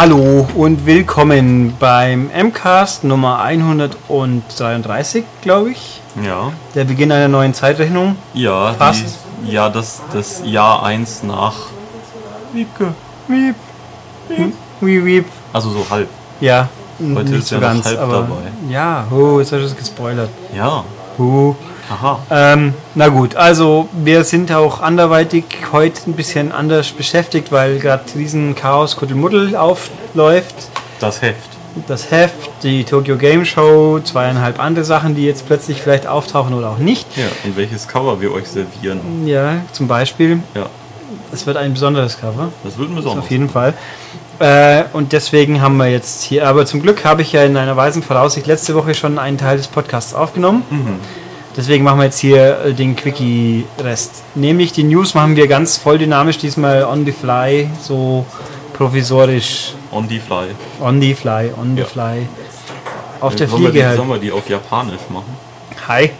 Hallo und willkommen beim MCAST Nummer 133, glaube ich. Ja. Der Beginn einer neuen Zeitrechnung. Ja, Fast. Die, ja, das, das Jahr 1 nach Wiebke. Wiep. Wiep, wiep. Also so halb. Ja, Heute nicht ist so ja ganz, halb aber dabei. ja, oh, jetzt hast du es gespoilert. Ja. Oh. Aha. Ähm, na gut, also wir sind auch anderweitig heute ein bisschen anders beschäftigt, weil gerade riesen Chaos Kuddelmuddel aufläuft. Das Heft. Das Heft, die Tokyo Game Show, zweieinhalb andere Sachen, die jetzt plötzlich vielleicht auftauchen oder auch nicht. Ja, und welches Cover wir euch servieren. Ja, zum Beispiel, Ja, es wird ein besonderes Cover. das wird ein besonderes. auf jeden Fall. Äh, und deswegen haben wir jetzt hier, aber zum Glück habe ich ja in einer weisen Voraussicht letzte Woche schon einen Teil des Podcasts aufgenommen. Mhm. Deswegen machen wir jetzt hier äh, den Quickie-Rest. Nämlich die News machen wir ganz voll dynamisch, diesmal on the fly, so provisorisch. On the Fly. On the fly, on the Ja. fly. Auf der sollen wir, Fliege die, halt. sollen wir die auf Japanisch machen? Hi.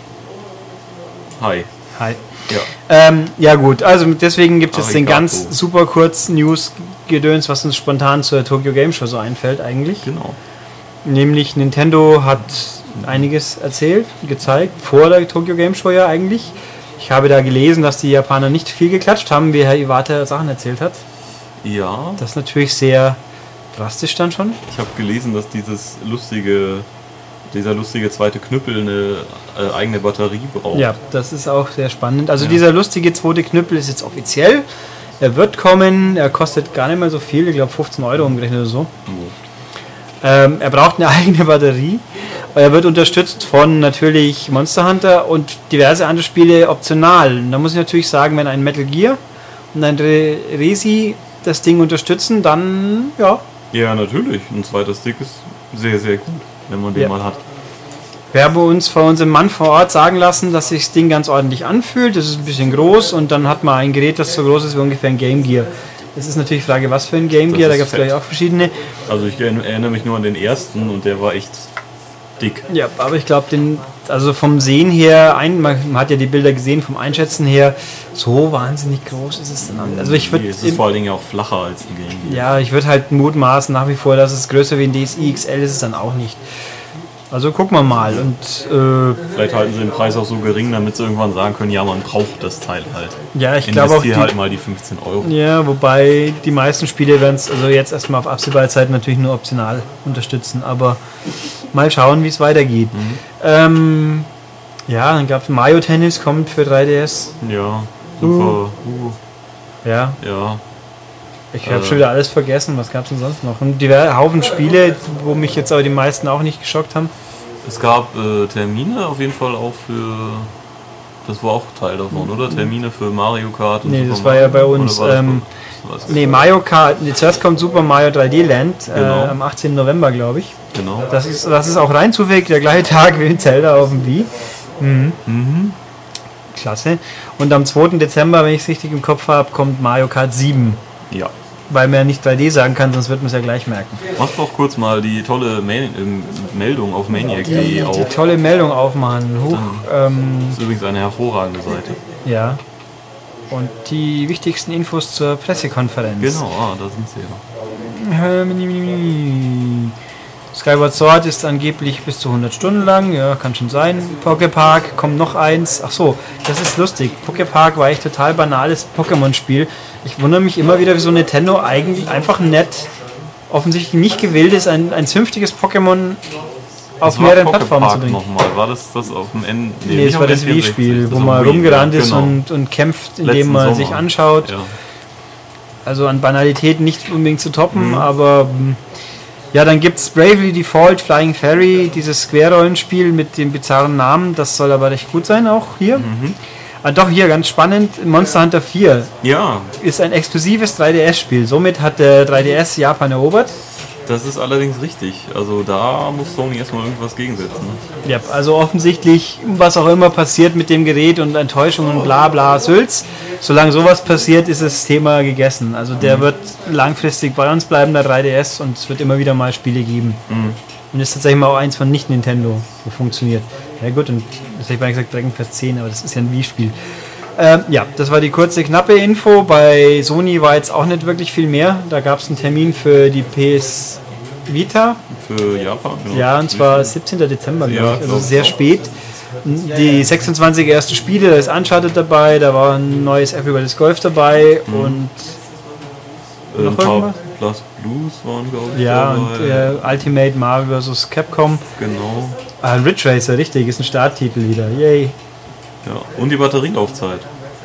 Hi. Hi. Ja. Ähm, ja gut, also deswegen gibt es den Arigato. ganz super kurz News-Gedöns, was uns spontan zur Tokyo Game Show so einfällt eigentlich. Genau. Nämlich Nintendo hat einiges erzählt, gezeigt, vor der Tokyo Game Show ja eigentlich. Ich habe da gelesen, dass die Japaner nicht viel geklatscht haben, wie Herr Iwata Sachen erzählt hat. Ja. Das ist natürlich sehr drastisch dann schon. Ich habe gelesen, dass dieses lustige, dieser lustige zweite Knüppel eine äh, eigene Batterie braucht. Ja, das ist auch sehr spannend. Also Ja. dieser lustige zweite Knüppel ist jetzt offiziell. Er wird kommen, er kostet gar nicht mehr so viel, ich glaube 15 Euro umgerechnet oder so. Oh. Ähm, er braucht eine eigene Batterie. Er wird unterstützt von natürlich Monster Hunter und diverse andere Spiele optional. Und da muss ich natürlich sagen, wenn ein Metal Gear und ein Re Resi das Ding unterstützen, dann ja. Ja, natürlich. Ein zweiter Stick ist sehr, sehr gut, wenn man den Ja. mal hat. Wir haben uns von unserem Mann vor Ort sagen lassen, dass sich das Ding ganz ordentlich anfühlt. Das ist ein bisschen groß und dann hat man ein Gerät, das so groß ist wie ungefähr ein Game Gear. Das ist natürlich die Frage, was für ein Game Gear. Da gibt es gleich auch verschiedene. Also ich erinn- erinnere mich nur an den ersten und der war echt dick. Ja, aber ich glaube, den, also vom Sehen her, ein, man, hat ja die Bilder gesehen, vom Einschätzen her, so wahnsinnig groß ist es dann. nicht. Also ich würde, Nee, es ist vor allen Dingen auch flacher als ein Game Gear. ja, ich würde halt mutmaßen nach wie vor, dass es größer wie ein DSi XL ist es dann auch nicht. Also gucken wir mal und äh, Vielleicht halten sie den Preis auch so gering, damit sie irgendwann sagen können, ja, man braucht das Teil halt. ja, ich glaube auch, die, halt mal die 15 Euro. ja, wobei die meisten Spiele werden es also jetzt erstmal auf absehbare Zeit natürlich nur optional unterstützen, aber mal schauen, wie es weitergeht. Ähm, ja, dann gab es Mario Tennis, kommt für 3DS. Ja, super. Uh, Ja, ja. Ich habe Äh. schon wieder alles vergessen. Was gab es denn sonst noch? Und diverse Haufen Spiele, wo mich jetzt aber die meisten auch nicht geschockt haben. Es gab äh, Termine auf jeden Fall auch für. Das war auch Teil davon, oder? Termine für Mario Kart und Nee, Super das war ja bei Mario- uns, das ähm, bei- weiß ich Nee. Mario Kart. Nee, zuerst kommt Super Mario 3D Land äh, Genau. am 18. November, glaube ich. Genau. Das ist, das ist auch rein zufällig der gleiche Tag wie in Zelda auf dem Wii. Mhm. Klasse. Und am 2. Dezember, wenn ich es richtig im Kopf habe, kommt Mario Kart 7. Ja. Weil man ja nicht 3D sagen kann, sonst wird man es ja gleich merken. Mach doch kurz mal die tolle Mail ähm, Meldung auf maniac.de Die auf. tolle Meldung aufmachen. Huch, ähm, Das ist übrigens eine hervorragende Seite. ja. Und die wichtigsten Infos zur Pressekonferenz. Genau, ah, da sind sie ja. Skyward Sword ist angeblich bis zu 100 Stunden lang, ja, kann schon sein. Poképark kommt noch eins. Ach so, das ist lustig. Poképark war echt total banales Pokémon-Spiel. Ich wundere mich immer wieder, wieso Nintendo eigentlich einfach nett, offensichtlich nicht gewillt ist, ein, ein zünftiges Pokémon auf mehreren Pocket Plattformen zu bringen. nochmal? War das das auf dem Ende? Nee, das auf war das N64, Wii-Spiel, wo man rumgerannt ja, ist genau. und, und kämpft, indem Letzten man Sommer. sich anschaut. Ja. Also an Banalität nicht unbedingt zu toppen, Mhm. aber mm, ja, dann gibt es Bravely Default Flying Fairy, dieses Square-Rollenspiel mit dem bizarren Namen. Das soll aber recht gut sein, auch hier. Mhm. Ah, doch, hier ganz spannend: Monster Hunter 4 ja, ist ein exklusives 3DS-Spiel. Somit hat der 3DS Japan erobert. Das ist allerdings richtig. Also da muss Sony erstmal irgendwas gegensetzen. Ja, also offensichtlich, was auch immer passiert mit dem Gerät und Enttäuschungen und bla bla Sülz, solange sowas passiert, ist das Thema gegessen. Also der Mhm. wird langfristig bei uns bleiben, der 3DS, und es wird immer wieder mal Spiele geben. Mhm. Und ist tatsächlich mal auch eins von nicht Nintendo, wo funktioniert. Ja gut, und das hätte ich mal gesagt, Dragon Quest 10, aber das ist ja ein Wii-Spiel. Ähm, ja, das war die kurze, knappe Info. Bei Sony war jetzt auch nicht wirklich viel mehr. Da gab es einen Termin für die PS Vita. Für Japan? genau. Ja, und zwar 17. Dezember, glaube Ja, ich. Also sehr spät. Die 26 ersten Spiele, da ist Uncharted dabei, da war ein neues Everybody's Golf dabei Mhm. und Äh, Noch ein paar? Plus Blues waren, glaube ich. ja, dabei. und äh, Ultimate Marvel vs. Capcom. Genau. Ah, Ridge Racer, richtig, ist ein Starttitel wieder. Yay. Ja. Und die Batterielaufzeit.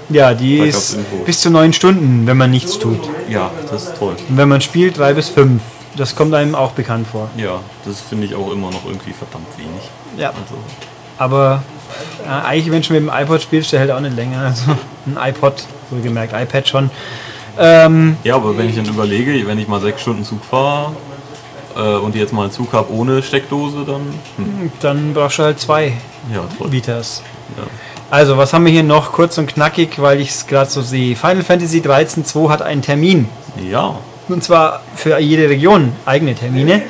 Ja, die Da ist bis zu neun Stunden, wenn man nichts tut. Ja, das ist toll. Und wenn man spielt, drei bis fünf. Das kommt einem auch bekannt vor. Ja, das finde ich auch immer noch irgendwie verdammt wenig. Ja. Also, Aber äh, eigentlich, wenn du mit dem iPod spielst, der hält auch nicht länger. Also ein iPod, wohlgemerkt, iPad schon. Ähm, ja, aber wenn ich dann überlege, wenn ich mal sechs Stunden Zug fahre äh, und jetzt mal einen Zug habe ohne Steckdose, dann hm, dann brauchst du halt zwei ja, toll. Vitas. Ja. Also, was haben wir hier noch? Kurz und knackig, weil ich es gerade so sehe. Final Fantasy 13 2 hat einen Termin. ja, Und zwar für jede Region eigene Termine.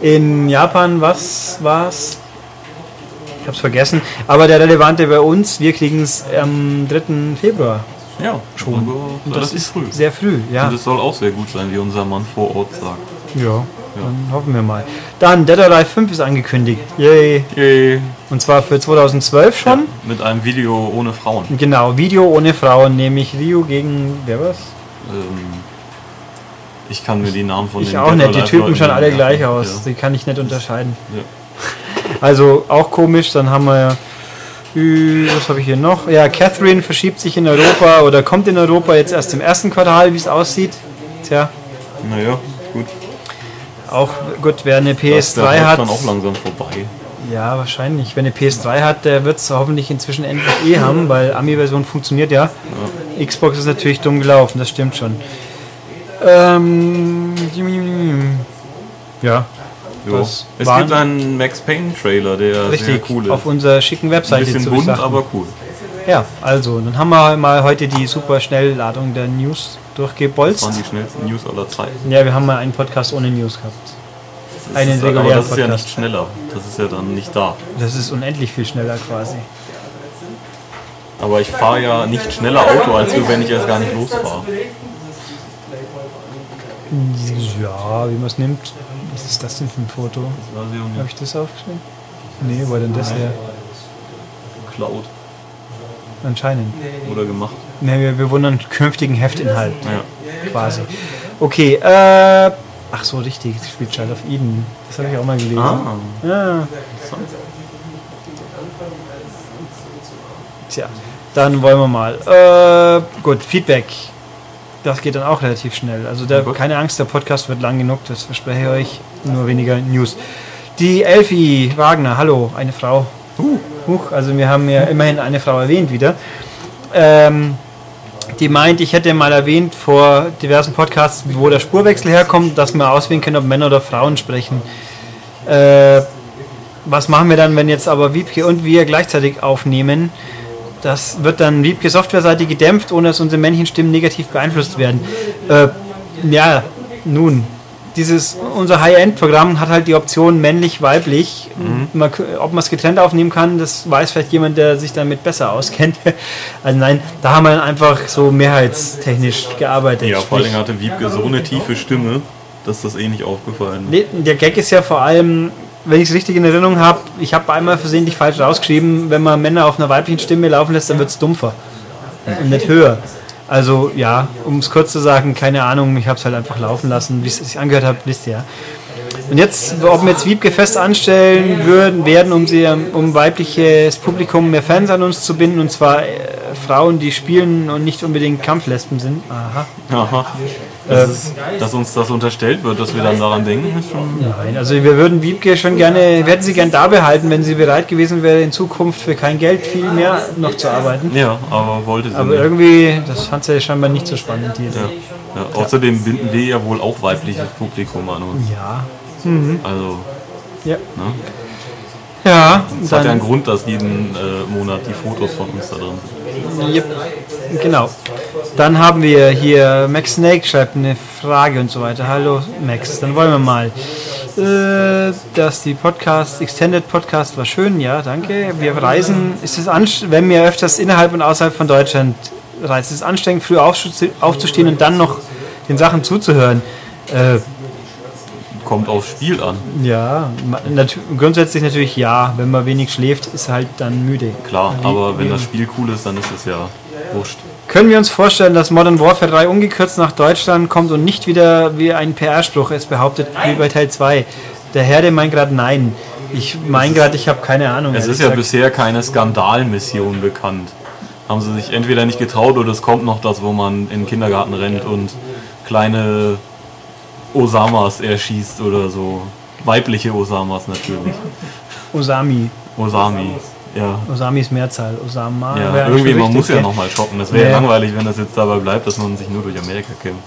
In Japan, was war's? Ich hab's vergessen. Aber der relevante bei uns, wir kriegen es am 3. Februar ja, schon. Und das relativ ist früh. sehr früh, ja. Und es soll auch sehr gut sein, wie unser Mann vor Ort sagt. Ja, dann hoffen wir mal. Dann Dead or Alive 5 ist angekündigt. Yay. Yay. Und zwar für 2012 schon. Ja, mit einem Video ohne Frauen. Genau, Video ohne Frauen, nämlich Rio gegen, wer war's? Ähm, ich kann mir die Namen von Ich den auch Dead nicht, die Typen schauen alle gleich merken. aus. Die kann ich nicht unterscheiden. Ja. Also auch komisch, dann haben wir, was habe ich hier noch? Ja, Catherine verschiebt sich in Europa oder kommt in Europa jetzt erst im ersten Quartal, wie es aussieht. Tja, Ja. Naja. Auch gut, wer eine Das ist der PS3 Hype hat. dann auch langsam vorbei. Ja, wahrscheinlich. Wer eine PS3 hat, der wird es hoffentlich inzwischen endlich eh haben, weil Ami-Version funktioniert ja. Xbox ist natürlich dumm gelaufen, das stimmt schon. Ähm, ja, Es gibt einen Max Payne Trailer, der richtig. sehr cool ist. Auf unserer schicken Ein Webseite bisschen zu bunt, aber cool. Ja, also, dann haben wir mal heute die super Schnellladung der News Das durchgebolzt. waren die schnellsten News aller Zeiten. Ja, wir haben mal einen Podcast ohne News gehabt. Einen Das ist, aber regulären das ist ja Podcast. nicht schneller. Das ist ja dann nicht da. Das ist unendlich viel schneller quasi. Aber ich fahre ja nicht schneller Auto, als wenn ich erst gar nicht losfahre. Ja, wie man es nimmt. Was ist das denn für ein Foto? Das Habe ich das aufgeschrieben? Nee, wo denn das her? Cloud Anscheinend. oder gemacht. Ne, wir bewundern künftigen Heftinhalt Ja. quasi. Okay, äh. Ach so, richtig, es spielt Child of Eden. Das habe ich auch mal gelesen. Ah, Ja. Tja, dann wollen wir mal. Äh, gut, Feedback. Das geht dann auch relativ schnell. Also gut. keine Angst, der Podcast wird lang genug, das verspreche ich euch. Nur weniger News. Die Elfi Wagner, hallo, eine Frau. Uh, huch, also wir haben ja immerhin eine Frau erwähnt wieder. Ähm, die meint, ich hätte mal erwähnt vor diversen Podcasts, wo der Spurwechsel herkommt, dass wir auswählen können, ob Männer oder Frauen sprechen. Äh, was machen wir dann, wenn jetzt aber Wiebke und wir gleichzeitig aufnehmen? Das wird dann Wiebke Softwareseite gedämpft, ohne dass unsere Männchenstimmen negativ beeinflusst werden. Äh, ja, nun, dieses, unser High-End-Programm hat halt die Option männlich-weiblich. Man k- Ob man es getrennt aufnehmen kann, das weiß vielleicht jemand, der sich damit besser auskennt. Also nein, da haben wir einfach so mehrheitstechnisch gearbeitet. ja, vor Dingen hatte Wiebke so eine tiefe Stimme, dass das eh nicht aufgefallen ist. Nee, der Gag ist ja vor allem, wenn ich es richtig in Erinnerung habe, ich habe einmal versehentlich falsch rausgeschrieben, wenn man Männer auf einer weiblichen Stimme laufen lässt, dann wird es dumpfer und nicht höher. Also ja, um es kurz zu sagen, keine Ahnung, ich habe es halt einfach laufen lassen. Wie es sich angehört hat, wisst ihr ja. Und jetzt, ob wir jetzt Wiebke fest anstellen würden, werden, um sie um weibliches Publikum mehr Fans an uns zu binden, und zwar äh, Frauen, die spielen und nicht unbedingt Kampflesben sind. Aha. Aha. Das ist, dass uns das unterstellt wird, dass wir dann daran denken, ist schon. Nein, also wir würden Wiebke schon gerne, wir hätten sie gern da behalten, wenn sie bereit gewesen wäre, in Zukunft für kein Geld viel mehr noch zu arbeiten. Ja, aber wollte sie Aber nicht. irgendwie, das fand sie scheinbar nicht so spannend, Idee. Ja. Ja. Außerdem binden wir ja wohl auch weibliches Publikum an uns. Ja. Also, Ja. ne? Ja, Es hat ja einen Grund, dass jeden äh, Monat die Fotos von uns da drin sind. Yep. Genau. Dann haben wir hier Max Snake schreibt eine Frage und so weiter. Hallo Max, dann wollen wir mal. Äh, dass die Podcast, Extended Podcast war schön, ja, danke. Wir reisen, ist es wenn wir öfters innerhalb und außerhalb von Deutschland reisen, ist es anstrengend, früh aufzu- aufzustehen und dann noch den Sachen zuzuhören. Äh, Kommt aufs Spiel an. ja, grundsätzlich natürlich ja. Wenn man wenig schläft, ist halt dann müde. Klar, Wie- aber wenn das Spiel cool ist, dann ist es ja wurscht. Können wir uns vorstellen, dass Modern Warfare 3 ungekürzt nach Deutschland kommt und nicht wieder wie ein PR-Spruch es behauptet, wie bei Teil 2? Der Herde meint gerade nein. Ich meine gerade, ich habe keine Ahnung. Es ist ja gesagt. bisher keine Skandalmission bekannt. Haben sie sich entweder nicht getraut oder es kommt noch das, wo man in den Kindergarten rennt und kleine Osamas erschießt oder so. Weibliche Osamas natürlich. Osami. Osami. Ja. Osami ist Mehrzahl. Osama. Ja, irgendwie, man muss ja nochmal shoppen. Das wäre Ja. langweilig, wenn das jetzt dabei bleibt, dass man sich nur durch Amerika kämpft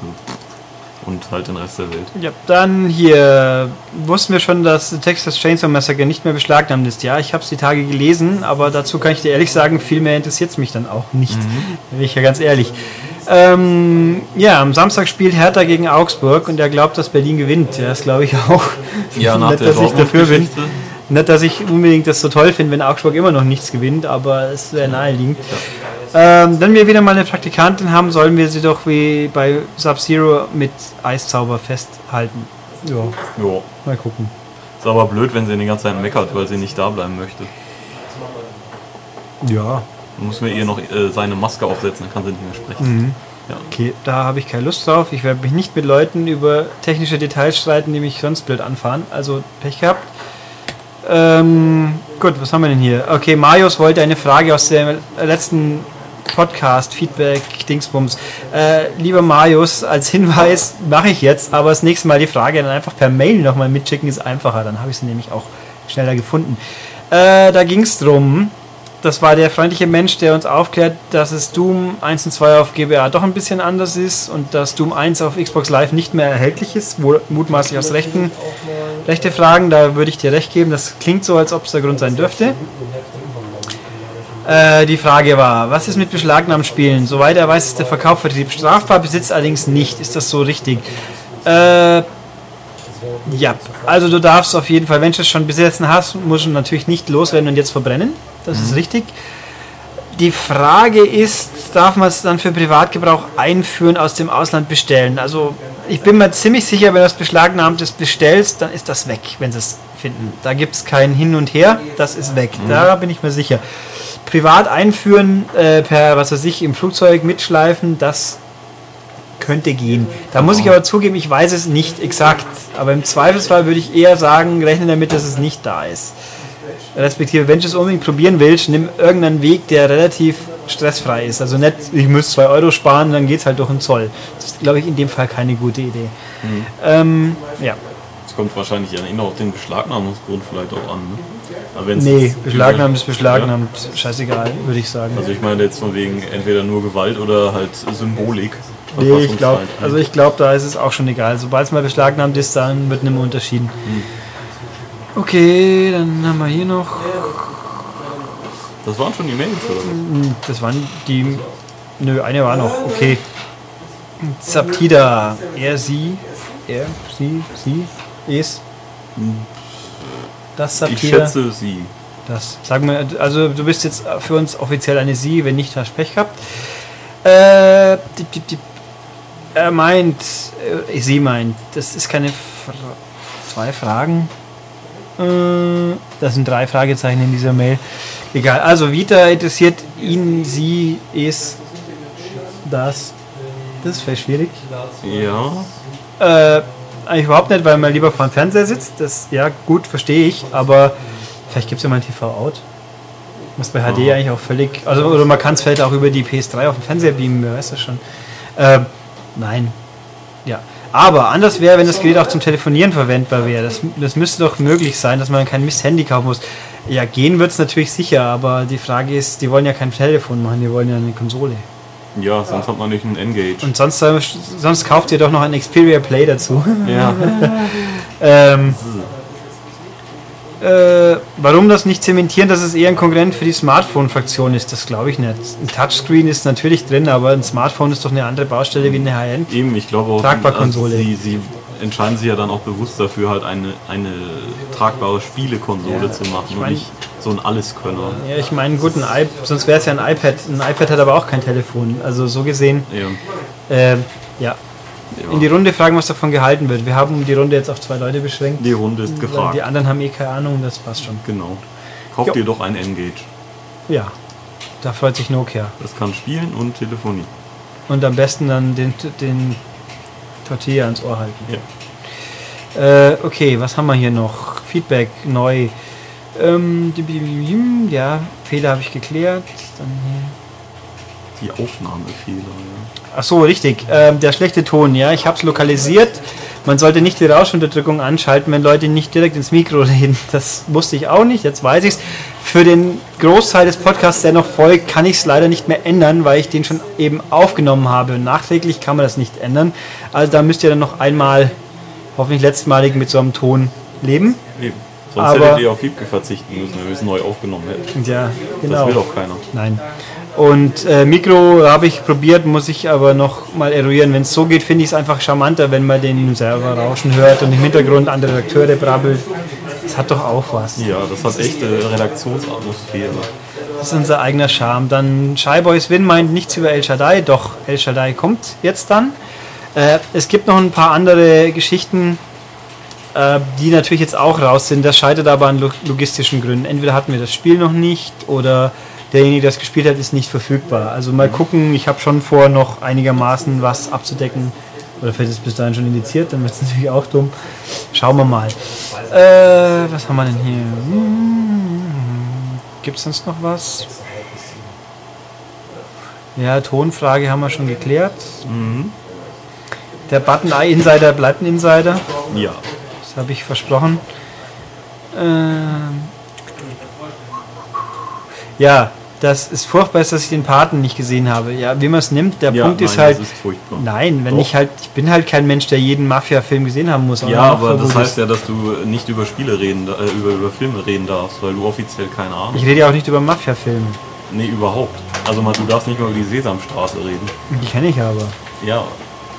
und, halt den Rest der Welt. Ja, dann hier wussten wir schon, dass Texas Chainsaw Massacre nicht mehr beschlagnahmt ist. Ja, ich habe es die Tage gelesen, aber dazu kann ich dir ehrlich sagen, viel mehr interessiert es mich dann auch nicht. Bin ich ja ganz ehrlich. Ähm, ja, am Samstag spielt Hertha gegen Augsburg und er glaubt, dass Berlin gewinnt. Ja, das glaube ich auch. Ja, nach Nicht, der dass ich dafür bin. Nicht, dass ich unbedingt das so toll finde, wenn Augsburg immer noch nichts gewinnt, aber es wäre naheliegend. Ähm, wenn wir wieder mal eine Praktikantin haben, sollen wir sie doch wie bei Sub-Zero mit Eiszauber festhalten. Ja, Jo. mal gucken. Ist aber blöd, wenn sie die ganze Zeit meckert, weil sie nicht da bleiben möchte. Ja. Muss mir ihr noch äh, seine Maske aufsetzen, dann kann sie nicht mehr sprechen. Ja. Okay, da habe ich keine Lust drauf. Ich werde mich nicht mit Leuten über technische Details streiten, die mich sonst blöd anfahren. Also Pech gehabt. Ähm, gut, was haben wir denn hier? Okay, Marius wollte eine Frage aus dem letzten Podcast, Feedback, Dingsbums. Äh, lieber Marius, als Hinweis mache ich jetzt, aber das nächste Mal die Frage dann einfach per Mail nochmal mitschicken ist einfacher. Dann habe ich sie nämlich auch schneller gefunden. Äh, da ging es drum. Das war der freundliche Mensch, der uns aufklärt, dass es Doom 1 und 2 auf GBA doch ein bisschen anders ist und dass Doom 1 auf Xbox Live nicht mehr erhältlich ist, wohl mutmaßlich aus rechten, rechte Fragen. Da würde ich dir recht geben. Das klingt so, als ob es der Grund sein dürfte. Äh, die Frage war, was ist mit beschlagnahmten Spielen? Soweit er weiß, ist der Verkauf, Vertrieb strafbar, Besitz allerdings nicht. Ist das so richtig? Äh, ja, also du darfst auf jeden Fall, wenn du es schon besessen hast, musst du natürlich nicht losrennen und jetzt verbrennen. Das ist richtig. Die Frage ist, darf man es dann für Privatgebrauch einführen, aus dem Ausland bestellen? Also ich bin mir ziemlich sicher, wenn du das Beschlagnahmtes bestellst, dann ist das weg, wenn sie es finden. Da gibt es kein Hin und Her, das ist weg. Da bin ich mir sicher. Privat einführen, äh, per, was weiß ich, im Flugzeug mitschleifen, das könnte gehen. Da muss ich aber zugeben, ich weiß es nicht exakt. Aber im Zweifelsfall würde ich eher sagen, rechne damit, dass es nicht da ist. Respektive, wenn du es unbedingt probieren willst, nimm irgendeinen Weg, der relativ stressfrei ist. Also nicht, ich muss 2 Euro sparen, dann geht es halt durch den Zoll. Das ist, glaube ich, in dem Fall keine gute Idee. Ähm, ja. Es kommt wahrscheinlich ja immer auf den Beschlagnahmungsgrund vielleicht auch an. Ne? Aber Nee, beschlagnahmt ist beschlagnahmt. Scheißegal, würde ich sagen. Also ich meine jetzt von wegen entweder nur Gewalt oder halt Symbolik. Nee, ich glaube, Verfassungsfeind. also ich glaube, da ist es auch schon egal. Sobald es mal beschlagnahmt ist, dann wird nicht mehr unterschieden. Okay, dann haben wir hier noch. Das waren schon die Mails, oder? was? Das waren die. Nö, eine war noch. Okay. Zaptida. Er, sie. Er, sie, sie. Es. Das Ich Zaptida. schätze sie. Das. Sagen wir, also du bist jetzt für uns offiziell eine Sie, wenn nicht, hast Pech gehabt. Äh, dip, dip, dip. Er meint, äh, sie meint, das ist keine Fra zwei Fragen. Äh, das sind drei Fragezeichen in dieser Mail. Egal. Also Vita interessiert ihn, sie, es, das. Das ist vielleicht schwierig. Ja. Äh, eigentlich überhaupt nicht, weil man lieber vor dem Fernseher sitzt. Das, ja, gut, verstehe ich, aber vielleicht gibt es ja mal ein TV-Out. Was bei HD eigentlich auch völlig. Also, oder man kann es vielleicht auch über die PS3 auf dem Fernseher beamen, wer weiß das schon. Ähm, nein. Ja. Aber anders wäre, wenn das Gerät auch zum Telefonieren verwendbar wäre. Das, das müsste doch möglich sein, dass man kein Mist-Handy kaufen muss. Ja, gehen wird es natürlich sicher, aber die Frage ist, die wollen ja kein Telefon machen, die wollen ja eine Konsole. Ja, sonst hat man nicht einen Engage. Und sonst, äh, sonst kauft ihr doch noch ein Xperia Play dazu. Ja. ähm, äh, warum das nicht zementieren, dass es eher ein Konkurrent für die Smartphone-Fraktion ist, das glaube ich nicht. Ein Touchscreen ist natürlich drin, aber ein Smartphone ist doch eine andere Baustelle wie eine High-End. Eben, ich glaube auch, Tragbar-Konsole. also sie, sie entscheiden sich ja dann auch bewusst dafür, halt eine, eine tragbare Spielekonsole Ja, zu machen ich und mein- nicht so ein Alleskönner. Ja, ich meine, gut, ein iP sonst wäre es ja ein iPad. Ein iPad hat aber auch kein Telefon. Also so gesehen, Ja, ähm, ja. Ja. In die Runde fragen, was davon gehalten wird. Wir haben die Runde jetzt auf zwei Leute beschränkt. Die Runde ist gefragt. Die anderen haben eh keine Ahnung, das passt schon. Genau. Kauft Jo. dir doch ein Engage. Ja, da freut sich Nokia. Das kann spielen und Telefonie. Und am besten dann den, den Tortilla ans Ohr halten. Ja. Äh, okay, was haben wir hier noch? Feedback neu. Ähm, ja, Fehler habe ich geklärt. Dann hier. Die Aufnahmefehler, ja. Ach so, richtig. Ähm, der schlechte Ton, ja, ich habe es lokalisiert. Man sollte nicht die Rauschunterdrückung anschalten, wenn Leute nicht direkt ins Mikro reden. Das wusste ich auch nicht, jetzt weiß ich es. Für den Großteil des Podcasts, der noch folgt, kann ich es leider nicht mehr ändern, weil ich den schon eben aufgenommen habe. Nachträglich kann man das nicht ändern. Also da müsst ihr dann noch einmal, hoffentlich letztmalig, mit so einem Ton leben. Eben. Sonst Aber- hättet ihr auf Wiebke verzichten müssen, wenn wir es neu aufgenommen hätten. Ja, Das genau. will doch keiner. Nein. Und äh, Mikro habe ich probiert, muss ich aber noch mal eruieren. Wenn es so geht, finde ich es einfach charmanter, wenn man den Server rauschen hört und im Hintergrund andere Redakteure brabbelt. Das hat doch auch was. Ja, das hat echte Redaktionsatmosphäre. Das ist unser eigener Charme. Dann Shy Boys Win meint nichts über El Shaddai. Doch, El Shaddai kommt jetzt dann. Äh, es gibt noch ein paar andere Geschichten, äh, die natürlich jetzt auch raus sind. Das scheitert aber an lo- logistischen Gründen. Entweder hatten wir das Spiel noch nicht oder derjenige, der es gespielt hat, ist nicht verfügbar. Also mal gucken. Ich habe schon vor, noch einigermaßen was abzudecken. Oder vielleicht ist es bis dahin schon indiziert, dann wird es natürlich auch dumm. Schauen wir mal. Äh, was haben wir denn hier? Gibt es sonst noch was? Ja, Tonfrage haben wir schon geklärt. Mhm. Der Button Eye Insider bleibt ein Insider. Ja. Das habe ich versprochen. Ähm ja, das ist furchtbar, dass ich den Paten nicht gesehen habe. Ja, wie man es nimmt, der ja, Punkt ist nein, halt. Das ist furchtbar. nein, wenn Doch. ich halt, ich bin halt kein Mensch, der jeden Mafia-Film gesehen haben muss. Ja, aber das gut heißt ist. ja, dass du nicht über Spiele reden, äh, über, über Filme reden darfst, weil du offiziell keine Ahnung Ich rede ja auch nicht über Mafia-Filme. Nee, überhaupt. Also man, du darfst nicht mal über die Sesamstraße reden. Die kenne ich aber. Ja,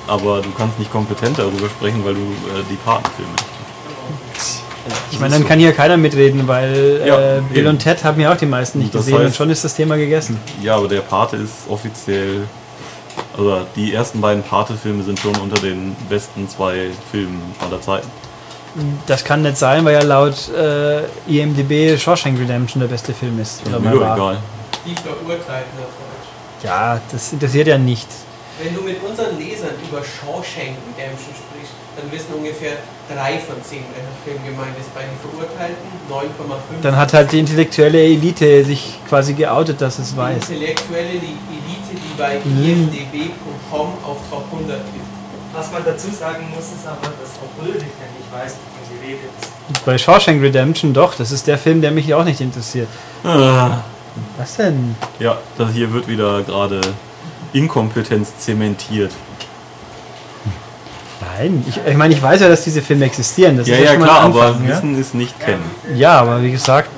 aber du kannst nicht kompetent darüber sprechen, weil du äh, die Patenfilme nicht Ich meine, dann kann hier keiner mitreden, weil Ja, äh, Bill eben. und Ted haben ja auch die meisten nicht Das gesehen und heißt- schon ist das Thema gegessen. Ja, aber der Pate ist offiziell. Also die ersten beiden Pate-Filme sind schon unter den besten zwei Filmen aller Zeiten. Das kann nicht sein, weil ja laut äh, IMDb Shawshank Redemption der beste Film ist. Oder war. egal. Die Verurteilten Deutsch. Ja, das interessiert ja nicht. Wenn du mit unseren Lesern über Shawshank Redemption sprichst, dann wissen ungefähr drei von zehn, Film gemeint ist. Bei den Verurteilten 9,5. Dann hat halt die intellektuelle Elite sich quasi geoutet, dass es die weiß. intellektuelle Elite, die bei Mhm. imdb.com auf Top 100 ist. Was man dazu sagen muss, ist aber, dass auch Ulrich ja nicht weiß, wovon sie redet. Bei Shawshank Redemption doch, das ist der Film, der mich auch nicht interessiert. Ah, Was denn? ja, das hier wird wieder gerade Inkompetenz zementiert. Nein, ich, ich meine, ich weiß ja, dass diese Filme existieren. Das Ja, ist ja, schon mal klar, ein aber Anfang, ja? Wissen ist nicht kennen. ja, aber wie gesagt,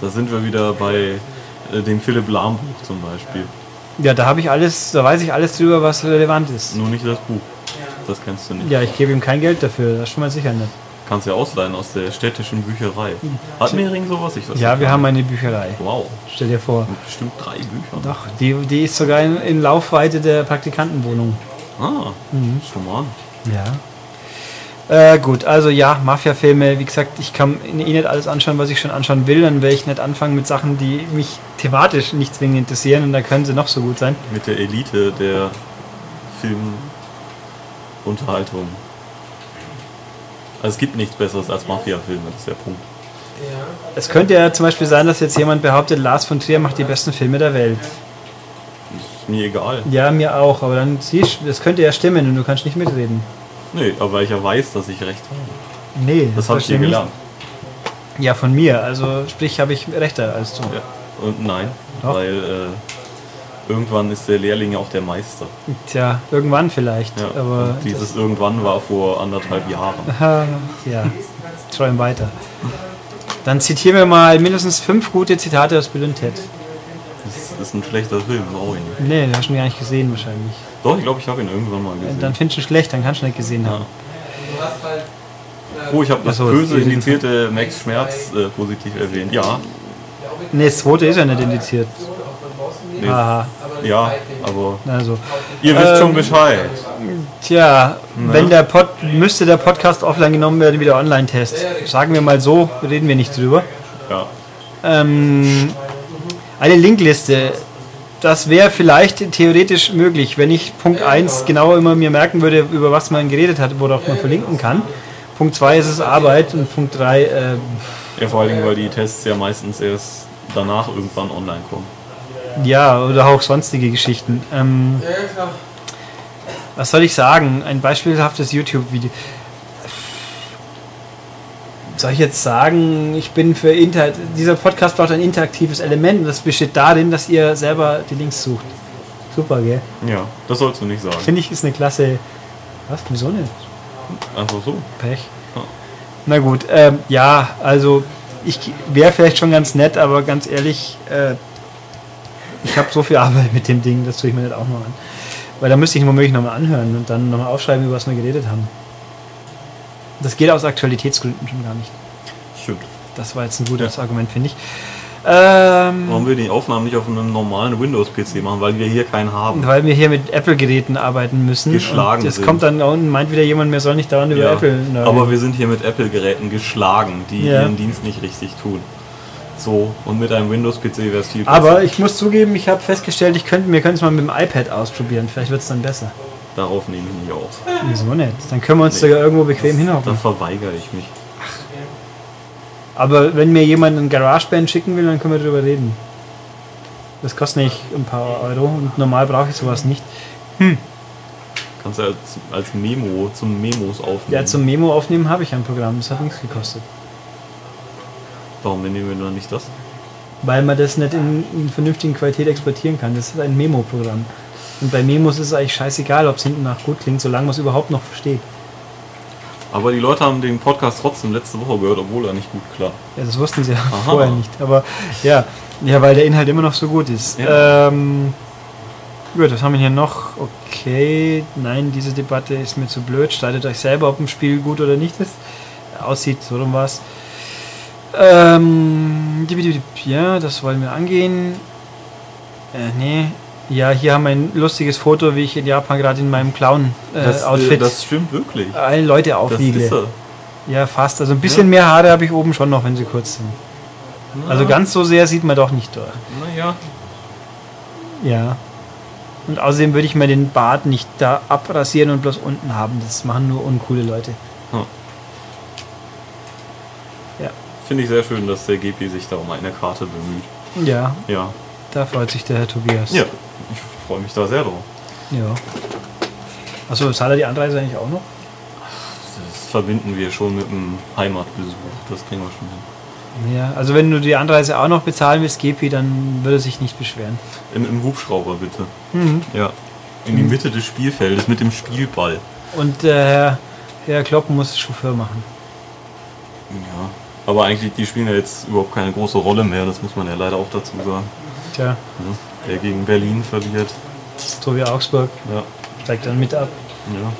Da sind wir wieder bei äh, dem Philipp Lahm Buch zum Beispiel. ja, da habe ich alles, da weiß ich alles drüber, was relevant ist. Nur nicht das Buch. Das kennst du nicht. Ja, ich gebe ihm kein Geld dafür, das schon mal sicher nicht. Kannst ja ausleihen aus der städtischen Bücherei. Hat Mehring sowas? Ich weiß Ja, nicht. wir haben eine Bücherei. Wow, Stell dir vor. mit bestimmt drei Büchern. Doch, die, die ist sogar in, in Laufweite der Praktikantenwohnung. Ah, Mhm. schon mal. Ja. Äh, gut, also ja, Mafia-Filme, wie gesagt, ich kann eh nicht alles anschauen, was ich schon anschauen will, dann werde ich nicht anfangen mit Sachen, die mich thematisch nicht zwingend interessieren und da können sie noch so gut sein. Mit der Elite der Film- Unterhaltung. Also es gibt nichts Besseres als Mafia-Filme, das ist der Punkt. Ja. Es könnte ja zum Beispiel sein, dass jetzt jemand behauptet, Lars von Trier macht die besten Filme der Welt. Mir egal. Ja, mir auch, aber dann siehst du, das könnte ja stimmen und du kannst nicht mitreden. Nee, aber ich ja weiß, dass ich recht habe. Nee, Das habe ich verstehe gelernt. Ja, von mir. Also sprich, habe ich rechter als du. Ja. Und nein, Doch. weil äh, irgendwann ist der Lehrling auch der Meister. Tja, irgendwann vielleicht. Ja. Aber Und dieses irgendwann war vor anderthalb Jahren. Ah, ja, träum weiter. Dann zitieren wir mal mindestens fünf gute Zitate aus Bill und Ted. Das ist ein schlechter Film, brauche ich nicht. Nee, den hast du gar nicht gesehen wahrscheinlich. Doch, ich glaube, ich habe ihn irgendwann mal gesehen. Dann findest du ihn schlecht, dann kannst du nicht gesehen ja. haben. Du hast halt. äh, Oh, ich habe das so, böse indizierte Max Schmerz äh, positiv erwähnt. Ja, Nee, das zweite ist ja nicht indiziert. nee, Aha, ja, aber also. ihr wisst Ähm, schon Bescheid. Tja, wenn der Pod, müsste der Podcast offline genommen werden, wie der Online-Test. Sagen wir mal so, reden wir nicht drüber. Ja. Ähm, eine Linkliste. Das wäre vielleicht theoretisch möglich, wenn ich Punkt 1 genau immer mir merken würde, über was man geredet hat, worauf man verlinken kann. Punkt 2 ist es Arbeit und Punkt 3, äh, ja, vor allen Dingen, weil die Tests ja meistens erst danach irgendwann online kommen. ja, oder auch sonstige Geschichten. Ähm, Ja, klar. was soll ich sagen? Ein beispielhaftes YouTube-Video. Soll ich jetzt sagen, ich bin für Inter dieser Podcast braucht ein interaktives Element und das besteht darin, dass ihr selber die Links sucht. Super, gell? Ja, das sollst du nicht sagen. Finde ich, ist eine klasse. Was? Wieso nicht? Einfach so. Pech. Ja. Na gut, ähm, ja, also ich wäre vielleicht schon ganz nett, aber ganz ehrlich, äh, ich habe so viel Arbeit mit dem Ding, das tue ich mir nicht auch noch an. Weil da müsste ich womöglich nochmal anhören und dann nochmal aufschreiben, über was wir geredet haben. Das geht aus Aktualitätsgründen schon gar nicht. Stimmt. Das war jetzt ein gutes Argument, finde ich. Ähm, Warum wir die Aufnahmen nicht auf einem normalen Windows-PC machen, weil wir hier keinen haben. weil wir hier mit Apple-Geräten arbeiten müssen. Geschlagen und jetzt sind. kommt dann da unten, meint wieder jemand, wir sollen nicht dauernd über Ja, Apple nerden. aber wir sind hier mit Apple-Geräten geschlagen, die Ja. ihren Dienst nicht richtig tun. So, und mit einem Windows-PC wäre es viel besser. Aber ich muss zugeben, ich habe festgestellt, ich könnte, wir können es mal mit dem iPad ausprobieren. Vielleicht wird es dann besser. Darauf nehme ich nicht auf. Wieso nicht? Dann können wir uns Nee. sogar irgendwo bequem Da hinhocken. verweigere ich mich. Aber wenn mir jemand ein GarageBand schicken will, dann können wir darüber reden. Das kostet nicht ein paar Euro und normal brauche ich sowas nicht. Kannst du als, als Memo zum Memos aufnehmen. Ja, zum Memo aufnehmen habe ich ein Programm, das hat nichts gekostet. Warum nehmen wir dann nicht das? Weil man das nicht in, in vernünftigen Qualität exportieren kann. Das ist ein Memo-Programm. Und bei Memos ist es eigentlich scheißegal, ob es hinten nach gut klingt, solange man es überhaupt noch versteht. Aber die Leute haben den Podcast trotzdem letzte Woche gehört, obwohl er nicht gut klar. Ja, das wussten sie ja vorher nicht. Aber ja, ja, weil der Inhalt immer noch so gut ist. Ja. Ähm, gut, was haben wir hier noch? Okay, nein, diese Debatte ist mir zu blöd. Streitet euch selber, ob ein Spiel gut oder nicht ist. Aussieht, so rum was. Ähm, ja, das wollen wir angehen. Äh, nee. Ja, hier haben wir ein lustiges Foto, wie ich in Japan gerade in meinem Das, äh, Clown-Outfit das stimmt wirklich. alle Leute Das aufwiegle. ist er. Ja, fast. Also ein bisschen mehr Haare habe ich oben schon noch, wenn sie kurz sind. Also ganz so sehr sieht man doch nicht durch. Naja, Ja. Und außerdem würde ich mir den Bart nicht da abrasieren und bloß unten haben. Das machen nur uncoole Leute. finde ich sehr schön, dass der GP sich da um eine Karte bemüht. Ja, Ja, da freut sich der Herr Tobias. ja, freue mich da sehr drauf. ja. Achso, zahlt er die Anreise eigentlich auch noch? Das verbinden wir schon mit einem Heimatbesuch. Das kriegen wir schon hin. Ja, also wenn du die Anreise auch noch bezahlen willst, GP, dann würde er sich nicht beschweren. Im, Im Hubschrauber bitte. Mhm. Ja. In die Mitte des Spielfeldes mit dem Spielball. Und der Herr, Herr Klopp muss Chauffeur machen. Ja. Aber eigentlich, die spielen ja jetzt überhaupt keine große Rolle mehr, das muss man ja leider auch dazu sagen. Tja, Ne? Der gegen Berlin verliert. wie Augsburg, Ja. steigt dann mit ab. ja.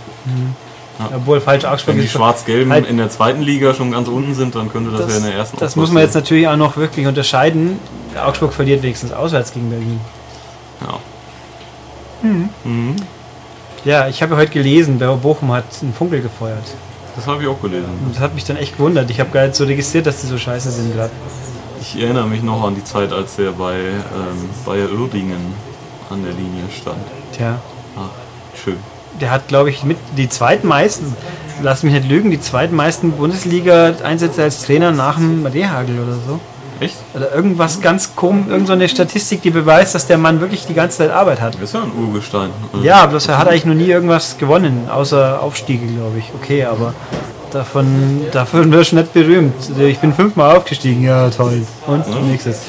Obwohl falsch Augsburg Wenn die. Schwarz-Gelben Halt- in der zweiten Liga schon ganz unten sind, dann könnte das, Das, ja in der ersten das muss man jetzt natürlich auch noch wirklich unterscheiden. Augsburg verliert wenigstens auswärts gegen Berlin. Ja. Mhm. Ja, ich habe heute gelesen, der Bochum hat einen Funkel gefeuert. Das habe ich auch gelesen. Und das hat mich dann echt gewundert. Ich habe gar nicht so registriert, dass die so scheiße sind gerade. Ich erinnere mich noch an die Zeit, als er bei ähm, Bayer Uerdingen an der Linie stand. Tja, Ach, schön. der hat, glaube ich, mit die zweitmeisten, lass mich nicht lügen, die zweitmeisten Bundesliga-Einsätze als Trainer nach dem Rehagel oder so. Echt? Oder irgendwas ganz komisch, irgend so eine Statistik, die beweist, dass der Mann wirklich die ganze Zeit Arbeit hat. Das ist ja ein Urgestein. Also, Ja, bloß er hat eigentlich noch nie irgendwas gewonnen, außer Aufstiege, glaube ich. Okay, aber davon, davon wirst du nicht berühmt. Ich bin fünfmal aufgestiegen, ja toll. Und nächstes.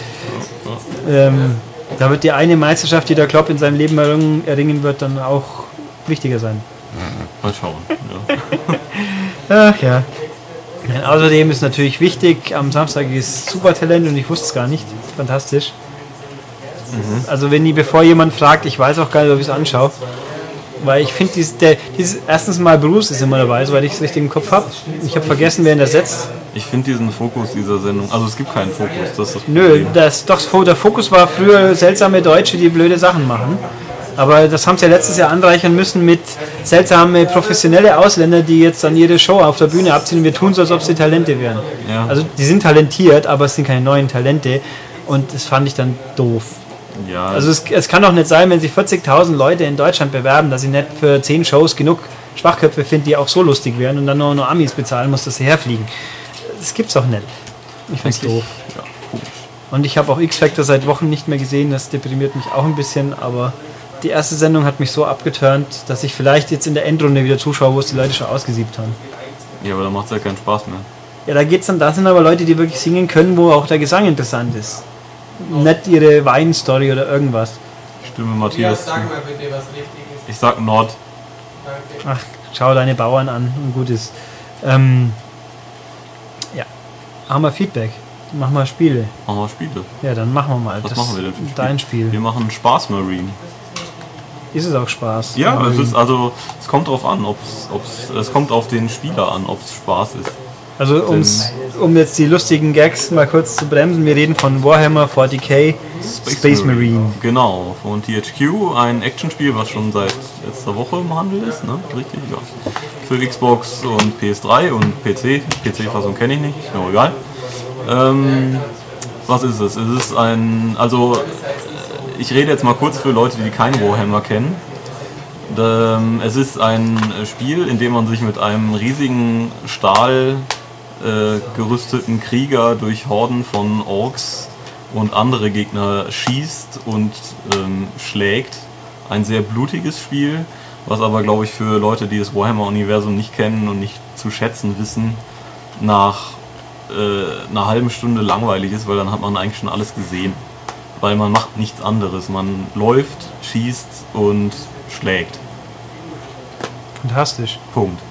Ähm, da wird die eine Meisterschaft, die der Klopp in seinem Leben erringen, wird, dann auch wichtiger sein. Mal schauen. Ja. Ach ja. Nein, außerdem ist natürlich wichtig, am Samstag ist Supertalent und ich wusste es gar nicht. Fantastisch. Also wenn die, bevor jemand fragt, ich weiß auch gar nicht, ob ich es anschaue. Weil ich finde, dieses, der, dieses, erstens mal Bruce ist immer dabei, soweit ich es richtig im Kopf habe. Ich habe vergessen, wer ihn ersetzt. Ich finde diesen Fokus dieser Sendung, also es gibt keinen Fokus, das ist das Nö, das, doch, der Fokus war früher seltsame Deutsche, die blöde Sachen machen. Aber das haben sie ja letztes Jahr anreichern müssen mit seltsame professionelle Ausländer, die jetzt dann ihre Show auf der Bühne abziehen. Wir tun so, als ob sie Talente wären. Ja. Also die sind talentiert, aber es sind keine neuen Talente. Und das fand ich dann doof. Ja, Also es, es kann doch nicht sein, wenn sich 40.000 Leute in Deutschland bewerben, dass ich nicht für 10 Shows genug Schwachköpfe finde, die auch so lustig wären und dann nur noch Amis bezahlen muss, dass sie herfliegen. Das gibt's doch nicht. Ich find's doof. ja. Und ich habe auch X-Factor seit Wochen nicht mehr gesehen, das deprimiert mich auch ein bisschen, aber die erste Sendung hat mich so abgeturnt, dass ich vielleicht jetzt in der Endrunde wieder zuschaue, wo es die Leute schon ausgesiebt haben. Ja, aber da macht es ja keinen Spaß mehr. Ja, da geht's dann, da sind aber Leute, die wirklich singen können, wo auch der Gesang interessant ist. Nicht ihre Weinstory oder irgendwas. Ich stimme Ja, Matthias sag zu. mal bitte, was richtig ist. Ich sag Nord. Danke. Ach, schau deine Bauern an und gut ist. Ähm, ja, haben wir Feedback. Machen wir Spiele. Machen wir Spiele. Ja, dann machen wir mal. Was das, machen wir denn für Spiele? Dein Spiel. Wir machen Spaß Marine. Ist es auch Spaß? Ja, Aber es ist also, es kommt drauf an, ob's, ob's, es kommt auf den Spieler an, ob es Spaß ist. Also um's, um jetzt die lustigen Gags mal kurz zu bremsen, wir reden von Warhammer 40k Space, Marine. Genau, von THQ, ein Actionspiel, was schon seit letzter Woche im Handel ist, ne? Richtig, ja. Für Xbox und PS3 und PC. PC-Fassung kenne ich nicht, ist mir auch egal. Ähm, was ist es? Es ist ein, also äh, ich rede jetzt mal kurz für Leute, die keinen Warhammer kennen. Ähm, es ist ein Spiel, in dem man sich mit einem riesigen Stahl äh, gerüsteten Krieger durch Horden von Orks und andere Gegner schießt und ähm, schlägt. Ein sehr blutiges Spiel, was aber glaube ich für Leute, die das Warhammer-Universum nicht kennen und nicht zu schätzen wissen, nach äh, einer halben Stunde langweilig ist, weil dann hat man eigentlich schon alles gesehen. Weil man macht nichts anderes. Man läuft, schießt und schlägt. Fantastisch. Punkt.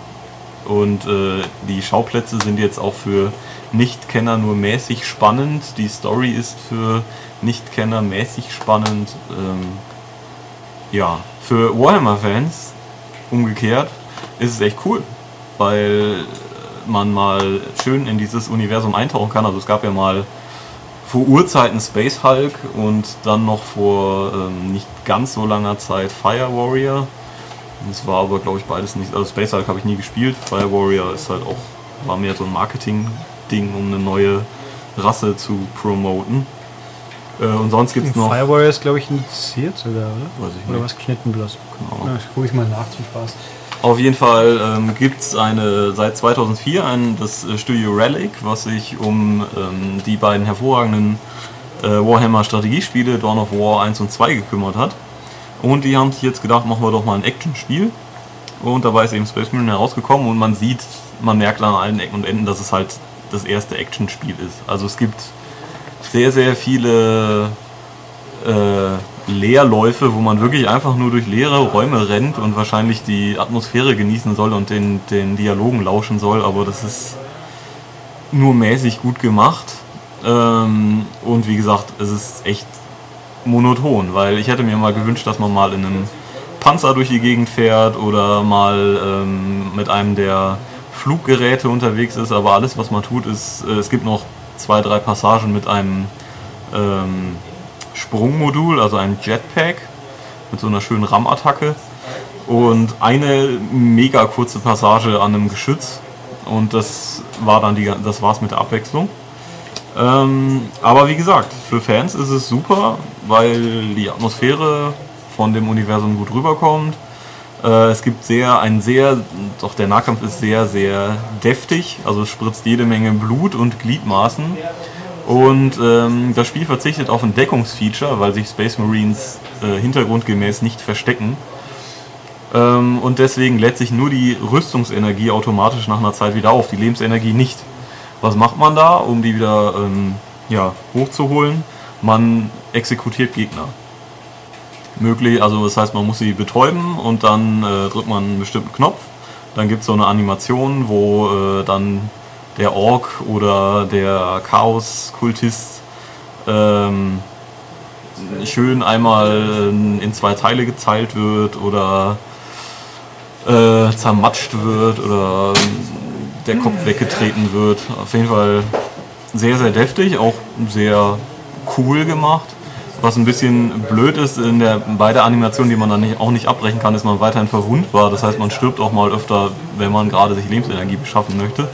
Und äh, die Schauplätze sind jetzt auch für Nichtkenner nur mäßig spannend. Die Story ist für Nichtkenner mäßig spannend. Ähm, ja, für Warhammer-Fans umgekehrt ist es echt cool, weil man mal schön in dieses Universum eintauchen kann. Also es gab ja mal vor Urzeiten Space Hulk und dann noch vor ähm, nicht ganz so langer Zeit Fire Warrior. Das war aber, glaube ich, beides nicht. Also Space Hulk habe ich nie gespielt. Fire Warrior ist halt auch, war mehr so ein Marketing-Ding, um eine neue Rasse zu promoten. Äh, und sonst gibt es noch. Fire Warrior ist, glaube ich, initiiert sogar, oder? Weiß ich Oder nicht. was geschnitten bloß. Genau. Ja, gucke ich mal nach zum Spaß. Auf jeden Fall ähm, gibt es eine seit 2004 ein, das äh, Studio Relic, was sich um ähm, die beiden hervorragenden äh, Warhammer Strategiespiele Dawn of War 1 und 2 gekümmert hat. Und die haben sich jetzt gedacht, machen wir doch mal ein Actionspiel. Und dabei ist eben Space Marine herausgekommen und man sieht, man merkt an allen Ecken und Enden, dass es halt das erste Actionspiel ist. Also es gibt sehr, sehr viele äh, Leerläufe, wo man wirklich einfach nur durch leere Räume rennt und wahrscheinlich die Atmosphäre genießen soll und den, den Dialogen lauschen soll, aber das ist nur mäßig gut gemacht. Ähm, und wie gesagt, es ist echt monoton, weil ich hätte mir mal gewünscht, dass man mal in einem Panzer durch die Gegend fährt oder mal ähm, mit einem der Fluggeräte unterwegs ist, aber alles, was man tut, ist, äh, es gibt noch zwei, drei Passagen mit einem ähm, Sprungmodul, also einem Jetpack mit so einer schönen RAM-Attacke und eine mega kurze Passage an einem Geschütz. Und das war dann die, das war's mit der Abwechslung. Ähm, aber wie gesagt, für Fans ist es super, weil die Atmosphäre von dem Universum gut rüberkommt. Äh, es gibt sehr, ein sehr, doch der Nahkampf ist sehr, sehr deftig. Also es spritzt jede Menge Blut und Gliedmaßen. Und ähm, das Spiel verzichtet auf ein Deckungsfeature, weil sich Space Marines äh, hintergrundgemäß nicht verstecken. Ähm, und deswegen lädt sich nur die Rüstungsenergie automatisch nach einer Zeit wieder auf, die Lebensenergie nicht. Was macht man da, um die wieder ähm, ja, hochzuholen? Man exekutiert Gegner. Möglich, also das heißt, man muss sie betäuben und dann äh, drückt man einen bestimmten Knopf. Dann gibt es so eine Animation, wo äh, dann der Ork oder der Chaos-Kultist ähm, schön einmal in zwei Teile geteilt wird oder äh, zermatscht wird oder der Kopf weggetreten wird. Auf jeden Fall sehr, sehr deftig, auch sehr cool gemacht. Was ein bisschen blöd ist in der bei der Animation, die man dann nicht, auch nicht abbrechen kann, ist man weiterhin verwundbar. Das heißt, man stirbt auch mal öfter, wenn man gerade sich Lebensenergie beschaffen möchte.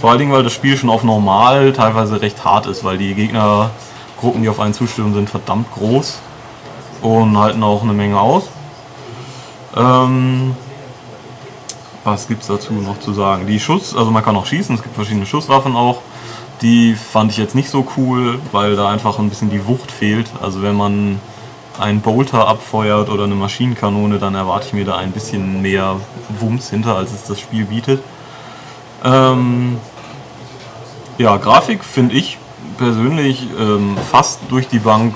Vor allen Dingen, weil das Spiel schon auf normal teilweise recht hart ist, weil die Gegnergruppen, die auf einen zustimmen, sind verdammt groß und halten auch eine Menge aus. Ähm, was gibt es dazu noch zu sagen? Die Schuss, also man kann auch schießen, es gibt verschiedene Schusswaffen auch. Die fand ich jetzt nicht so cool, weil da einfach ein bisschen die Wucht fehlt. Also wenn man einen Bolter abfeuert oder eine Maschinenkanone, dann erwarte ich mir da ein bisschen mehr Wumms hinter, als es das Spiel bietet. Ähm, ja, Grafik finde ich persönlich ähm, fast durch die Bank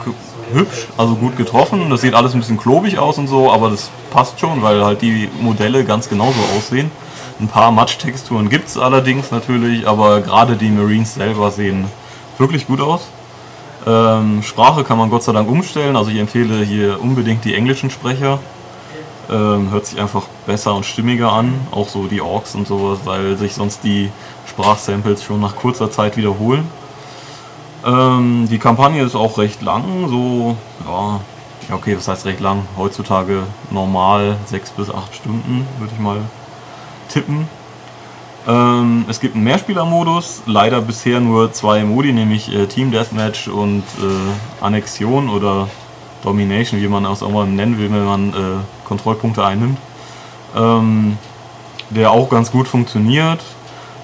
hübsch, also gut getroffen. Das sieht alles ein bisschen klobig aus und so, aber das passt schon, weil halt die Modelle ganz genauso aussehen. Ein paar Matschtexturen gibt es allerdings natürlich, aber gerade die Marines selber sehen wirklich gut aus. Ähm, Sprache kann man Gott sei Dank umstellen, also ich empfehle hier unbedingt die englischen Sprecher. Ähm, hört sich einfach besser und stimmiger an, auch so die Orks und sowas, weil sich sonst die Sprachsamples schon nach kurzer Zeit wiederholen. Ähm, die Kampagne ist auch recht lang, so, ja, okay, was heißt recht lang? Heutzutage normal sechs bis acht Stunden, würde ich mal tippen. Ähm, es gibt einen Mehrspielermodus, leider bisher nur zwei Modi, nämlich äh, Team Deathmatch und äh, Annexion oder Domination, wie man es auch mal nennen will, wenn man äh, Kontrollpunkte einnimmt. Ähm, der auch ganz gut funktioniert.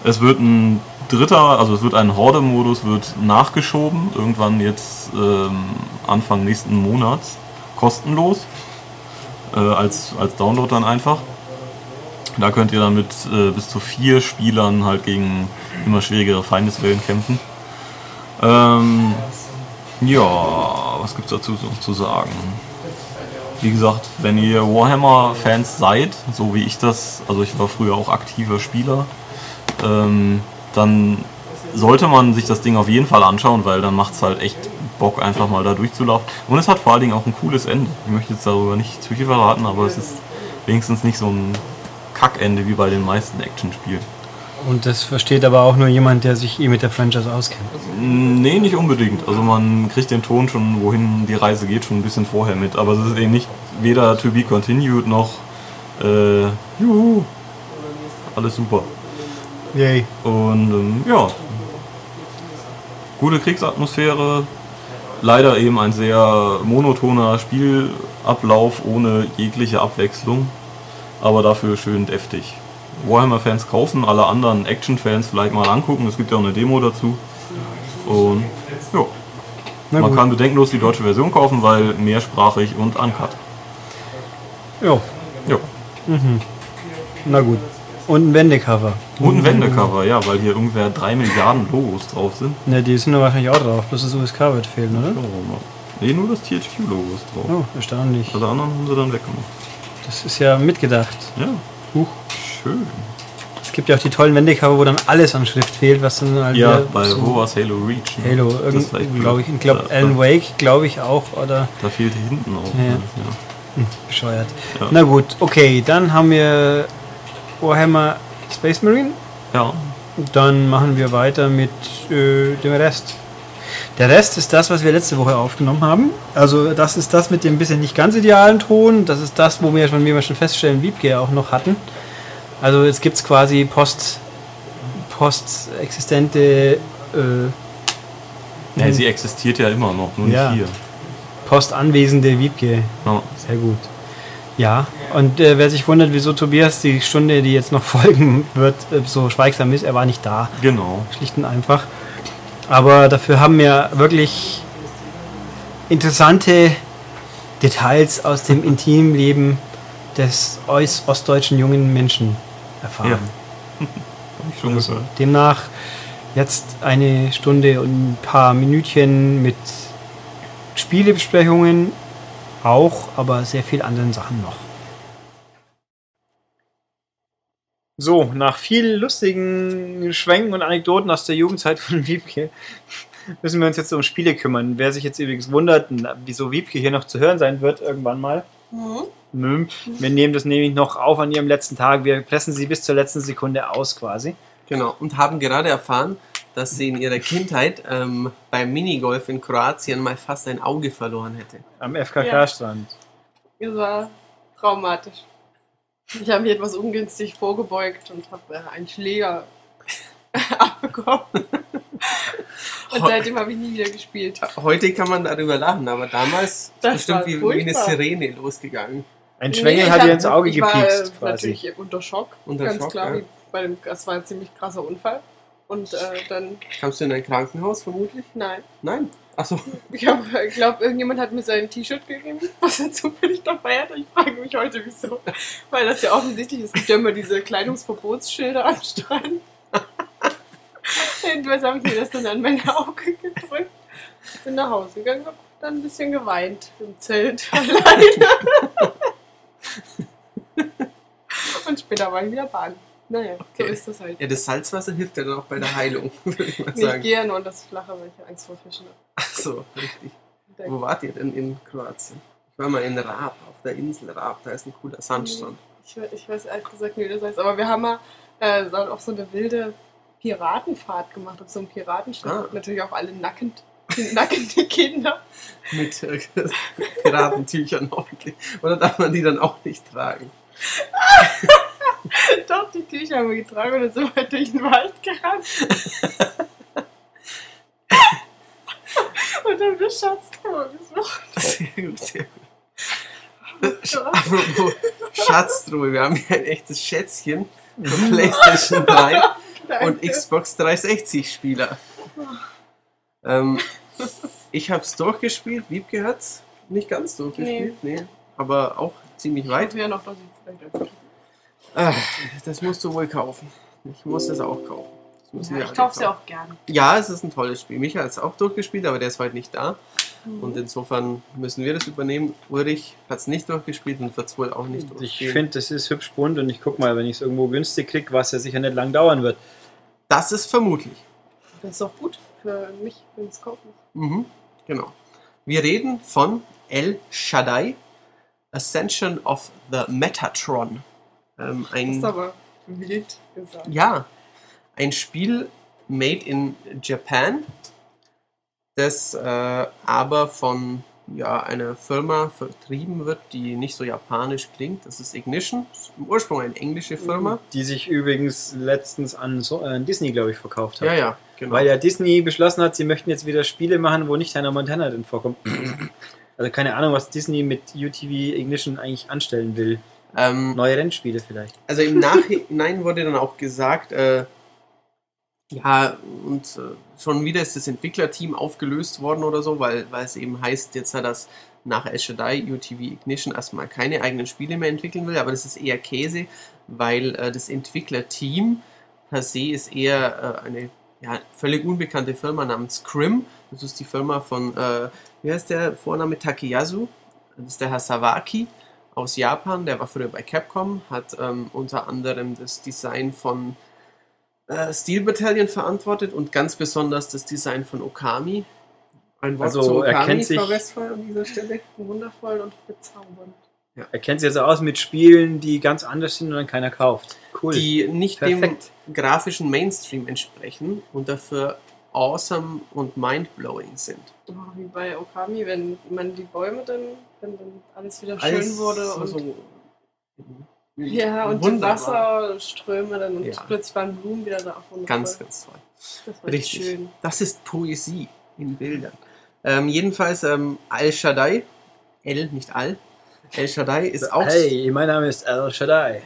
Es wird ein dritter, also es wird ein Horde-Modus wird nachgeschoben, irgendwann jetzt ähm, Anfang nächsten Monats, kostenlos, äh, als, als Download dann einfach. Da könnt ihr dann mit äh, bis zu vier Spielern halt gegen immer schwierigere Feindeswellen kämpfen. Ähm, ja, was gibt es dazu zu sagen? Wie gesagt, wenn ihr Warhammer-Fans seid, so wie ich das, also ich war früher auch aktiver Spieler, ähm, dann sollte man sich das Ding auf jeden Fall anschauen, weil dann macht es halt echt Bock, einfach mal da durchzulaufen. Und es hat vor allen Dingen auch ein cooles Ende. Ich möchte jetzt darüber nicht zu viel verraten, aber es ist wenigstens nicht so ein Kackende wie bei den meisten Actionspielen. Und das versteht aber auch nur jemand, der sich eh mit der Franchise auskennt. Nee, nicht unbedingt. Also man kriegt den Ton schon, wohin die Reise geht, schon ein bisschen vorher mit. Aber es ist eben nicht weder to be continued noch äh, juhu, alles super. Yay. Und ähm, ja, gute Kriegsatmosphäre. Leider eben ein sehr monotoner Spielablauf ohne jegliche Abwechslung. Aber dafür schön deftig. Warhammer-Fans kaufen, alle anderen Action-Fans vielleicht mal angucken. Es gibt ja auch eine Demo dazu. Und ja, man kann bedenkenlos die deutsche Version kaufen, weil mehrsprachig und uncut. Jo, Ja. na gut. Und ein Wendecover. Und ein Wendecover, ja, weil hier ungefähr 3 Milliarden Logos drauf sind. Ne, die sind wahrscheinlich auch drauf, bloß das USK wird fehlen, oder? Nee, nur das THQ-Logo ist drauf. Oh, erstaunlich. Alle anderen haben sie dann weggemacht. Das ist ja mitgedacht. Ja, Huch. schön. Es gibt ja auch die tollen Wendecover, wo dann alles an Schrift fehlt, was dann halt Ja, bei so wo war Halo Reach? ne? Halo, irgendwie, glaube ich. Ich glaube, Alan Wake, glaube ich auch, oder Da fehlte hinten auch. Ja. Ja. Ja. bescheuert. Ja. Na gut, okay, dann haben wir Warhammer Space Marine. ja. Dann machen wir weiter mit äh, dem Rest. Der Rest ist das, was wir letzte Woche aufgenommen haben. Also das ist das mit dem bisschen nicht ganz idealen Ton. Das ist das, wo wir von mir schon feststellen, Wiebke auch noch hatten. Also jetzt gibt es quasi Post, postexistente, äh, ja, sie existiert ja immer noch, nur Ja. nicht hier. postanwesende Wiebke. Ja. Sehr gut. Ja, Und äh, wer sich wundert, wieso Tobias die Stunde, die jetzt noch folgen wird, äh, so schweigsam ist, er war nicht da. Genau. Schlicht und einfach. Aber dafür haben wir wirklich interessante Details aus dem Intimleben des ost- ostdeutschen jungen Menschen erfahren. Ja. Hab ich schon gehört. Demnach jetzt eine Stunde und ein paar Minütchen mit Spielebesprechungen auch, aber sehr viel anderen Sachen noch. So, nach viel lustigen Schwenken und Anekdoten aus der Jugendzeit von Wiebke müssen wir uns jetzt um Spiele kümmern. Wer sich jetzt übrigens wundert, wieso Wiebke hier noch zu hören sein wird irgendwann mal. Nö, Wir nehmen das nämlich noch auf an ihrem letzten Tag. Wir pressen sie bis zur letzten Sekunde aus quasi. Genau, und haben gerade erfahren, dass sie in ihrer Kindheit ähm, beim Minigolf in Kroatien mal fast ein Auge verloren hätte. Am FKK-Strand. Es war traumatisch. Ich habe mich etwas ungünstig vorgebeugt und habe äh, einen Schläger abbekommen. Und seitdem habe ich nie wieder gespielt. Heute kann man darüber lachen, aber damals ist Das bestimmt war wie, wie eine. Sirene losgegangen. Ein Nee, Schwengel ich hat ihr ins Auge ich war, gepiekst äh, quasi. Natürlich unter Schock. Unter ganz Schock, klar. ja. Wie bei dem, das war ein ziemlich krasser Unfall. Und äh, dann, Kamst du in ein Krankenhaus vermutlich? nein. Nein. Achso, Ich glaube, glaub, irgendjemand hat mir sein T-Shirt gegeben, was er zufällig dabei hatte. Ich frage mich heute, wieso. Weil das ja offensichtlich ist. Es gibt ja immer diese Kleidungsverbotsschilder am Strand. Jedenfalls habe ich mir das dann an mein Auge gedrückt. Bin nach Hause gegangen, habe dann ein bisschen geweint im Zelt alleine. Und später war ich wieder Bahn. Naja, so Okay. ist das halt. ja, das Salzwasser hilft ja dann auch bei der Heilung, würde ich mal Ich sagen. gehe ja nur in das Flache, weil ich Angst vor Fischen habe. Achso, richtig. Wo wart ihr denn in Kroatien? Ich war mal in Raab, auf der Insel Raab, da ist ein cooler Sandstrand. Ich, we- ich weiß ehrlich gesagt nicht, wie das heißt. Aber wir haben mal äh, dann auch so eine wilde Piratenfahrt gemacht auf so einem Piratenschiff. Ah. Natürlich auch alle nackend, nackende Kinder. Mit äh, Piratentüchern hoffentlich. Oder darf man die dann auch nicht tragen? Doch, die Tücher haben wir getragen und dann sind wir durch den Wald gerannt. Und dann haben wir Schatztruhe gesucht. Sehr gut, sehr gut. Apropos Schatztruhe, wir haben hier ein echtes Schätzchen für PlayStation 3 und. Xbox 360 Spieler. Ähm, ich habe es durchgespielt, Wiebke hat es nicht ganz durchgespielt, nee. aber auch ziemlich Ich weit. ja noch, dass ich Ah, das musst du wohl kaufen. Ich muss es auch kaufen. Das müssen ja, wir Ich kaufe sie kaufen. auch gern. Ja, es ist ein tolles Spiel. Micha hat es auch durchgespielt, aber der ist heute nicht da. Mhm. Und insofern müssen wir das übernehmen. Ulrich hat es nicht durchgespielt und wird es wohl auch nicht Ich durchspielen. finde, das ist hübsch bunt und ich guck mal, wenn ich es irgendwo günstig kriege, was ja sicher nicht lang dauern wird. das ist vermutlich. Das ist auch gut für mich, wenn es kaufen. Mhm, genau. Wir reden von El Shaddai, Ascension of the Metatron. Ähm, Das ein, ist aber wild gesagt. ja, ein Spiel made in Japan, das äh, aber von ja, einer Firma vertrieben wird, die nicht so japanisch klingt. Das ist Ignition. Das ist im Ursprung eine englische Firma. Die sich übrigens letztens an, so, äh, an Disney, glaube ich, verkauft hat. Ja, ja, genau. Weil ja Disney beschlossen hat, sie möchten jetzt wieder Spiele machen, wo nicht Hannah Montana drin vorkommt. also keine Ahnung, was Disney mit UTV Ignition eigentlich anstellen will. ähm, Neue Rennspiele vielleicht. Also im Nachhinein wurde dann auch gesagt, äh, ja, und äh, schon wieder ist das Entwicklerteam aufgelöst worden oder so, weil, weil es eben heißt, jetzt hat das nach Shaddai UTV Ignition erstmal keine eigenen Spiele mehr entwickeln will, aber das ist eher Käse, weil äh, das Entwicklerteam per se ist eher äh, eine ja, völlig unbekannte Firma namens Crim. Das ist die Firma von, äh, wie heißt der Vorname? Takeyasu. Das ist der Herr Sawaki aus Japan, der war früher bei Capcom, hat ähm, unter anderem das Design von äh, Steel Battalion verantwortet und ganz besonders das Design von Okami. Ein Wort Also, zu er Okami, kennt sich- Frau Westphal, an dieser Stelle. Wundervoll und bezaubernd. Er kennt sich also aus mit Spielen, die ganz anders sind und dann keiner kauft. Cool. Die nicht Perfekt. dem grafischen Mainstream entsprechen und dafür awesome und mindblowing sind. Oh, wie bei Okami, wenn man die Bäume dann, wenn dann alles wieder schön Alles wurde so, und so ja und die wunderbar. Wasserströme dann und Ja. plötzlich waren Blumen wieder da. Wundervoll. Ganz, ganz toll. das war Richtig. schön. Das ist Poesie in Bildern. Ähm, jedenfalls ähm, Al Shaddai, El, nicht Al, El Shaddai ist auch. Hey, mein Name ist Al Shaddai.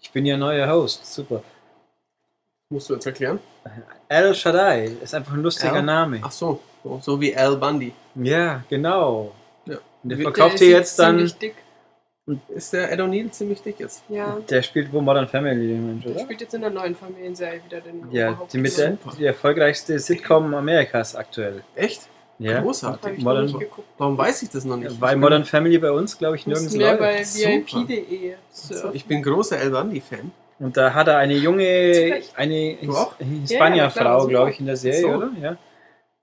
Ich bin Ihr neuer Host. Super. Musst du jetzt erklären? Al Shaddai ist einfach ein lustiger Al? Name. Ach so, so, so wie Al Bundy. Ja, genau. Ja. Und der verkauft Der hier jetzt dann. ziemlich dick. Ist der Ed O'Neill ziemlich dick jetzt? Ja. Der spielt wohl Modern Family, der Mensch, Der oder? spielt jetzt in der neuen Familienserie wieder den Ja, die, mit der, die erfolgreichste Sitcom Amerikas aktuell. Echt? Ja. Großartig. Modern- nicht geguckt. Warum weiß ich das noch nicht? Weil Modern Family bei uns, glaube ich, nirgends mehr läuft. bei. VIP.de ich bin großer Al Bundy-Fan. Und da hat er eine junge, eine? Ja, ja, Hispanier-Frau, klar, glaube ich, in der Serie, So. oder? Ja.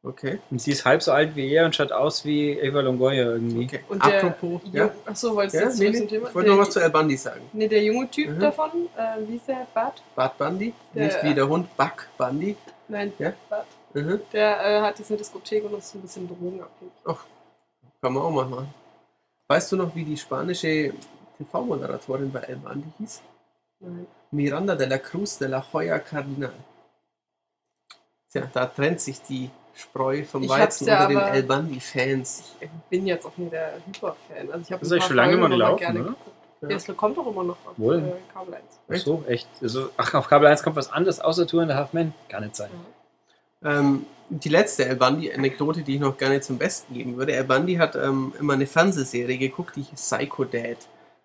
Okay. Und sie ist halb so alt wie er und schaut aus wie Eva Longoria irgendwie. okay. Und der- Apropos. Ja. Ja? Achso, wolltest du Ja, jetzt nee, nee, Thema? Ich wollte noch Der- was zu Al Bundy sagen. Nee, der junge Typ Mhm. davon, äh, wie ist der? Bart? Bud Bundy, Der- nicht wie der Hund Buck Bundy. Nein, Ja? Bart. Mhm. Der äh, hat jetzt eine Diskothek und ist ein bisschen drogenabhängig. Kann man auch mal machen. Weißt du noch, wie die spanische TV-Moderatorin bei Al Bundy hieß? Nein. Miranda de la Cruz de la Hoya Cardinal. Tja, da trennt sich die Spreu vom Ich Weizen ja unter den Bundy-Fans. Ich bin jetzt auch nie der Hyper-Fan. Also ich habe Das ist eigentlich schon lange mal gelaufen, oder? Ja. Es kommt doch immer noch auf Wohl. äh, Kabel 1. Ach so, echt. Also, ach, auf Kabel 1 kommt was anderes außer Tour in der Half Man? Kann nicht sein. Ähm, die letzte Al Bundy-Anekdote, die ich noch gerne zum Besten geben würde. Al Bundy hat ähm, immer eine Fernsehserie geguckt, die hieß Psycho Dad.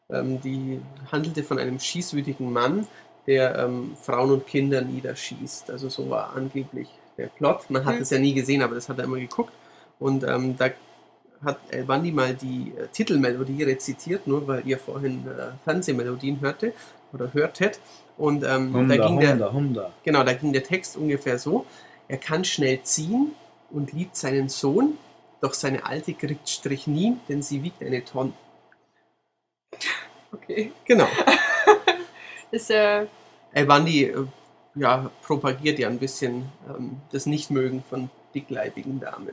Ähm, die handelte von einem schießwütigen Mann, der ähm, Frauen und Kinder niederschießt. Also so war angeblich der Plot. Man hat Mhm. es ja nie gesehen, aber das hat er immer geguckt. Und ähm, da hat Al Bundy mal die äh, Titelmelodie rezitiert, nur weil ihr vorhin äh, Fernsehmelodien hörte oder hörtet. Und ähm, da Humda, ging der, Humda, Humda. Genau, da ging der Text ungefähr so. Er kann schnell ziehen und liebt seinen Sohn, doch seine Alte kriegt Strich nie, denn sie wiegt eine Tonne. Okay. Genau. Ist äh, El Bundy äh, ja, propagiert ja ein bisschen ähm, das Nichtmögen von dickleibigen Damen.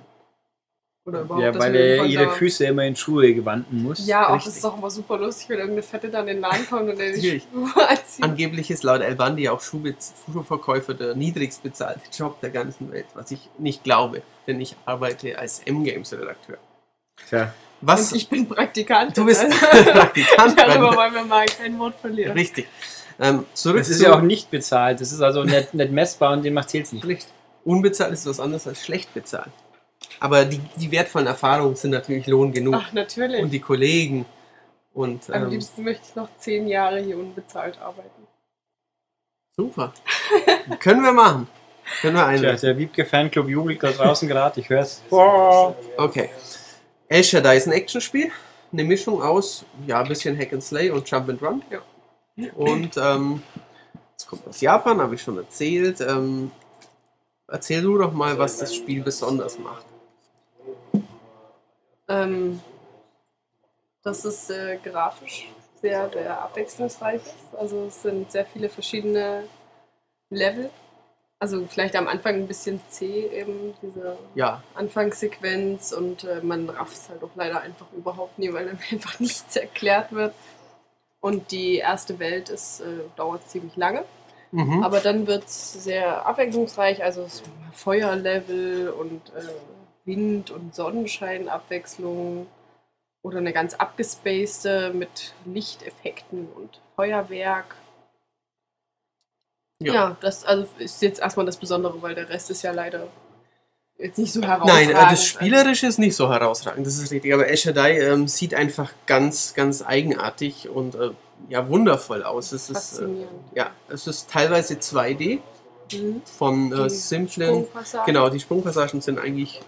oder überhaupt Ja, weil er ihre Damen. Füße immer in Schuhe gewanden muss. Ja, auch das ist doch immer super lustig, wenn irgendeine Fette dann in den Laden kommt und die Natürlich. Schuhe anzieht. Angeblich ist laut El Bundy auch Schuhverkäufer der niedrigst bezahlte Job der ganzen Welt, was ich nicht glaube, denn ich arbeite als M-Games-Redakteur. Tja, Was? Und ich bin Praktikant. du bist also Praktikant. Darüber bei- wollen wir mal kein Wort verlieren. Richtig. Ähm, zurück das ist zu- ja auch nicht bezahlt. Das ist also nicht, nicht messbar und demnach zählt es nicht. Richtig. Unbezahlt ist was anderes als schlecht bezahlt. Aber die, die wertvollen Erfahrungen sind natürlich Lohn genug. Ach, natürlich. Und die Kollegen. Und Am ähm, liebsten möchte ich noch zehn Jahre hier unbezahlt arbeiten. super. Können wir machen. Können wir Tja, einrichten. der Wiebke Fanclub jubelt da draußen gerade. Ich höre es. Boah. Okay. El Shaddai ist ein Actionspiel. Eine Mischung aus, ja, ein bisschen Hack and Slay und Jump and Run. Ja. Und ähm, es kommt aus Japan, habe ich schon erzählt. Ähm, erzähl du doch mal, was das Spiel besonders macht. Ähm, dass es äh, grafisch sehr, sehr abwechslungsreich ist. Also es sind sehr viele verschiedene Level. Also vielleicht am Anfang ein bisschen zäh eben diese Ja, Anfangssequenz und äh, man rafft es halt auch leider einfach überhaupt nie, weil dann einfach nichts erklärt wird. Und die erste Welt ist, äh, dauert ziemlich lange. mhm. Aber dann wird es sehr abwechslungsreich, also so Feuerlevel und äh, Wind- und Sonnenscheinabwechslung oder eine ganz abgespacede mit Lichteffekten und Feuerwerk. Ja. Ja. das also ist jetzt erstmal das Besondere, weil der Rest ist ja leider jetzt nicht so herausragend. Nein, äh, das Spielerische ist nicht so herausragend, das ist richtig. Aber El Shaddai ähm, sieht einfach ganz, ganz eigenartig und äh, ja, wundervoll aus. Es ist, äh, ja, es ist teilweise 2D Mhm. von äh, simplen. Sprungpassagen. Genau, die Sprungpassagen sind eigentlich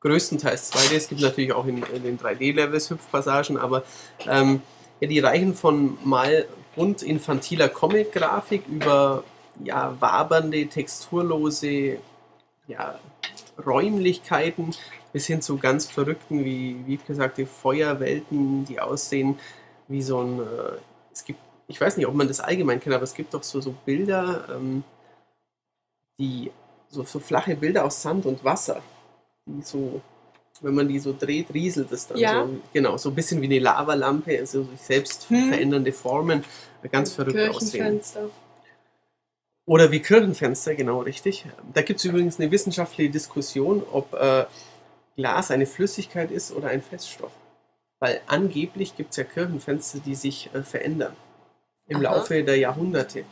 größtenteils 2D. Es gibt natürlich auch in, in den 3D-Levels Hüpfpassagen, aber ähm, ja, die reichen von mal bunt infantiler Comic-Grafik über ja, wabernde, texturlose ja, Räumlichkeiten bis hin zu ganz verrückten, wie, wie gesagt, die Feuerwelten, die aussehen wie so ein. Äh, es gibt, ich weiß nicht, ob man das allgemein kennt, aber es gibt doch so, so Bilder, ähm, die so, so flache Bilder aus Sand und Wasser, die so, wenn man die so dreht, rieselt es dann Ja. so. Genau, so ein bisschen wie eine Lavalampe, also sich selbst Hm. verändernde Formen, ganz verrückt aussehen. Oder wie Kirchenfenster, genau richtig. Da gibt es übrigens eine wissenschaftliche Diskussion, ob äh, Glas eine Flüssigkeit ist oder ein Feststoff. weil angeblich gibt es ja Kirchenfenster, die sich äh, verändern im Aha. Laufe der Jahrhunderte.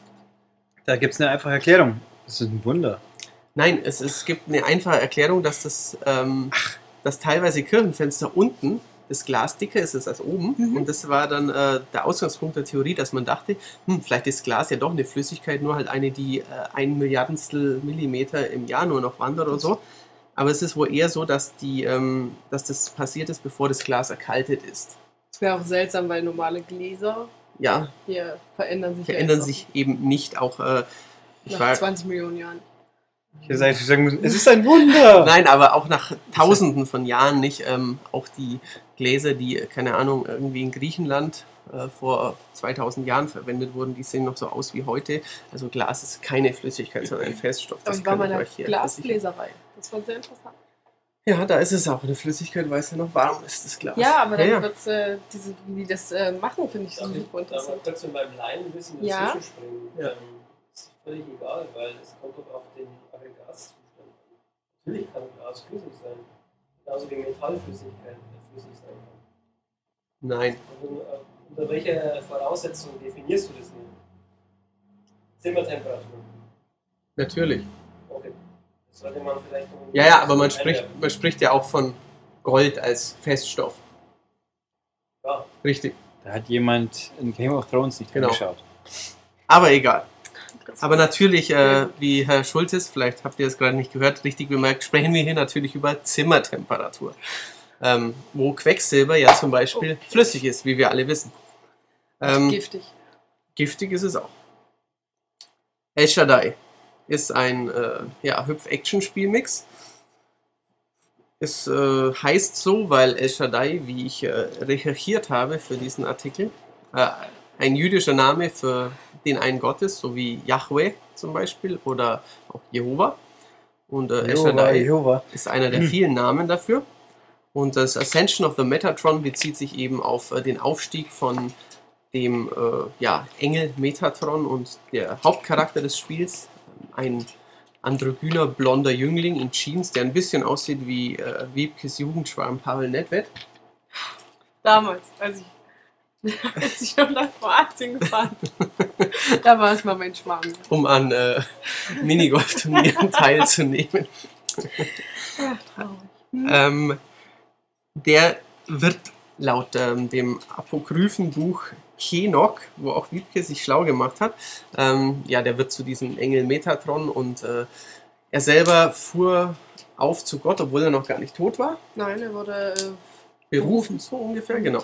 Da gibt es eine einfache Erklärung. Das ist ein Wunder. Nein, es, es gibt eine einfache Erklärung, dass das ähm, dass teilweise Kirchenfenster unten das Glas dicker ist als oben. Mhm. Und das war dann äh, der Ausgangspunkt der Theorie, dass man dachte, hm, vielleicht ist Glas ja doch eine Flüssigkeit, nur halt eine, die äh, ein Milliardenstel Millimeter im Jahr nur noch wandert oder so. Aber es ist wohl eher so, dass, die, ähm, dass das passiert ist, bevor das Glas erkaltet ist. Das wäre auch seltsam, weil normale Gläser Ja, hier verändern sich verändern ja sich eben nicht auch. Äh, ich nach war, 20 Millionen Jahren. Ich hätte eigentlich sagen müssen, es ist ein Wunder. Nein, aber auch nach Tausenden von Jahren nicht. Ähm, auch die Gläser, die, äh, keine Ahnung, irgendwie in Griechenland äh, vor 2000 Jahren verwendet wurden, die sehen noch so aus wie heute. Also Glas ist keine Flüssigkeit, sondern ein Feststoff. Aber ich war mal in hier Glasbläserei. Das war sehr interessant. Ja, da ist es auch. Eine Flüssigkeit weiß ja noch, warm ist das Glas. Ja, aber dann ja, ja. wird's, äh, diese, wie die das äh, machen, finde ich Darf ich super da interessant. kurz mit meinem Laienwissen Ja. dazwischen springen? Ja. Ähm, ist völlig egal, weil es kommt doch auf den Aggregatzustand an. Natürlich kann Glas flüssig sein. Genauso wie Metallflüssigkeit kann. Nein. Also, äh, unter welcher Voraussetzung definierst du das denn? Zimmertemperatur. Natürlich. Okay. Das sollte man vielleicht Ja, ja, aber man spricht, man spricht ja auch von Gold als Feststoff. Ja. Richtig. Da hat jemand in Game of Thrones nicht Genau. hingeschaut. Aber egal. Aber natürlich, äh, wie Herr Schultes, vielleicht habt ihr es gerade nicht gehört, richtig bemerkt, sprechen wir hier natürlich über Zimmertemperatur. Ähm, wo Quecksilber ja zum Beispiel flüssig ist, wie wir alle wissen. Ähm, Giftig. giftig ist es auch. El Shaddai ist ein äh, ja, Hüpf-Action-Spielmix. Es äh, heißt so, weil El Shaddai, wie ich äh, recherchiert habe für diesen Artikel, äh, ein jüdischer Name für den einen Gott ist, so wie Yahweh zum Beispiel oder auch Jehova. Und äh, El Shaddai Jehova. ist einer der vielen Namen dafür. Und das Ascension of the Metatron bezieht sich eben auf äh, den Aufstieg von dem äh, ja, Engel Metatron und der Hauptcharakter des Spiels, ein androgyner blonder Jüngling in Jeans, der ein bisschen aussieht wie äh, Wiebkes Jugendschwarm Pavel Nedved. Damals, als ich, als ich noch nach Kroatien gefahren bin. da war es mal mein Schmarrn. um an äh, Minigolf-Turnieren teilzunehmen. Ach, traurig. Ähm, der wird laut ähm, dem apokryphen Buch Henoch, wo auch Wiebke sich schlau gemacht hat, ähm, ja, der wird zu diesem Engel Metatron und äh, er selber fuhr auf zu Gott, obwohl er noch gar nicht tot war. Nein, er wurde, äh, Berufen, so ungefähr, genau.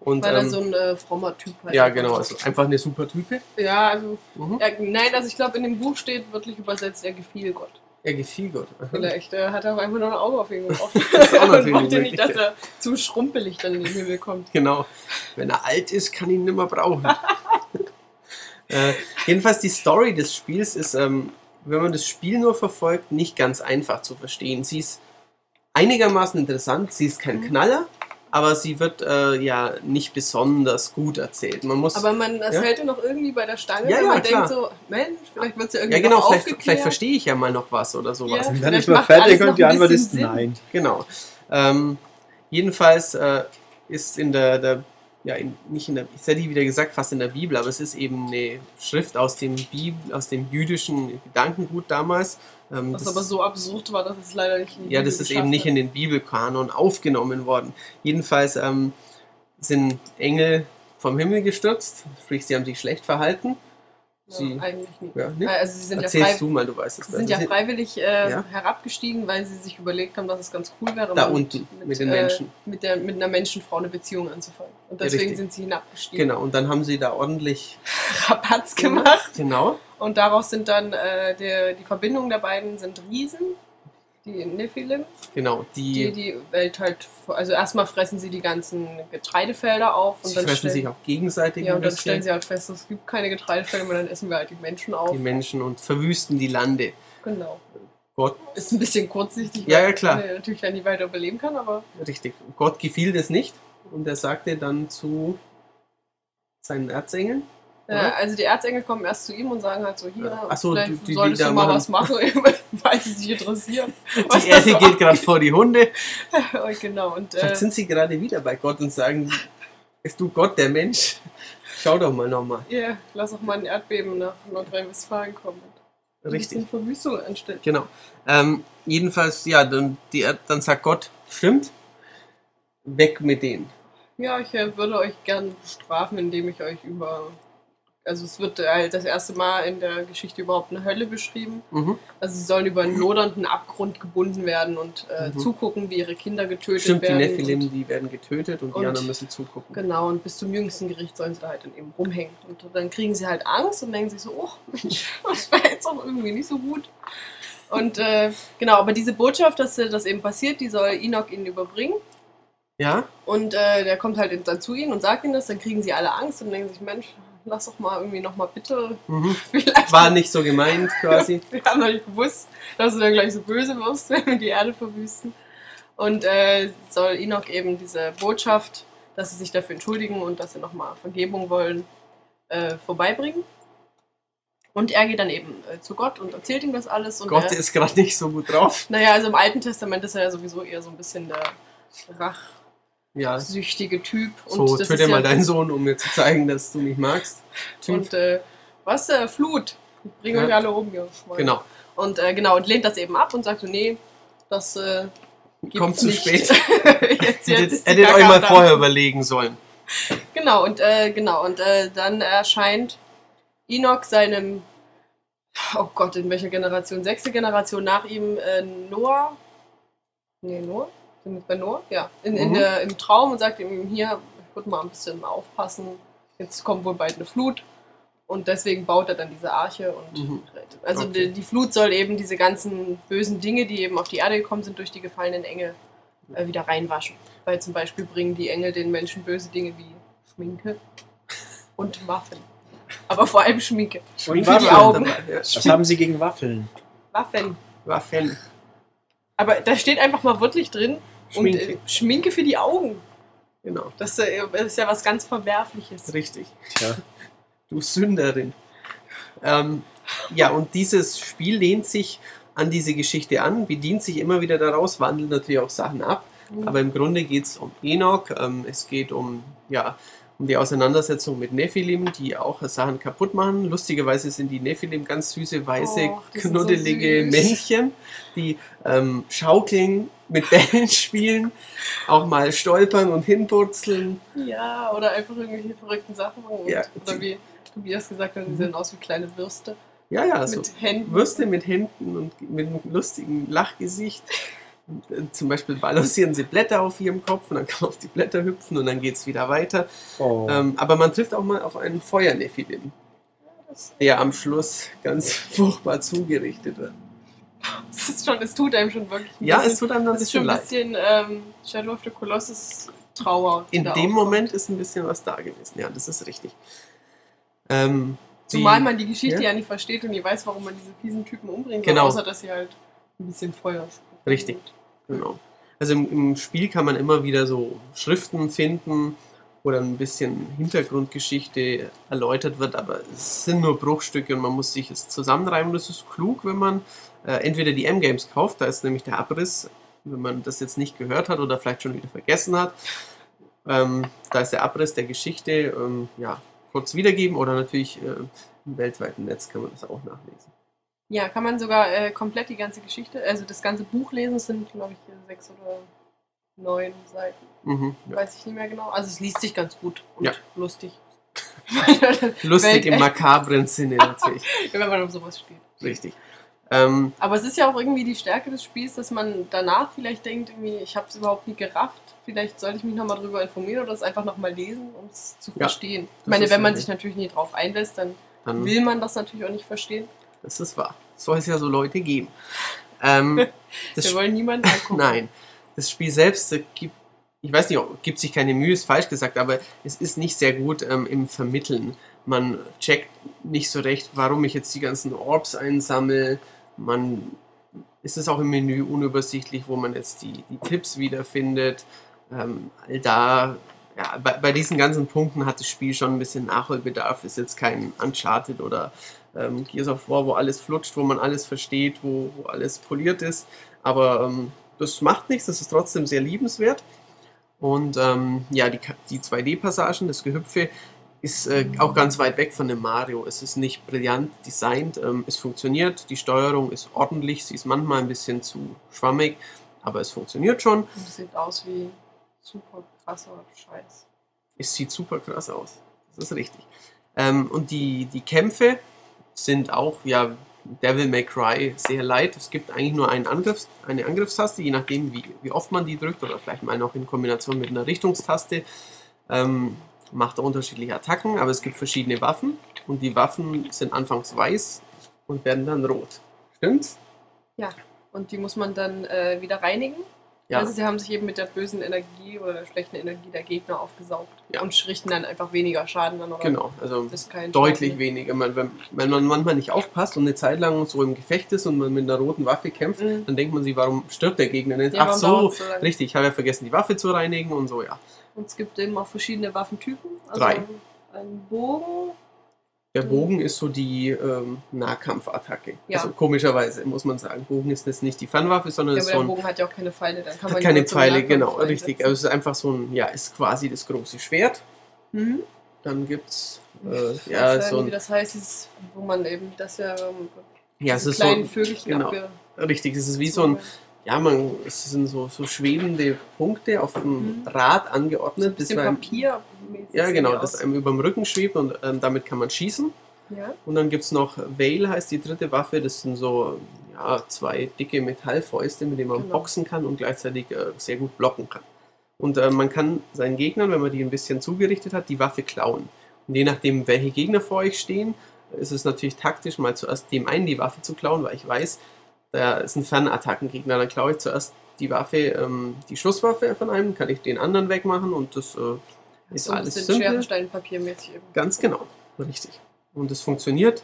Und, weil er ähm, so ein äh, frommer Typ halt ja, genau, also einfach eine super Type. Ja, also, Mhm. er, nein, also ich glaube, in dem Buch steht wirklich übersetzt, er gefiel Gott. Er gefiel Gott. Aha. Vielleicht äh, hat er auch einfach nur ein Auge auf ihn geworfen. ist auch natürlich Und wollte nicht, dass er zu schrumpelig dann in den Himmel kommt. Genau. Wenn er alt ist, kann ihn nimmer brauchen. äh, jedenfalls die Story des Spiels ist, ähm, wenn man das Spiel nur verfolgt, nicht ganz einfach zu verstehen. Sie ist einigermaßen interessant. Sie ist kein Mhm. Knaller, aber sie wird äh, ja nicht besonders gut erzählt. Man muss Aber man, das Ja? hält noch irgendwie bei der Stange, Ja, weil ja, man klar. denkt so, Mensch, vielleicht wird es ja irgendwie ja genau, noch vielleicht, vielleicht verstehe ich ja mal noch was oder sowas. Ja. Und dann ist man fertig und die Antwort ist Sinn. nein. Genau. Ähm, jedenfalls äh, ist in der, der ja, in, nicht in der, ich hätte wieder gesagt, fast in der Bibel, aber es ist eben eine Schrift aus dem, Bibel, aus dem jüdischen Gedankengut damals. Ähm, Was das- aber so absurd war, dass es leider nicht in die ja, Bibel das ist eben nicht hat. in den Bibelkanon aufgenommen worden. Jedenfalls ähm, sind Engel vom Himmel gestürzt, sprich, sie haben sich schlecht verhalten. Sie, Ja, eigentlich nicht. ja, ne? Also sie sind ja, Erzählst frei, du mal, du weißt es sie sind ja freiwillig äh, Ja. herabgestiegen, weil sie sich überlegt haben, dass es ganz cool wäre, Da unten, mit den Menschen. Äh, mit, der, mit einer Menschenfrau eine Beziehung anzufangen. Und Ja, deswegen richtig. sind sie hinabgestiegen. Genau, und dann haben sie da ordentlich Rabatz gemacht. Genau. Und daraus sind dann äh, der, die Verbindungen der beiden sind Riesen, die Nephilim, Genau, die die Welt halt, also erstmal fressen sie die ganzen Getreidefelder auf und Sie dann, fressen stellen, sich auch gegenseitig ja, und dann stellen sie halt fest, es gibt keine Getreidefelder mehr, dann essen wir halt die Menschen auf. die Menschen und verwüsten die Lande. Genau. Gott, Ist ein bisschen kurzsichtig, Ja, weil ja, klar. man natürlich dann nie weiter überleben kann, aber richtig. Gott gefiel das nicht und er sagte dann zu seinen Erzengeln, Äh, oder? also die Erzengel kommen erst zu ihm und sagen halt so, hier, so, vielleicht die- die- die solltest da du mal machen. was machen, weil sie sich interessieren. Die Erde so geht gerade vor die Hunde. genau, und äh, Vielleicht sind sie gerade wieder bei Gott und sagen, bist du Gott, der Mensch? Schau doch mal nochmal. ja, lass auch mal ein Erdbeben nach Nordrhein-Westfalen kommen. und ein Richtig. bisschen Verwüstung anstellen. Genau. Ähm, jedenfalls, ja, dann, die, dann sagt Gott, stimmt, weg mit denen. Ja, ich äh, würde euch gern bestrafen, indem ich euch über. Also es wird äh, das erste Mal in der Geschichte überhaupt eine Hölle beschrieben. Mhm. Also sie sollen über einen lodernden Abgrund gebunden werden und äh, Mhm. zugucken, wie ihre Kinder getötet Stimmt, die werden. Nephilim, und, die werden getötet und, die und- anderen müssen zugucken. genau, und bis zum jüngsten Gericht sollen sie da halt dann eben rumhängen. Und dann kriegen sie halt Angst und denken sich so, oh, Mensch, das wäre jetzt auch irgendwie nicht so gut. Und äh, genau, aber diese Botschaft, dass äh, das eben passiert, die soll Enoch ihnen überbringen. Ja? Und äh, der kommt halt dann zu ihnen und sagt ihnen das, dann kriegen sie alle Angst und denken sich, Mensch, lass doch mal irgendwie nochmal bitte, Mhm. War nicht so gemeint quasi. Wir haben noch nicht gewusst, dass du dann gleich so böse wirst, wenn wir die Erde verwüsten. Und äh, soll Enoch eben diese Botschaft, dass sie sich dafür entschuldigen und dass sie nochmal Vergebung wollen, äh, vorbeibringen. Und er geht dann eben äh, zu Gott und erzählt ihm das alles. Und Gott er, ist gerade nicht so gut drauf. naja, also im Alten Testament ist er ja sowieso eher so ein bisschen der Ja, rachsüchtige Typ. so, das töte ist mal ja, deinen Sohn, um mir zu zeigen, dass du mich magst. Typ. Und äh, was? Äh, Flut. Bring Ja. euch alle um hier. Genau. Und äh, genau, und lehnt das eben ab und sagt so, nee, das äh, Kommt zu nicht. spät. jetzt, jetzt Hättet euch mal vorher überlegen sollen. Genau, und äh, genau, und äh, dann erscheint Enoch seinem, oh Gott, in welcher Generation? Sechste Generation nach ihm äh, Noah. Nee, Noah? Bei Noah? Ja. In, in Mhm. der, Im Traum und sagt ihm hier, ich würde mal ein bisschen aufpassen, jetzt kommt wohl bald eine Flut. Und deswegen baut er dann diese Arche und Mhm. Also Okay. die, die Flut soll eben diese ganzen bösen Dinge, die eben auf die Erde gekommen sind durch die gefallenen Engel, äh, wieder reinwaschen. Weil zum Beispiel bringen die Engel den Menschen böse Dinge wie Schminke und Waffen. Aber vor allem Schminke. Und für die. Augen. Was haben Sie gegen Waffeln? Waffen. Waffen. Aber da steht einfach mal wörtlich drin. Schminke. Und äh, Schminke für die Augen. Genau, Das äh, ist ja was ganz Verwerfliches. richtig. Tja. Du Sünderin. Ähm, ja, und dieses Spiel lehnt sich an diese Geschichte an, bedient sich immer wieder daraus, wandelt natürlich auch Sachen ab. Aber im Grunde geht es um Enoch, ähm, es geht um, ja, um die Auseinandersetzung mit Nephilim, die auch Sachen kaputt machen. Lustigerweise sind die Nephilim ganz süße, weiße, so knuddelige süß. Männchen, die ähm, schaukeln, mit Bällen spielen, auch mal stolpern und hinpurzeln. Ja, oder einfach irgendwelche verrückten Sachen machen. Und, Ja. Oder wie Tobias gesagt hat, die sehen aus wie kleine Würste. Ja, ja, so mit Händen. Würste mit Händen und mit einem lustigen Lachgesicht. Äh, zum Beispiel balancieren sie Blätter auf ihrem Kopf und dann kann man auf die Blätter hüpfen und dann geht es wieder weiter. Oh. Ähm, aber man trifft auch mal auf einen Feuernephilim, der am Schluss ganz furchtbar zugerichtet wird. Es, ist schon, es tut einem schon wirklich Ja, bisschen, es tut einem dann ein es ist schon bisschen ein leid. bisschen ähm, Shadow of the Colossus Trauer. In dem aufkommt. Moment ist ein bisschen was da gewesen. Ja, das ist richtig. Ähm, Zumal die- man die Geschichte Ja? ja? nicht versteht und nie weiß, warum man diese fiesen Typen umbringen Genau. soll, außer dass sie halt ein bisschen Feuer spucken. Richtig. Genau. Also im, im Spiel kann man immer wieder so Schriften finden, wo dann ein bisschen Hintergrundgeschichte erläutert wird, aber es sind nur Bruchstücke und man muss sich es zusammenreimen. Das ist klug, wenn man entweder die M-Games kauft, da ist nämlich der Abriss, wenn man das jetzt nicht gehört hat oder vielleicht schon wieder vergessen hat. Ähm, da ist der Abriss der Geschichte ähm, ja, kurz wiedergeben oder natürlich äh, im weltweiten Netz kann man das auch nachlesen. Ja, kann man sogar äh, komplett die ganze Geschichte, also das ganze Buch lesen, es sind glaube ich sechs oder neun Seiten. Mhm, ja. Weiß ich nicht mehr genau. Also es liest sich ganz gut und Ja. lustig. Lustig Welt- im makabren Sinne natürlich. Wenn man auf sowas steht. Richtig. Ähm, Aber es ist ja auch irgendwie die Stärke des Spiels, dass man danach vielleicht denkt, irgendwie, ich habe es überhaupt nie gerafft. Vielleicht sollte ich mich nochmal drüber informieren oder es einfach nochmal lesen, um es zu Ja, verstehen. Ich meine, wenn man sich natürlich nie drauf einlässt, dann dann, will man das natürlich auch nicht verstehen. das ist wahr. Soll es ja so Leute geben. Ähm, das Wir wollen niemanden angucken. Nein, das Spiel selbst äh, gibt, ich weiß nicht, gibt sich keine Mühe, ist falsch gesagt, aber es ist nicht sehr gut ähm, im Vermitteln. Man checkt nicht so recht, warum ich jetzt die ganzen Orbs einsammle. Man ist es auch im Menü unübersichtlich, wo man jetzt die, die Tipps wiederfindet. Ähm, da ja, bei, bei diesen ganzen Punkten hat das Spiel schon ein bisschen Nachholbedarf. Ist jetzt kein Uncharted oder ähm, Gears of War, wo alles flutscht, wo man alles versteht, wo, wo alles poliert ist. Aber ähm, das macht nichts, das ist trotzdem sehr liebenswert. Und ähm, ja, die, die 2D-Passagen, das Gehüpfe, ist äh, auch ganz weit weg von dem Mario. Es ist nicht brillant designt, ähm, es funktioniert, die Steuerung ist ordentlich, sie ist manchmal ein bisschen zu schwammig, aber es funktioniert schon. Und es sieht aus wie super krasser Scheiß. Es sieht super krass aus. Das ist richtig. Ähm, und die, die Kämpfe sind auch, ja, Devil May Cry sehr light. Es gibt eigentlich nur einen Angriffs-, eine Angriffstaste, je nachdem, wie, wie oft man die drückt oder vielleicht mal noch in Kombination mit einer Richtungstaste. Ähm, macht er unterschiedliche Attacken, aber es gibt verschiedene Waffen und die Waffen sind anfangs weiß und werden dann rot. Stimmt's? Und die muss man dann äh, wieder reinigen. Ja. Also sie haben sich eben mit der bösen Energie oder der schlechten Energie der Gegner aufgesaugt Ja. und richten dann einfach weniger Schaden an. Oder Genau, also deutlich Schaden. weniger. Man, wenn, wenn man manchmal nicht aufpasst und eine Zeit lang so im Gefecht ist und man mit einer roten Waffe kämpft, Mhm. dann denkt man sich, warum stirbt der Gegner nicht? Ja, Ach so, so richtig, ich habe ja vergessen, die Waffe zu reinigen und so, ja. Und es gibt eben auch verschiedene Waffentypen. Also Drei. Ein Bogen. Der Mhm. Bogen ist so die ähm, Nahkampfattacke. Ja. Also komischerweise muss man sagen, Bogen ist jetzt nicht die Fernwaffe, sondern Ja, ist aber so der ein, Bogen hat ja auch keine Pfeile. Dann kann hat man keine Pfeile, genau, richtig. Also es ist einfach so ein, ja, ist quasi das große Schwert. Mhm. Dann gibt's äh, weiß ja leider so ein, wie das heißt, dieses, wo man eben das ja ähm, ja, es ist so Vögelchen genau. richtig, es ist wie so ein Ja, man, es sind so, so schwebende Punkte auf dem Mhm. Rad angeordnet. das einem, Papier. ja, genau, das einem über dem Rücken schwebt und ähm, damit kann man schießen. Ja. Und dann gibt es noch Veil, heißt die dritte Waffe. Das sind so ja, zwei dicke Metallfäuste, mit denen man Genau. boxen kann und gleichzeitig äh, sehr gut blocken kann. Und äh, man kann seinen Gegnern, wenn man die ein bisschen zugerichtet hat, die Waffe klauen. Und je nachdem, welche Gegner vor euch stehen, ist es natürlich taktisch, mal zuerst dem einen die Waffe zu klauen, weil ich weiß, da ist ein Fernattackengegner. Dann klaue ich zuerst die Waffe, ähm, die Schusswaffe von einem, kann ich den anderen wegmachen und das äh, ist so alles simpel. Schere, Stein, Papier mäßig eben. Ganz genau, richtig. Und es funktioniert,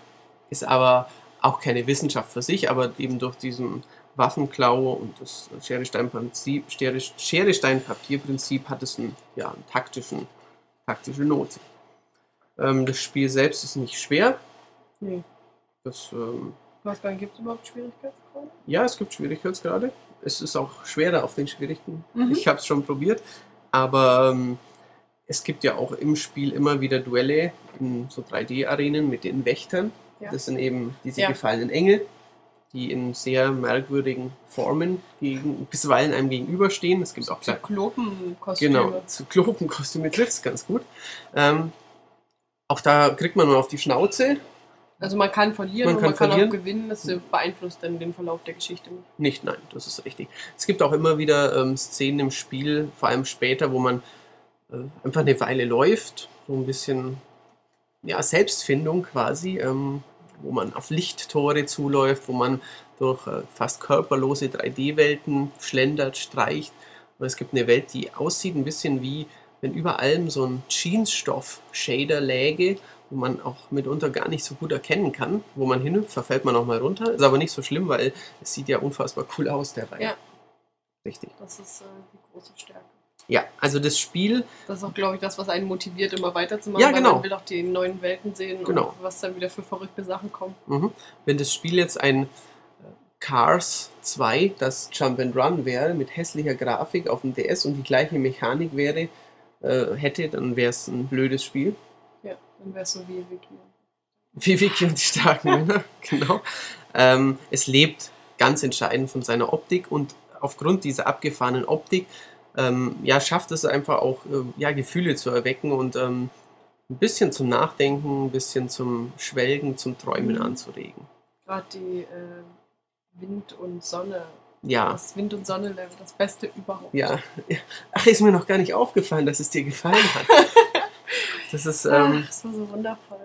ist aber auch keine Wissenschaft für sich, aber eben durch diesen Waffenklau und das Schere-Stein-Prinzip, Schere- Schere-Stein-Papier-Prinzip hat es einen, ja, einen taktischen, taktische Note. Ähm, das Spiel selbst ist nicht schwer. Nee. Das, ähm, Was dann gibt es überhaupt Schwierigkeitsgrade? Ja, es gibt Schwierigkeitsgrade. Es ist auch schwerer auf den schwierigen. Mhm. Ich habe es schon probiert. Aber ähm, es gibt ja auch im Spiel immer wieder Duelle in so 3D-Arenen mit den Wächtern. Ja. Das sind eben diese Ja. gefallenen Engel, die in sehr merkwürdigen Formen gegen, bisweilen einem gegenüberstehen. Es gibt auch Zyklopenkostüme. Genau, Zyklopenkostüme trifft es ganz gut. Ähm, auch da kriegt man nur auf die Schnauze. Also man kann verlieren Man und kann man kann verlieren. auch gewinnen. Das äh, beeinflusst dann den Verlauf der Geschichte nicht. Nein, das ist richtig. Es gibt auch immer wieder ähm, Szenen im Spiel, vor allem später, wo man äh, einfach eine Weile läuft, so ein bisschen ja, Selbstfindung quasi, ähm, wo man auf Lichttore zuläuft, wo man durch äh, fast körperlose 3D-Welten schlendert, streicht. Und es gibt eine Welt, die aussieht ein bisschen wie, wenn über allem so ein Jeansstoff-Shader läge, wo man auch mitunter gar nicht so gut erkennen kann. Wo man hinhüpft, verfällt man auch mal runter. Ist aber nicht so schlimm, weil es sieht ja unfassbar cool aus, der Reihe. Ja. Richtig. Das ist äh, die große Stärke. Ja, also das Spiel, Das ist auch, glaube ich, das, was einen motiviert, immer weiterzumachen. Ja, weil genau. Man will auch die neuen Welten sehen Genau. und was dann wieder für verrückte Sachen kommen. mhm. wenn das Spiel jetzt ein äh, Cars 2, das Jump and Run wäre, mit hässlicher Grafik auf dem DS und die gleiche Mechanik wäre, äh, hätte, dann wäre es ein blödes Spiel. Dann wäre es so wie Wiki. Wie Vicky und die starken Männer, genau. Ähm, es lebt ganz entscheidend von seiner Optik und aufgrund dieser abgefahrenen Optik ähm, ja, schafft es einfach auch äh, ja, Gefühle zu erwecken und ähm, ein bisschen zum Nachdenken, ein bisschen zum Schwelgen, zum Träumen Mhm. anzuregen. Gerade die äh, Wind und Sonne. Ja, Das Wind- und Sonne-Level, das Beste überhaupt. ja. Ach, ist mir noch gar nicht aufgefallen, dass es dir gefallen hat. Das ist, ähm, Ach, das war so wundervoll.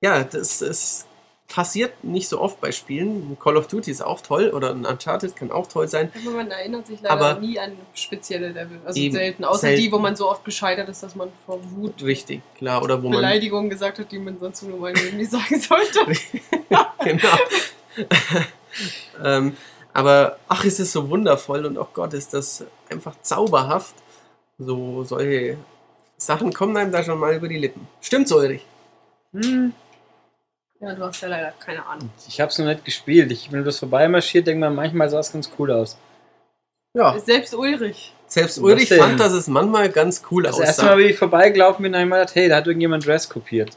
ja, das ist passiert nicht so oft bei Spielen. Call of Duty ist auch toll oder ein Uncharted kann auch toll sein. Aber man erinnert sich leider Aber- nie an spezielle Level. Also selten. Außer selten. die, wo man so oft gescheitert ist, dass man vor Wut Richtig, klar. Oder wo man. Beleidigungen gesagt hat, die man sonst nur mal nie sagen sollte. genau. ähm, aber ach, es ist so wundervoll und oh Gott, ist das einfach zauberhaft, so solche Sachen kommen einem da schon mal über die Lippen. Stimmt's, Ulrich? Hm, Ja, du hast ja leider keine Ahnung. ich hab's noch nicht gespielt. Ich bin bloß vorbeimarschiert, denke mal, manchmal sah es ganz cool aus. Ja. Selbst Ulrich. Selbst Was Ulrich denn? fand, dass es manchmal ganz cool Das erste Mal, aussah. wie ich vorbeigelaufen bin, habe ich mir gedacht, hey, da hat irgendjemand Dress kopiert.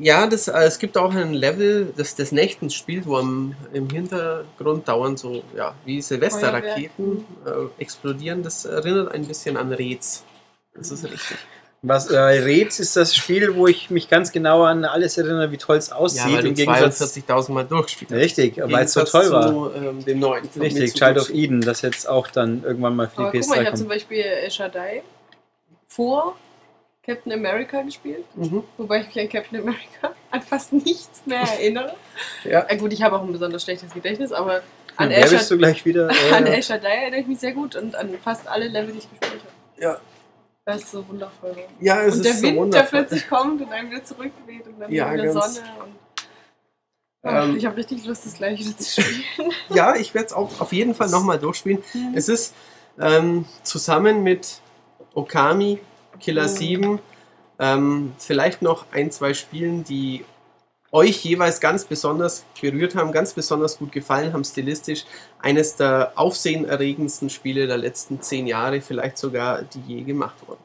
Ja, das, äh, es gibt auch ein Level, das des Nächtens spielt, wo am, im Hintergrund dauernd so, ja, wie Silvesterraketen äh, explodieren. Das erinnert ein bisschen an Rez. Das ist richtig. Was äh, Rez ist das Spiel, wo ich mich ganz genau an alles erinnere, wie toll es Ja, aussieht. weil du Im Gegensatz, 42.000 Mal durchgespielt hast. richtig, weil es so toll war. Zu, ähm, dem neuen. Richtig. Child of Eden, das jetzt auch dann irgendwann mal für Aber die guck mal, ich PS3 habe zum. Beispiel El Shaddai vor Captain America gespielt. Mhm. Wobei ich mich an Captain America an fast nichts mehr erinnere. Ja. Äh, gut, ich habe auch ein besonders schlechtes Gedächtnis, aber an, Ja, El, wer bist Shad du gleich wieder? an Äh, El Shaddai erinnere ich mich sehr gut und an fast alle Level, die ich gespielt habe. Ja. Das ist so wundervoll. Ja, es und der ist Wind, so der wundervoll. plötzlich kommt und dann wieder zurückweht und dann Ja, wieder Sonne. Und Ähm, ich habe richtig Lust, das gleiche zu spielen. Ja, ich werde es auch auf jeden Fall nochmal durchspielen. Mhm. Es ist ähm, zusammen mit Okami, Killer Mhm. 7, ähm, vielleicht noch ein, zwei Spielen, die euch jeweils ganz besonders berührt haben, ganz besonders gut gefallen haben, stilistisch. Eines der aufsehenerregendsten Spiele der letzten zehn Jahre, vielleicht sogar, die je gemacht wurden.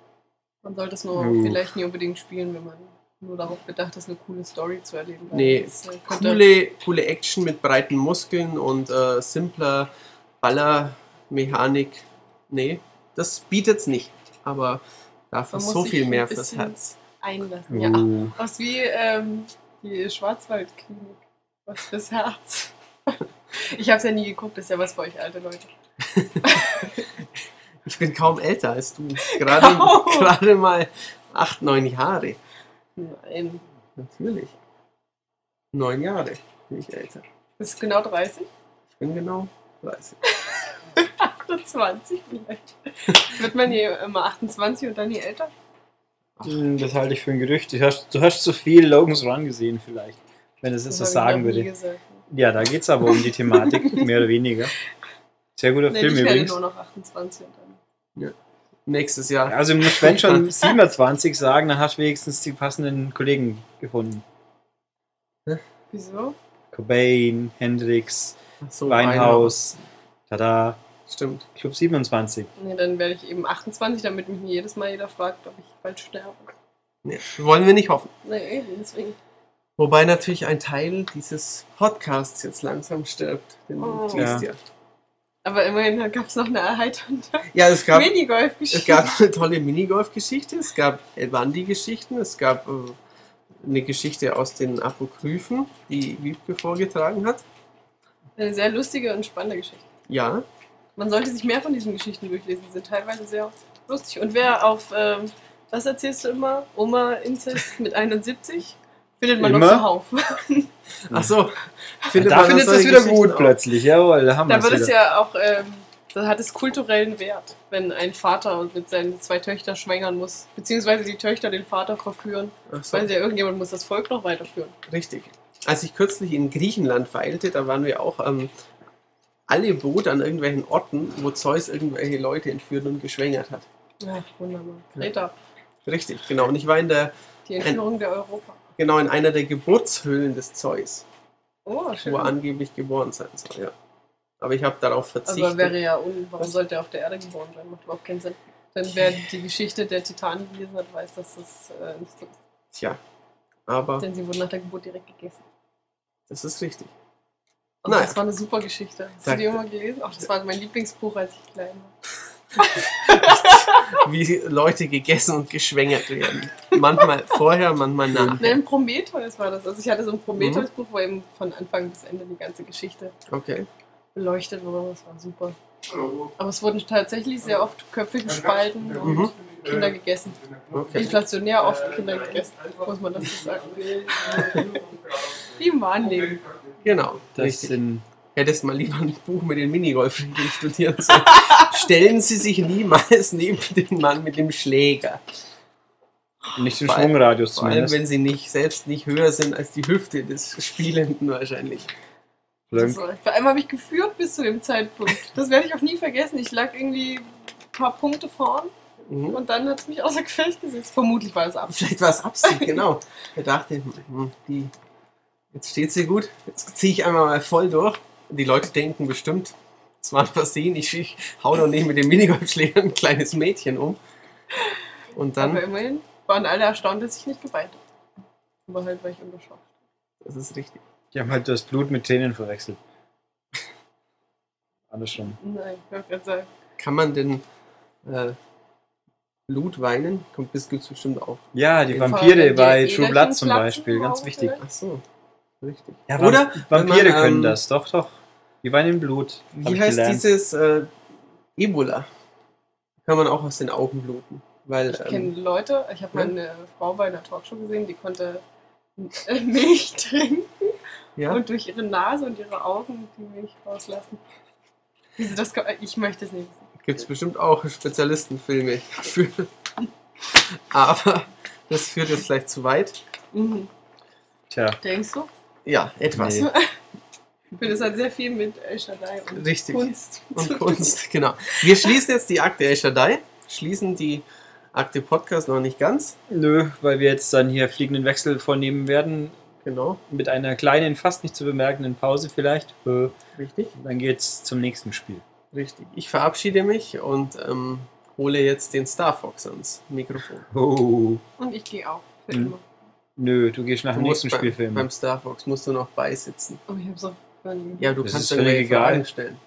Man sollte es nur Uh. vielleicht nie unbedingt spielen, wenn man nur darauf bedacht ist, eine coole Story zu erleben. Nee, das, äh, Coole, coole Action mit breiten Muskeln und äh, simpler Ballermechanik. Nee, das bietet's nicht. Aber dafür so viel mehr fürs Herz. einlassen. Ja, was wie ähm, die Schwarzwaldklinik. Was fürs Herz. Ich habe es ja nie geguckt, das ist ja was für euch alte Leute. Ich bin kaum älter als du. Gerade, gerade mal acht, neun Jahre. Nein. Natürlich. Neun Jahre bin ich älter. Das ist genau 30? Ich bin genau 30. 28 vielleicht. Wird man hier immer 28 und dann je älter? Hm, das halte ich für ein Gerücht. Du hast, du hast zu viel Logan's Run gesehen, vielleicht. Wenn das jetzt so sagen würde. gesagt. Ja, da geht es aber um die Thematik, mehr oder weniger. Sehr guter Nee, Film ich werde übrigens. nur noch 28 und dann. Nächstes Jahr. Also, du musst, wenn schon 27 sagen, dann hast du wenigstens die passenden Kollegen gefunden. Wieso? Cobain, Hendrix, so, Weinhaus, tada, Stimmt. Club 27. Nee, dann werde ich eben 28, damit mich jedes Mal jeder fragt, ob ich bald sterbe. Nee, wollen wir nicht hoffen. Nee, eben, deswegen. Wobei natürlich ein Teil dieses Podcasts jetzt langsam stirbt. Den Oh. Ja. Aber immerhin gab es noch eine erheiternde Ja, es gab, es Minigolf-Geschichte. gab eine tolle Minigolf-Geschichte, es gab Elbandi-Geschichten, es gab äh, eine Geschichte aus den Apokryphen, die Wiebke vorgetragen hat. Eine sehr lustige und spannende Geschichte. Ja, Man sollte sich mehr von diesen Geschichten durchlesen. Die sind teilweise sehr lustig. Und wer auf, ähm, was erzählst du immer? Oma Inzest mit 71? Findet man Immer? noch zuhauf. ach so. da Findet man findet es wieder Geschichten gut auch. plötzlich, jawohl, da haben Da wir wird es ja auch, ähm, da hat es kulturellen Wert, wenn ein Vater mit seinen zwei Töchtern schwängern muss. Beziehungsweise die Töchter den Vater verführen. So. Weil ja irgendjemand muss das Volk noch weiterführen. Richtig. Als ich kürzlich in Griechenland weilte, da waren wir auch ähm, alle Boot an irgendwelchen Orten, wo Zeus irgendwelche Leute entführt und geschwängert hat. Ja, wunderbar. Kreta, Richtig, genau. Und ich war in der, die Entführung der Europa. genau in einer der Geburtshöhlen des Zeus, Oh, schön. wo er angeblich geboren sein soll, ja. Aber ich habe darauf verzichtet. Aber wäre ja un warum Was? sollte er auf der Erde geboren sein? Macht überhaupt keinen Sinn. Denn wer die Geschichte der Titanen gelesen hat, weiß, dass das äh, nicht so ist. Tja, aber Denn sie wurden nach der Geburt direkt gegessen. das ist richtig. Und Naja. das war eine super Geschichte. Hast du die Danke. immer gelesen? Ach, das war mein Lieblingsbuch, als ich klein war. Wie Leute gegessen und geschwängert werden. Manchmal vorher, manchmal nachher. Nein, Prometheus war das. Also ich hatte so ein Prometheus-Buch, wo eben von Anfang bis Ende die ganze Geschichte Okay. beleuchtet wurde. Das war super. Aber es wurden tatsächlich sehr oft Köpfe gespalten und Mhm. Kinder gegessen. Okay. Inflationär oft Kinder gegessen, muss man dazu sagen. Wie im wahren Leben. Genau. Das richtig. sind Hättest mal lieber ein Buch mit den Minigolf-Regeln studieren sollen. Stellen Sie sich niemals neben den Mann mit dem Schläger. nicht Vor allem- Schwungradius Vor allem, zumindest. wenn sie nicht selbst nicht höher sind als die Hüfte des Spielenden wahrscheinlich. Vor allem habe ich geführt bis zu dem Zeitpunkt. Das werde ich auch nie vergessen. Ich lag irgendwie ein paar Punkte vorn Mhm. Und dann hat es mich außer Gefecht gesetzt. Vermutlich war es ab. Vielleicht war es Absicht, genau. Er dachte, hm, die, jetzt steht sie gut, jetzt ziehe ich einmal mal voll durch. Die Leute denken bestimmt, es war ein Versehen, ich, ich hau doch nicht mit dem Minigolfschläger ein kleines Mädchen um. Und Aber dann, immerhin waren alle erstaunt, dass ich nicht geweint habe. Aber halt, weil ich unter Schock das ist richtig. Die haben halt das Blut mit Tränen verwechselt. Alles schon. Nein, ich wollte gerade sagen. Kann man denn äh, Blut weinen? Kommt bis gibt's bestimmt auch. Ja, die Vampire bei True Blood zum Beispiel, ganz wichtig. Ach so, richtig. Ja, Oder Vamp- Vampire man, können ähm, das, doch, doch. Die weinen in Blut. Wie heißt gelernt. dieses äh, Ebola? Kann man auch aus den Augen bluten. Weil, Ich ähm, kenne Leute, ich habe ja? mal eine Frau bei einer Talkshow gesehen, die konnte Milch trinken ja? und durch ihre Nase und ihre Augen die Milch rauslassen. Wie sie das, ich möchte es nicht wissen. Gibt es bestimmt auch Spezialistenfilme für. Aber das führt jetzt vielleicht zu weit. Mhm. Tja, Denkst du? Ja, etwas. Nee. Ich finde, es hat sehr viel mit El Shaddai und Richtig. Kunst Und. Kunst, genau. Wir schließen jetzt die Akte El Shaddai, schließen die Akte Podcast noch nicht ganz. nö, weil wir jetzt dann hier fliegenden Wechsel vornehmen werden. Genau, Mit einer kleinen, fast nicht zu bemerkenden Pause vielleicht. Äh, richtig. Dann geht's zum nächsten Spiel. Richtig. Ich verabschiede mich und ähm, hole jetzt den Star Fox ans Mikrofon. Oh. Und ich gehe auch. Für Mhm. immer. Nö, du gehst nach Du dem nächsten bei, Spielfilm. beim Star Fox musst du noch beisitzen. Aber ich habe so. Ja, du Das kannst dann völlig egal. Fragen stellen.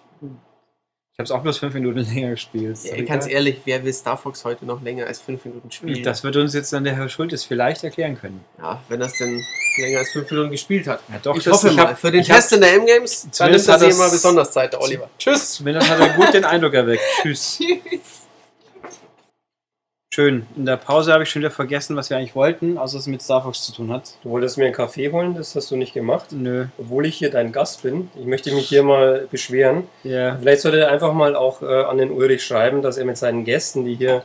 Ich habe es auch bloß fünf Minuten länger gespielt. Ja, ganz egal. ehrlich, wer will Star Fox heute noch länger als fünf Minuten spielen? Das wird uns jetzt dann der Herr Schultes vielleicht erklären können. ja, wenn das denn länger als fünf Minuten gespielt hat. Ja, doch, ich hoffe ich mal. hab- Für den Test in der M-Games, nimmt das das- mal besonders Zeit, der Oliver. Tschüss! Zumindest hat er gut den Eindruck erweckt. Tschüss. Tschüss. Schön. In der Pause habe ich schon wieder vergessen, was wir eigentlich wollten, außer dass es mit Star Fox zu tun hat. Du wolltest mir einen Kaffee holen, das hast du nicht gemacht. Nö. Obwohl ich hier dein Gast bin. Ich möchte mich hier mal beschweren. Ja. Vielleicht sollte er einfach mal auch äh, an den Ulrich schreiben, dass er mit seinen Gästen, die hier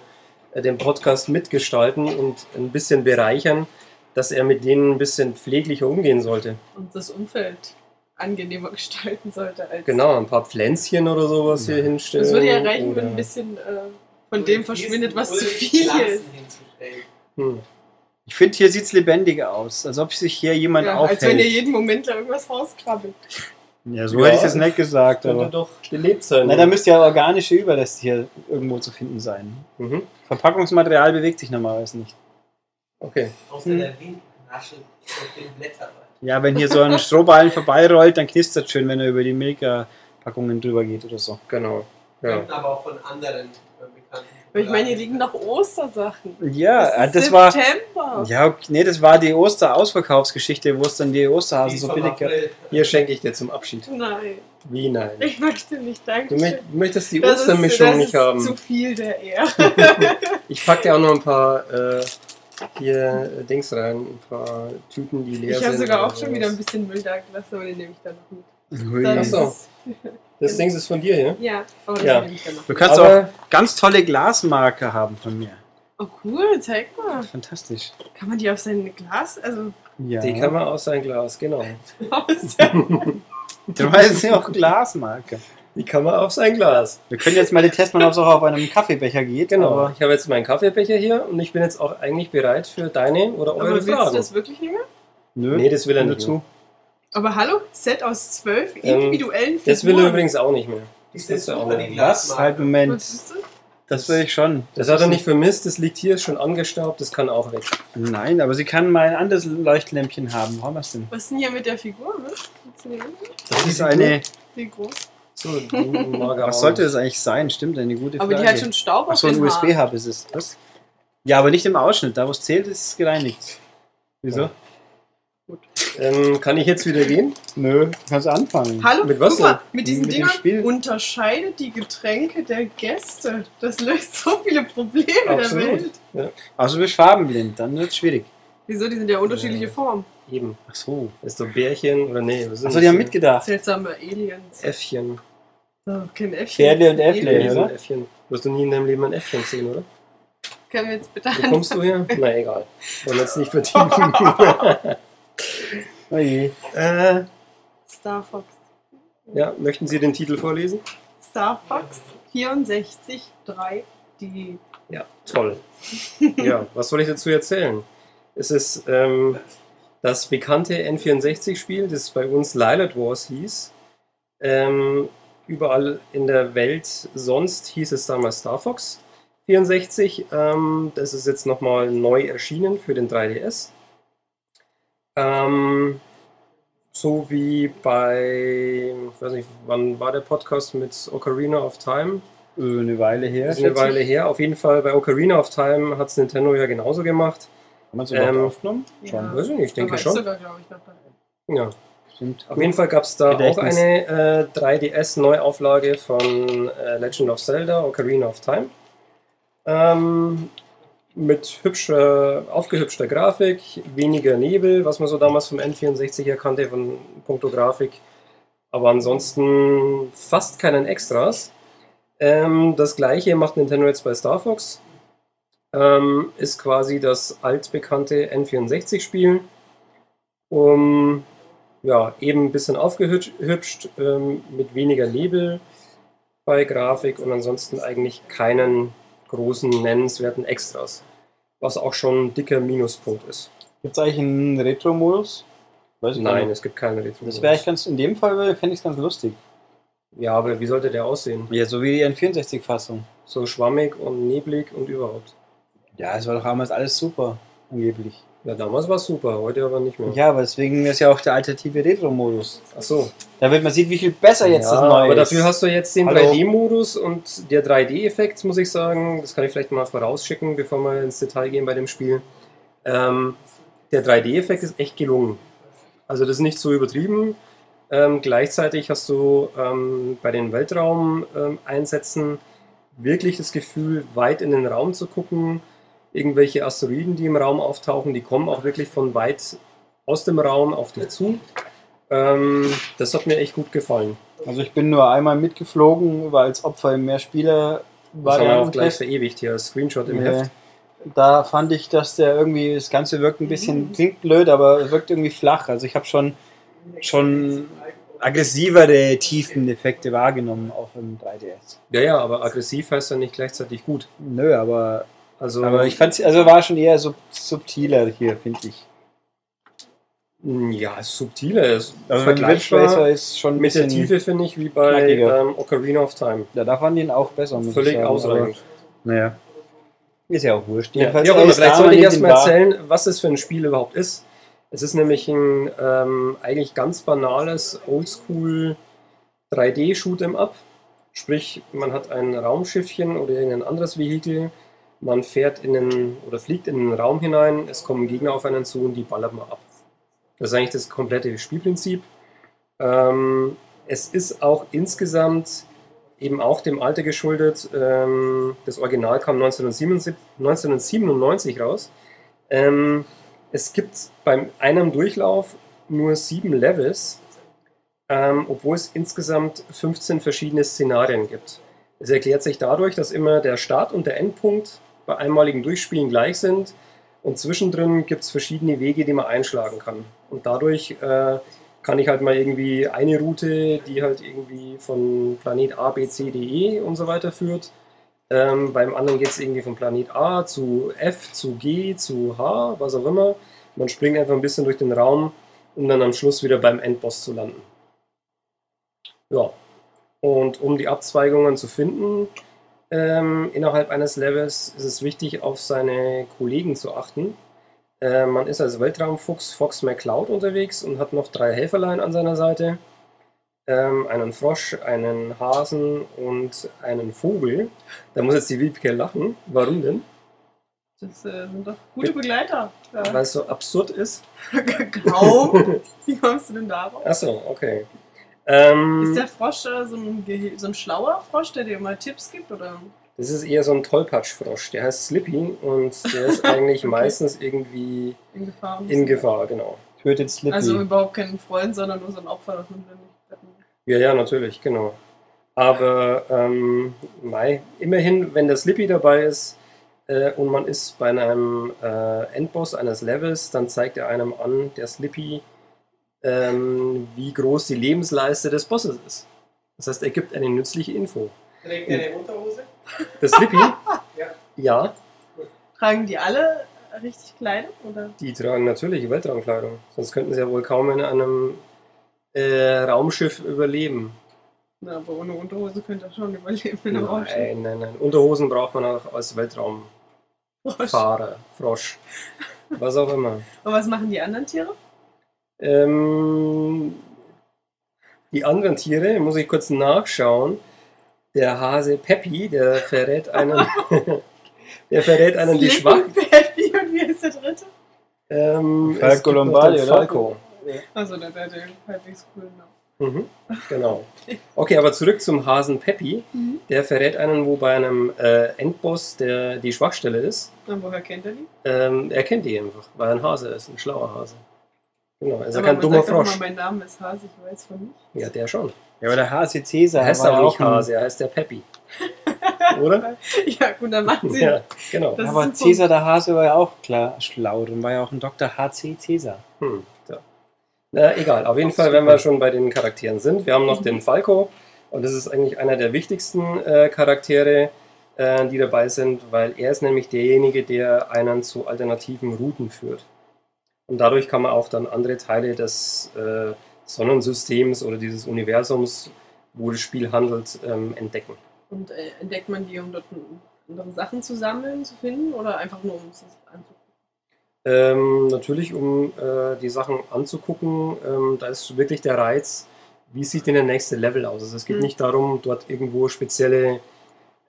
äh, den Podcast mitgestalten und ein bisschen bereichern, dass er mit denen ein bisschen pfleglicher umgehen sollte. Und das Umfeld angenehmer gestalten sollte als. Genau, ein paar Pflänzchen oder sowas hier hinstellen. Das würde ja reichen, wenn ein bisschen äh, von dem verschwindet, was zu viel ist. Hm. Ich finde, hier sieht es lebendiger aus, als ob sich hier jemand Ja, als wenn ihr aufhält. jeden Moment da irgendwas rauskrabbelt. Ja, so Ja, hätte ich das nicht gesagt, Könnte aber. doch belebt sein. Na, da müsste ja organische Überreste hier irgendwo zu finden sein. mhm. Verpackungsmaterial bewegt sich normalerweise nicht. Okay. Außer der Wind raschelt auf den Blättern. Ja, wenn hier so ein Strohballen vorbeirollt, dann knistert schön, wenn er über die Milka-Packungen drüber geht oder so. Genau. Ja. Könnten aber auch von anderen. Aber ich meine, hier liegen noch Ostersachen. Ja, ist das war. September. Ja, nee, das war die Osterausverkaufsgeschichte, wo es dann die Osterhasen so billig gab. Hier schenke ich dir zum Abschied. Nein, Wie nein? ich möchte nicht, danke. Du möcht- möchtest die das ist, Ostermischung das nicht ist haben. zu viel der Ehre. Ich packe dir auch noch ein paar äh, hier äh, Dings rein, ein paar Tüten, die leer Ich sind. habe sogar auch schon wieder ein bisschen Müll da gelassen, aber den nehme ich dann noch mit. Hui. Dann Ach ist so. Das Ding ist von dir hier. Ja, aber das Ja. ich noch. Du kannst Aber- auch ganz tolle Glasmarker haben von mir. Oh cool, zeig mal. Fantastisch. Kann man die auf sein Glas? Also, Ja. Die kann man aus sein Glas, genau. Du weißt ja auch Glasmarker. Die kann man auf sein Glas. Wir können jetzt mal den Test machen, ob es auch auf einem Kaffeebecher geht. Genau. Aber ich habe jetzt meinen Kaffeebecher hier und ich bin jetzt auch eigentlich bereit für deine oder Aber eure willst du Fragen. das wirklich nicht mehr? nö. Nee, das will er nur nicht zu. Aber hallo, Set aus zwölf Ähm, individuellen Figuren. Das will er übrigens auch nicht mehr. Ist Das das auch nicht. Was? Halt, Moment. Was ist das? Das will ich schon. Das hat er nicht vermisst, das liegt hier, ist schon angestaubt, das kann auch weg. Nein, aber sie kann mal ein anderes Leuchtlämpchen haben. Warum was denn? Was ist denn hier mit der Figur? Funktioniert das? Das ist eine. Wie groß? So, Was sollte das eigentlich sein? Stimmt, eine gute Aber Frage. die hat schon Staub Ach auf so, ein. USB-Hub ist es. Was? Ja, aber nicht im Ausschnitt. Da, wo es zählt, ist es gereinigt. Wieso? Ähm, kann ich jetzt wieder gehen? Nö, du kannst anfangen. Hallo, Mit was guck mal, mit diesen Mit Dingern Spiel. unterscheidet die Getränke der Gäste. Das löst so viele Probleme Absolut. der Welt. Also du bist farbenblind, dann wird es schwierig. Wieso? Die sind ja unterschiedliche Ja. Formen. Eben. Ach so. Ist doch Bärchen oder nee, was sind Achso, die haben mitgedacht. Seltsame Aliens. Äffchen. Oh, kein Äffchen. Pferde und Äffle, Aliens. oder? Äffchen. Du hast du nie in deinem Leben ein Äffchen gesehen, oder? Können wir jetzt bitte Wo kommst du her? Na egal. Wollen wir jetzt nicht vertiefen. Oh je. äh, Star Fox. ja, möchten Sie den Titel vorlesen? Star Fox 64.3, die Ja, toll. ja, was soll ich dazu erzählen? Es ist ähm, das bekannte N64-Spiel, das bei uns Lilith Wars hieß. Ähm, überall in der Welt sonst hieß es damals Star Fox 64. Ähm, das ist jetzt nochmal neu erschienen für den 3DS. Ähm, so wie bei, ich weiß nicht, wann war der Podcast mit Ocarina of Time? Äh, Eine Weile her. Eine schätze ich. Weile her. Auf jeden Fall bei Ocarina of Time hat es Nintendo ja genauso gemacht. Haben wir es überhaupt Ähm, aufgenommen? Ja. Weiß ich nicht, ich denke schon. sogar, ich. Ja. Stimmt. Auf jeden Fall gab es da auch Gedächtnis. eine äh, 3DS-Neuauflage von äh, Legend of Zelda Ocarina of Time. Ähm, mit hübscher, aufgehübschter Grafik, weniger Nebel, was man so damals vom N64 erkannte von puncto Grafik. Aber ansonsten fast keinen Extras. Ähm, das gleiche macht Nintendo jetzt bei Star Fox. Ähm, ist quasi das altbekannte N64-Spiel. Um ja, eben ein bisschen aufgehübscht, ähm, mit weniger Nebel bei Grafik und ansonsten eigentlich keinen großen nennenswerten Extras. Was auch schon ein dicker Minuspunkt ist. Gibt es eigentlich einen Retro-Modus? Weiß ich gar Nein, es gibt keine retro Das wäre ich ganz, in dem Fall fände ich es ganz lustig. Ja, aber wie sollte der aussehen? Ja, so wie die N64-Fassung. So schwammig und neblig und überhaupt. Ja, es war doch damals alles super, angeblich. Ja, damals war es super, heute aber nicht mehr. Ja, aber deswegen ist ja auch der alternative Retro-Modus. Ach so. Damit man sieht, wie viel besser jetzt ja, das neue aber ist. dafür hast du jetzt den Hallo. 3D-Modus und der 3D-Effekt, muss ich sagen, das kann ich vielleicht mal vorausschicken, bevor wir ins Detail gehen bei dem Spiel. Ähm, der 3D-Effekt ist echt gelungen. Also das ist nicht so übertrieben. Ähm, gleichzeitig hast du ähm, bei den Weltraum-Einsätzen wirklich das Gefühl, weit in den Raum zu gucken. Irgendwelche Asteroiden, die im Raum auftauchen, die kommen auch wirklich von weit aus dem Raum auf dich zu. Ähm, das hat mir echt gut gefallen. Also ich bin nur einmal mitgeflogen, war als Opfer im Mehrspieler Das haben wir auch gleich verewigt hier Screenshot im Äh, Heft. Da fand ich, dass der irgendwie, das Ganze wirkt ein bisschen, klingt blöd, aber wirkt irgendwie flach. Also ich habe schon, schon aggressivere Tiefeneffekte wahrgenommen auf dem 3DS. Ja, ja, aber aggressiv heißt ja nicht gleichzeitig gut. Nö, aber, Also, aber ich fand also war schon eher sub subtiler hier, finde ich. mh, ja, subtiler. Ist Also vergleichbar ist schon ein mit der bisschen, Tiefe, finde ich, wie bei ähm, Ocarina of Time. Ja, da fand ich ihn auch besser, Völlig ausreichend. Naja. Ist ja auch wurscht. Ja, ja, ist vielleicht sollte ich nimmt erst ihn mal wahr. erzählen, was es für ein Spiel überhaupt ist. Es ist nämlich ein ähm, eigentlich ganz banales Oldschool 3D-Shoot'em Up. Sprich, man hat ein Raumschiffchen oder irgendein anderes Vehikel, man fährt in den oder fliegt in den Raum hinein, es kommen Gegner auf einen zu und die ballert man ab. Das ist eigentlich das komplette Spielprinzip. Ähm, es ist auch insgesamt eben auch dem Alter geschuldet. Ähm, das Original kam 1977, 1997 raus. Ähm, es gibt beim einem Durchlauf nur sieben Levels, ähm, obwohl es insgesamt 15 verschiedene Szenarien gibt. Es erklärt sich dadurch, dass immer der Start und der Endpunkt bei einmaligen Durchspielen gleich sind und zwischendrin gibt es verschiedene Wege, die man einschlagen kann. Und dadurch äh, kann ich halt mal irgendwie eine Route, die halt irgendwie von Planet A, B, C, D, E und so weiter führt. Ähm, beim anderen geht es irgendwie von Planet A zu F, zu G, zu H, was auch immer. Man springt einfach ein bisschen durch den Raum, um dann am Schluss wieder beim Endboss zu landen. Ja. Und um die Abzweigungen zu finden ähm, innerhalb eines Levels, ist es wichtig, auf seine Kollegen zu achten. Äh, man ist als Weltraumfuchs Fox McCloud unterwegs und hat noch drei Helferlein an seiner Seite. Ähm, einen Frosch, einen Hasen und einen Vogel. Da muss jetzt die Wiebke lachen. Warum denn? Das äh, sind doch gute Begleiter. Ja. Weil es so absurd ist. Kaum. Wie kommst du denn darauf? Achso, okay. Ähm, Ist der Frosch äh, so, ein so ein schlauer Frosch, der dir immer Tipps gibt? Oder? das ist eher so ein Tollpatschfrosch. Der heißt Slippy und der ist eigentlich Okay. meistens irgendwie In Gefahr. in Gefahr, genau. Tötet Slippy. Also überhaupt kein Freund, sondern nur so ein Opfer, das man nicht. Ja, ja, natürlich, genau. Aber ähm, mei, immerhin, wenn der Slippy dabei ist äh, und man ist bei einem äh, Endboss eines Levels, dann zeigt er einem an, der Slippy, ähm, wie groß die Lebensleiste des Bosses ist. Das heißt, er gibt eine nützliche Info. Trägt er eine Unterhose? Der Slippy, Ja, Tragen die alle richtig Kleidung? Oder? die tragen natürlich Weltraumkleidung. Sonst könnten sie ja wohl kaum in einem äh, Raumschiff überleben. Na, aber ohne Unterhose könnte er schon überleben in einem Raumschiff. Nein, nein, nein. Unterhosen braucht man auch als Weltraumfahrer, Frosch, was auch immer. Und was machen die anderen Tiere? Ähm, die anderen Tiere, muss ich kurz nachschauen. Der Hase Peppi, der verrät einen, der verrät einen die Schwach. Baby und wie ist der dritte? Ähm, Falco Lombardi, oder? Falco. Achso, der hat den halbwegs coolen Namen. Mhm, genau. Okay, aber zurück zum Hasen Peppi. Mhm. Der verrät einen, wo bei einem äh, Endboss der die Schwachstelle ist. Und woher kennt er die? Ähm, er kennt die einfach, weil er ein Hase ist, ein schlauer Hase. Genau, er ist ja Aber kein dummer sagt doch Frosch. Immer, mein Name ist Hase, ich weiß von nicht. Ja, der schon. Ja, aber der Hase Cäsar heißt aber auch Hase, er heißt der Peppi. Oder? Ja, gut, dann macht sie. Ja, genau. Das aber. Cäsar der Hase war ja auch klar schlau. Dann war ja auch ein Dr. H.C. Cäsar. Hm, ja. Na, egal. Auf jeden Fall, wenn wir schon bei den Charakteren sind. Wir haben noch den Falco. Und das ist eigentlich einer der wichtigsten äh, Charaktere, äh, die dabei sind, weil er ist nämlich derjenige, der einen zu alternativen Routen führt. Und dadurch kann man auch dann andere Teile des äh, Sonnensystems oder dieses Universums, wo das Spiel handelt, ähm, entdecken. Und äh, entdeckt man die, um dort andere Sachen zu sammeln, zu finden? Oder einfach nur, um es anzugucken? Ähm, natürlich, um äh, die Sachen anzugucken, ähm, da ist wirklich der Reiz, wie sieht denn der nächste Level aus? Also es geht Mhm. nicht darum, dort irgendwo spezielle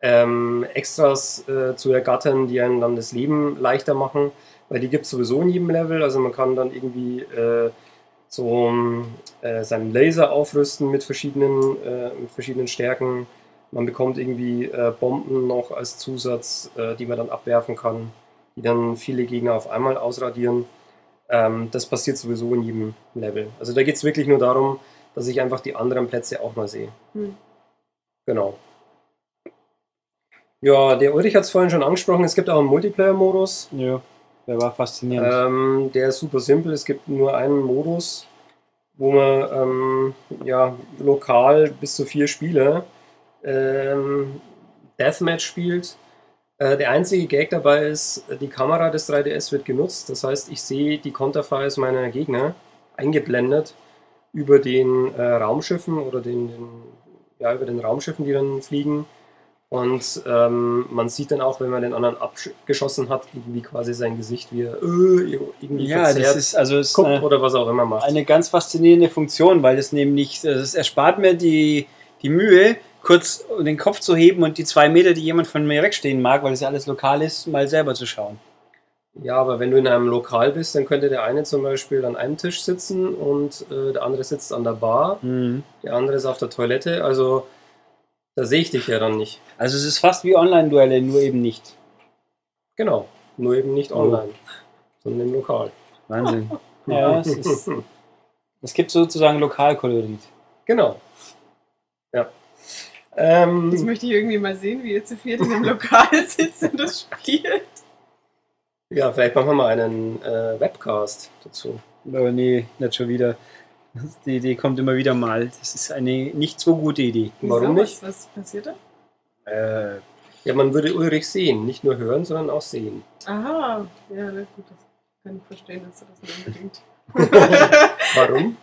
ähm, Extras äh, zu ergattern, die einem dann das Leben leichter machen, weil die gibt es sowieso in jedem Level. Also man kann dann irgendwie äh, so äh, seinen Laser aufrüsten mit verschiedenen, äh, mit verschiedenen Stärken. Man bekommt irgendwie äh, Bomben noch als Zusatz, äh, die man dann abwerfen kann, die dann viele Gegner auf einmal ausradieren. Ähm, das passiert sowieso in jedem Level. Also da geht es wirklich nur darum, dass ich einfach die anderen Plätze auch mal sehe. Hm. Genau. Ja, der Ulrich hat es vorhin schon angesprochen, es gibt auch einen Multiplayer-Modus. Ja, der war faszinierend. Ähm, der ist super simpel. Es gibt nur einen Modus, wo man ähm, ja, lokal bis zu vier Spieler ähm, Deathmatch spielt. Äh, der einzige Gag dabei ist, die Kamera des 3DS wird genutzt. Das heißt, ich sehe die Konterfeis meiner Gegner eingeblendet über den äh, Raumschiffen oder den, den, ja, über den Raumschiffen, die dann fliegen. Und ähm, man sieht dann auch, wenn man den anderen abgeschossen hat, irgendwie quasi sein Gesicht, wie äh, irgendwie ja, verzerrt das ist also ist guckt eine, oder was auch immer macht. eine ganz faszinierende Funktion, weil es nämlich, es erspart mir die, die Mühe, kurz den Kopf zu heben und die zwei Meter, die jemand von mir wegstehen mag, weil es ja alles lokal ist, mal selber zu schauen. Ja, aber wenn du in einem Lokal bist, dann könnte der eine zum Beispiel an einem Tisch sitzen und äh, der andere sitzt an der Bar, der andere ist auf der Toilette. Also da sehe ich dich ja dann nicht. Also es ist fast wie Online-Duelle, nur eben nicht. Genau. Nur eben nicht Oh. online, sondern im Lokal. Wahnsinn. ja, es, ist, es gibt sozusagen Lokalkolorit. Genau. Ja. Jetzt Ähm, möchte ich irgendwie mal sehen, wie ihr zu viert in einem Lokal sitzt und das spielt. ja, vielleicht machen wir mal einen äh, Webcast dazu. Aber nee, nicht schon wieder. Die Idee kommt immer wieder mal. Das ist eine nicht so gute Idee. Warum Wieso? nicht? Was, was passiert da? Äh, Ja, man würde Ulrich sehen, nicht nur hören, sondern auch sehen. Aha, ja, gut, das kann ich verstehen, dass du das nicht unbedingt. Warum?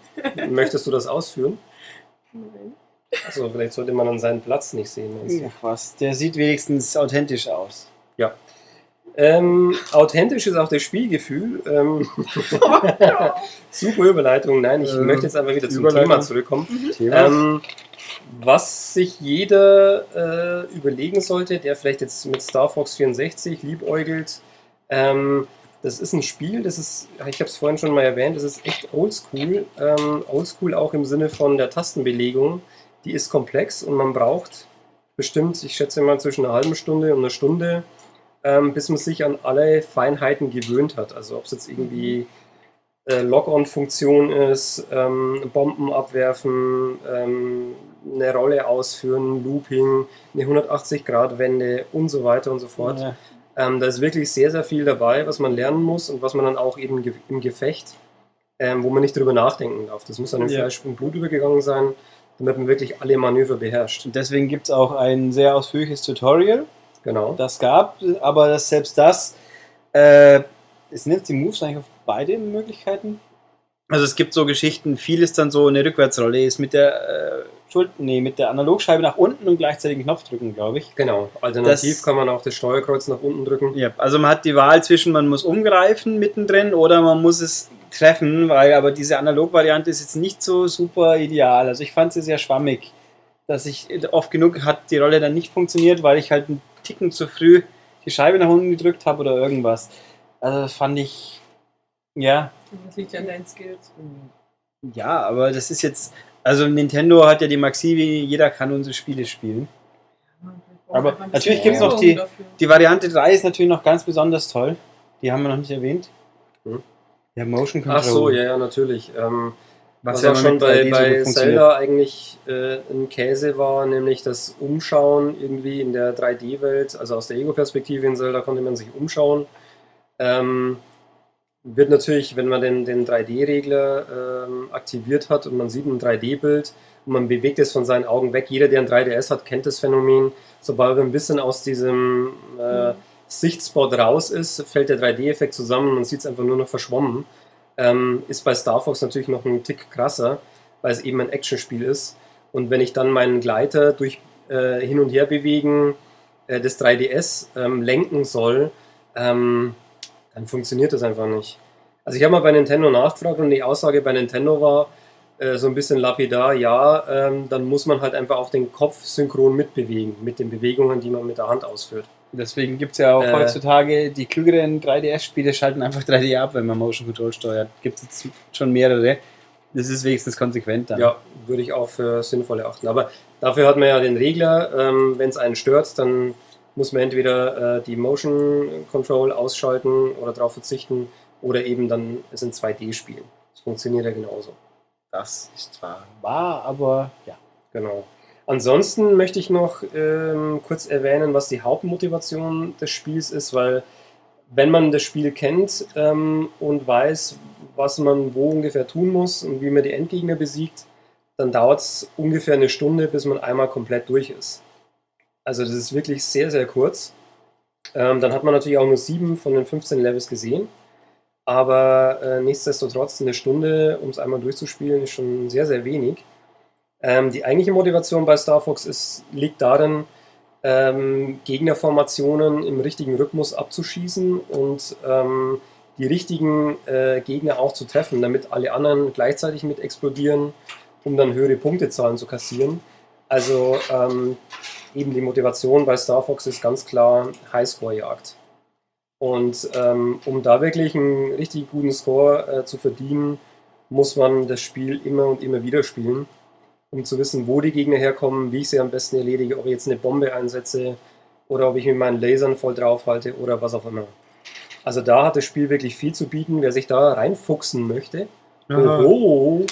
Möchtest du das ausführen? Nein. Also vielleicht sollte man an seinen Platz nicht sehen. ach was, der sieht wenigstens authentisch aus. Ähm, authentisch ist auch das Spielgefühl. Ähm, super Überleitung. Nein, ich Ähm, möchte jetzt einfach wieder zum. Thema zurückkommen. Thema? Ähm, was sich jeder äh, überlegen sollte, der vielleicht jetzt mit Star Fox 64 liebäugelt, ähm, das ist ein Spiel, das ist, ich habe es vorhin schon mal erwähnt, das ist echt oldschool. Ähm, oldschool auch im Sinne von der Tastenbelegung. Die ist komplex und man braucht bestimmt, ich schätze mal, zwischen einer halben Stunde und einer Stunde, ähm, bis man sich an alle Feinheiten gewöhnt hat. Also ob es jetzt irgendwie äh, Lock-on-Funktion ist, ähm, Bomben abwerfen, ähm, eine Rolle ausführen, Looping, eine 180-Grad-Wende und so weiter und so fort. Ja. Ähm, da ist wirklich sehr, sehr viel dabei, was man lernen muss und was man dann auch eben ge im Gefecht, ähm, wo man nicht drüber nachdenken darf. Das muss dann im Ja. Fleisch und Blut übergegangen sein, damit man wirklich alle Manöver beherrscht. Und deswegen gibt es auch ein sehr ausführliches Tutorial. Genau. das gab, aber das, selbst das, äh, es nimmt die Moves eigentlich auf beide Möglichkeiten. Also es gibt so Geschichten, viel ist dann so eine Rückwärtsrolle, ist mit der äh, Schuld, nee, mit der Analogscheibe nach unten und gleichzeitig einen Knopf drücken, glaube ich. Genau. Alternativ Das- kann man auch das Steuerkreuz nach unten drücken. Ja, also man hat die Wahl zwischen, man muss umgreifen mittendrin oder man muss es treffen, weil aber diese Analog-Variante ist jetzt nicht so super ideal. Also ich fand sie sehr schwammig, dass ich oft genug hat die Rolle dann nicht funktioniert, weil ich halt einen Ticken zu früh die Scheibe nach unten gedrückt habe oder irgendwas. Also das fand ich, ja, Das liegt ja an deinen Skills. ja, aber das ist jetzt, also Nintendo hat ja die Maxi, wie jeder kann unsere Spiele spielen. Aber natürlich bisschen gibt's noch die- dafür. Die Variante 3 ist natürlich noch ganz besonders toll. Die haben wir noch nicht erwähnt. Hm. Ja, Motion Control. Ach so, ja, ja, natürlich. Ähm, was ja auch immer schon bei, 3D so bei. Zelda eigentlich äh, ein Käse war, nämlich das Umschauen irgendwie in der 3D-Welt, also aus der Ego-Perspektive in Zelda konnte man sich umschauen. Ähm, wird natürlich, wenn man den, den 3D-Regler ähm, aktiviert hat und man sieht ein 3D-Bild und man bewegt es von seinen Augen weg. Jeder, der ein 3DS hat, kennt das Phänomen. Sobald man ein bisschen aus diesem äh, Sichtspot raus ist, fällt der 3D-Effekt zusammen und man sieht es einfach nur noch verschwommen. Ähm, ist bei Star Fox natürlich noch ein Tick krasser, weil es eben ein Actionspiel ist. Und wenn ich dann meinen Gleiter durch äh, Hin- und Herbewegen äh, des 3DS ähm, lenken soll, ähm, dann funktioniert das einfach nicht. Also ich habe mal bei Nintendo nachgefragt und die Aussage bei Nintendo war äh, so ein bisschen lapidar, ja, ähm, dann muss man halt einfach auch den Kopf synchron mitbewegen, mit den Bewegungen, die man mit der Hand ausführt. Deswegen gibt es ja auch Äh. heutzutage die klügeren 3DS-Spiele schalten einfach 3D ab, wenn man Motion Control steuert. Gibt es jetzt schon mehrere. Das ist wenigstens konsequent dann. Ja, würde ich auch für sinnvoll erachten. Aber dafür hat man ja den Regler. Ähm, Wenn es einen stört, dann muss man entweder äh, die Motion Control ausschalten oder darauf verzichten oder eben dann es in 2D spielen. Das funktioniert ja genauso. Das ist zwar wahr, aber ja. Genau. Ansonsten möchte ich noch ähm, kurz erwähnen, was die Hauptmotivation des Spiels ist, weil wenn man das Spiel kennt ähm, und weiß, was man wo ungefähr tun muss und wie man die Endgegner besiegt, dann dauert es ungefähr eine Stunde, bis man einmal komplett durch ist. Also das ist wirklich sehr, sehr kurz. Ähm, dann hat man natürlich auch nur sieben von den 15 Levels gesehen. Aber äh, nichtsdestotrotz eine Stunde, um es einmal durchzuspielen, ist schon sehr, sehr wenig. Ähm, die eigentliche Motivation bei Star Fox ist, liegt darin, ähm, Gegnerformationen im richtigen Rhythmus abzuschießen und ähm, die richtigen äh, Gegner auch zu treffen, damit alle anderen gleichzeitig mit explodieren, um dann höhere Punktezahlen zu kassieren. Also ähm, eben die Motivation bei Star Fox ist ganz klar Highscore-Jagd. Und ähm, um da wirklich einen richtig guten Score äh, zu verdienen, muss man das Spiel immer und immer wieder spielen, um zu wissen, wo die Gegner herkommen, wie ich sie am besten erledige, ob ich jetzt eine Bombe einsetze oder ob ich mit meinen Lasern voll draufhalte oder was auch immer. Also da hat das Spiel wirklich viel zu bieten. Wer sich da reinfuchsen möchte, oho,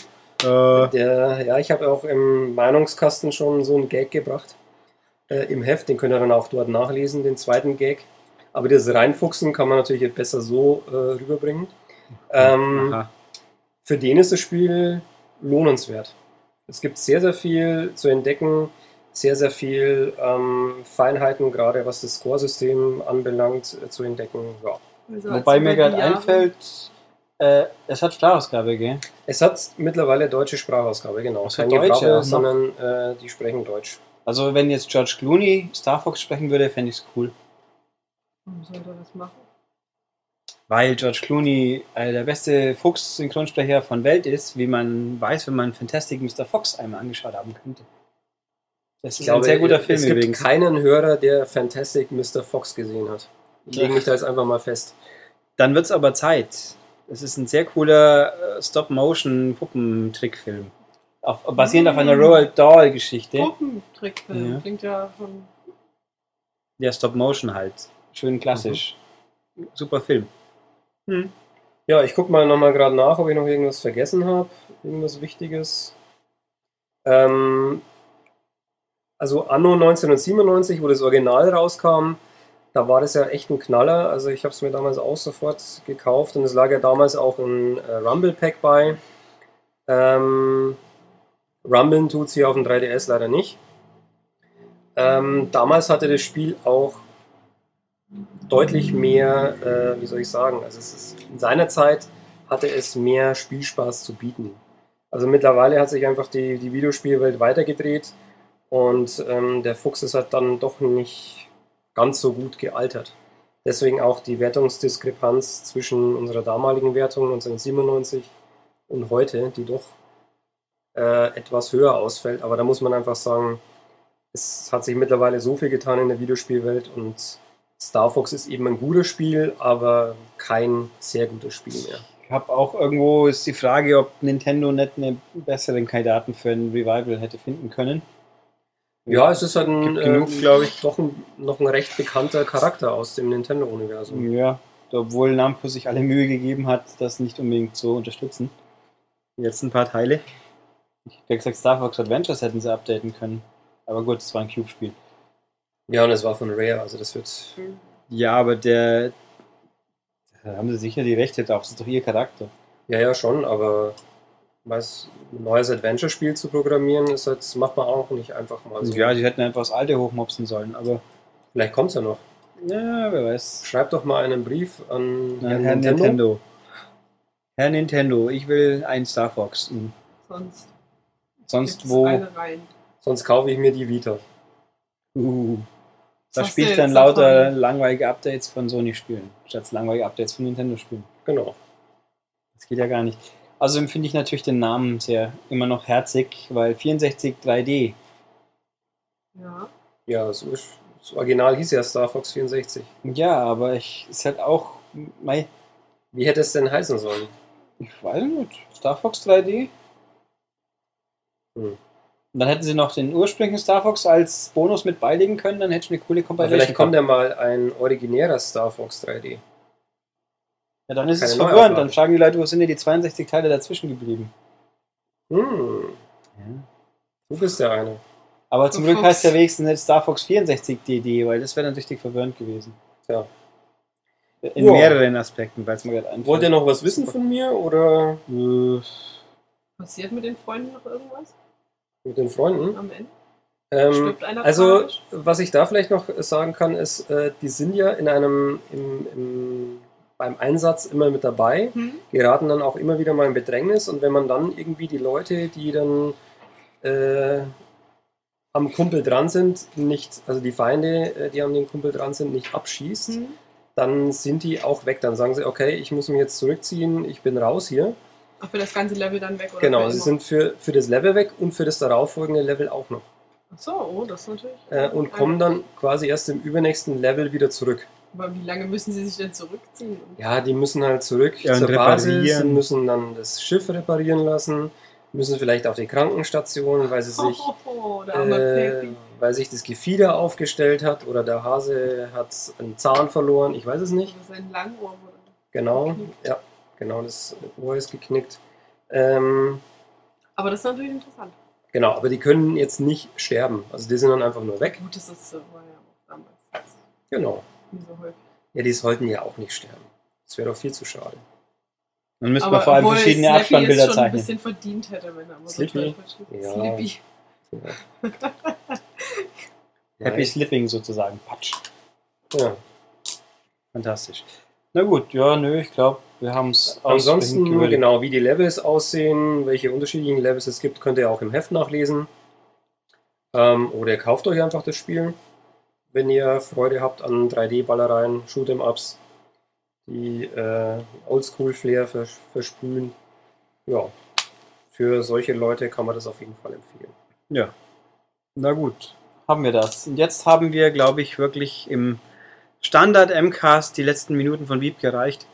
Äh, der, ja, ich habe auch im Meinungskasten schon so einen Gag gebracht. Äh, Im Heft, den könnt ihr dann auch dort nachlesen, den zweiten Gag. Aber das Reinfuchsen kann man natürlich besser so äh, rüberbringen. Ähm, für den ist das Spiel lohnenswert. Es gibt sehr, sehr viel zu entdecken, sehr, sehr viel ähm, Feinheiten, gerade was das Scoresystem anbelangt, äh, zu entdecken. Ja. Also Wobei mir gerade einfällt, äh, es hat Sprachausgabe, gell? Es hat mittlerweile deutsche Sprachausgabe, genau. Ach so, Kein Deutsche noch? sondern äh, die sprechen Deutsch. Also wenn jetzt George Clooney Star Fox sprechen würde, fände ich es cool. Warum sollte er das machen? Weil George Clooney äh, der beste Fuchs-Synchronsprecher von Welt ist, wie man weiß, wenn man Fantastic Mr. Fox einmal angeschaut haben könnte. Das ist ein sehr guter Film es gibt übrigens. keinen Hörer, der Fantastic Mr. Fox gesehen hat. Ich lege mich da jetzt einfach mal fest. Dann wird es aber Zeit. Es ist ein sehr cooler äh, Stop-Motion-Puppentrickfilm. Basierend auf einer Mm. Roald Dahl-Geschichte. Puppentrickfilm. Ja. Klingt ja schon. Ja, Stop-Motion halt. Schön klassisch. Super Film. Ja, ich gucke mal nochmal gerade nach, ob ich noch irgendwas vergessen habe. Irgendwas Wichtiges. Ähm, also Anno 1997, wo das Original rauskam, da war das ja echt ein Knaller. Also ich habe es mir damals auch sofort gekauft und es lag ja damals auch ein äh, Rumble Pack bei. Ähm, Rumblen tut es hier auf dem 3DS leider nicht. Ähm, damals hatte das Spiel auch deutlich mehr, äh, wie soll ich sagen, also es ist, in seiner Zeit hatte es mehr Spielspaß zu bieten. Also mittlerweile hat sich einfach die, die Videospielwelt weitergedreht und ähm, der Fuchs ist halt dann doch nicht ganz so gut gealtert. Deswegen auch die Wertungsdiskrepanz zwischen unserer damaligen Wertung 1997 und heute, die doch äh, etwas höher ausfällt. Aber da muss man einfach sagen, es hat sich mittlerweile so viel getan in der Videospielwelt und Star Fox ist eben ein gutes Spiel, aber kein sehr gutes Spiel mehr. Ich habe auch irgendwo ist die Frage, ob Nintendo nicht einen besseren Kandidaten für ein Revival hätte finden können. Ja, es ist halt ein, Gibt genug, äh, glaub ich. doch ein, noch ein recht bekannter Charakter aus dem Nintendo-Universum. Ja, obwohl Namco sich alle Mühe gegeben hat, das nicht unbedingt zu unterstützen. Die letzten paar Teile. Ich hätte gesagt, Star Fox Adventures hätten sie updaten können. Aber gut, es war ein Cube-Spiel. Ja, und es war von Rare, also das wird. Ja, aber der. Da haben sie sicher die Rechte drauf, das ist doch ihr Charakter. Ja, ja, schon, aber weiß, ein neues Adventure-Spiel zu programmieren, ist halt, das macht man auch nicht einfach mal so. Ja, die hätten einfach das alte hochmopsen sollen, aber. Vielleicht kommt's ja noch. Ja, wer weiß. Schreib doch mal einen Brief an Na, Herrn Herr Nintendo. Nintendo. Herr Nintendo, ich will einen Star Fox. Hm. Sonst Sonst wo. eine rein. Sonst kaufe ich mir die Vita. Uh, da spiele ich dann lauter davon? langweilige Updates von Sony spielen, statt langweilige Updates von Nintendo spielen. Genau. Das geht ja gar nicht. Außerdem finde ich natürlich den Namen sehr immer noch herzig, weil 64 3D. Ja. Ja, so ist, das Original hieß ja Star Fox 64. Ja, aber ich ist halt auch. Mei, Wie hätte es denn heißen sollen? ich weiß nicht. Star Fox 3D? Hm. Und dann hätten sie noch den ursprünglichen Star Fox als Bonus mit beilegen können, dann hätte ich eine coole Compilation. vielleicht kommt ja mal ein originärer Star Fox 3D. Ja, dann ist es keine verwirrend. Neuauflage. Dann fragen die Leute, wo sind denn die 62 Teile dazwischen geblieben? Hm, du bist der eine. Aber zum Glück Fox. heißt der wenigstens nicht Star Fox 64 DD, weil das wäre dann richtig verwirrend gewesen. Ja. In Ja. mehreren Aspekten, weil es mir gerade einfällt. Wollt ihr noch was wissen von mir oder Äh, Passiert mit den Freunden noch irgendwas mit den Freunden? am Ende? Ähm, also, tragisch? was ich da vielleicht noch sagen kann, ist, äh, die sind ja in einem, im, im, beim Einsatz immer mit dabei, Hm? geraten dann auch immer wieder mal in Bedrängnis und wenn man dann irgendwie die Leute, die dann äh, am Kumpel dran sind, nicht, also die Feinde, äh, die an den Kumpel dran sind, nicht abschießt, Hm? dann sind die auch weg. Dann sagen sie, okay, ich muss mich jetzt zurückziehen, ich bin raus hier. Ach, für das ganze Level dann weg? Oder Genau, sie sind für, für das Level weg und für das darauffolgende Level auch noch. Ach so, oh, das ist natürlich. Äh, und kommen dann quasi erst im übernächsten Level wieder zurück. Aber wie lange müssen sie sich denn zurückziehen? Ja, die müssen halt zurück Ja, zur Basis, reparieren. müssen dann das Schiff reparieren lassen, müssen vielleicht auf die Krankenstation, weil sie sich, oh, äh, weil sich das Gefieder aufgestellt hat oder der Hase hat einen Zahn verloren, ich weiß es nicht. Das ist ein Langohr. Genau, ja, genau, das Ohr ist geknickt. Ähm, Aber das ist natürlich interessant. genau, aber die können jetzt nicht sterben. Also die sind dann einfach nur weg. Gut, das ist, äh, war ja auch damals Genau. so. Ja, die sollten ja auch nicht sterben. Das wäre doch viel zu schade. dann müssen wir Aber vor allem verschiedene Slappy Abspannbilder schon ein zeichnen. bisschen verdient hätte, wenn er mal so Slippy? toll verschrieben Ja. Slippy. Happy Slipping sozusagen. Patsch. Ja. Fantastisch. Na gut, ja, nö, ich glaube, wir haben es Ansonsten, genau, wie die Levels aussehen, welche unterschiedlichen Levels es gibt, könnt ihr auch im Heft nachlesen. Ähm, oder ihr kauft euch einfach das Spiel, wenn ihr Freude habt an 3D-Ballereien, Shoot'em-Ups, die äh, Oldschool-Flair vers versprühen. Ja, für solche Leute kann man das auf jeden Fall empfehlen. Ja. Na gut, haben wir das. Und jetzt haben wir, glaube ich, wirklich im Standard-MCAST die letzten Minuten von Wieb gereicht.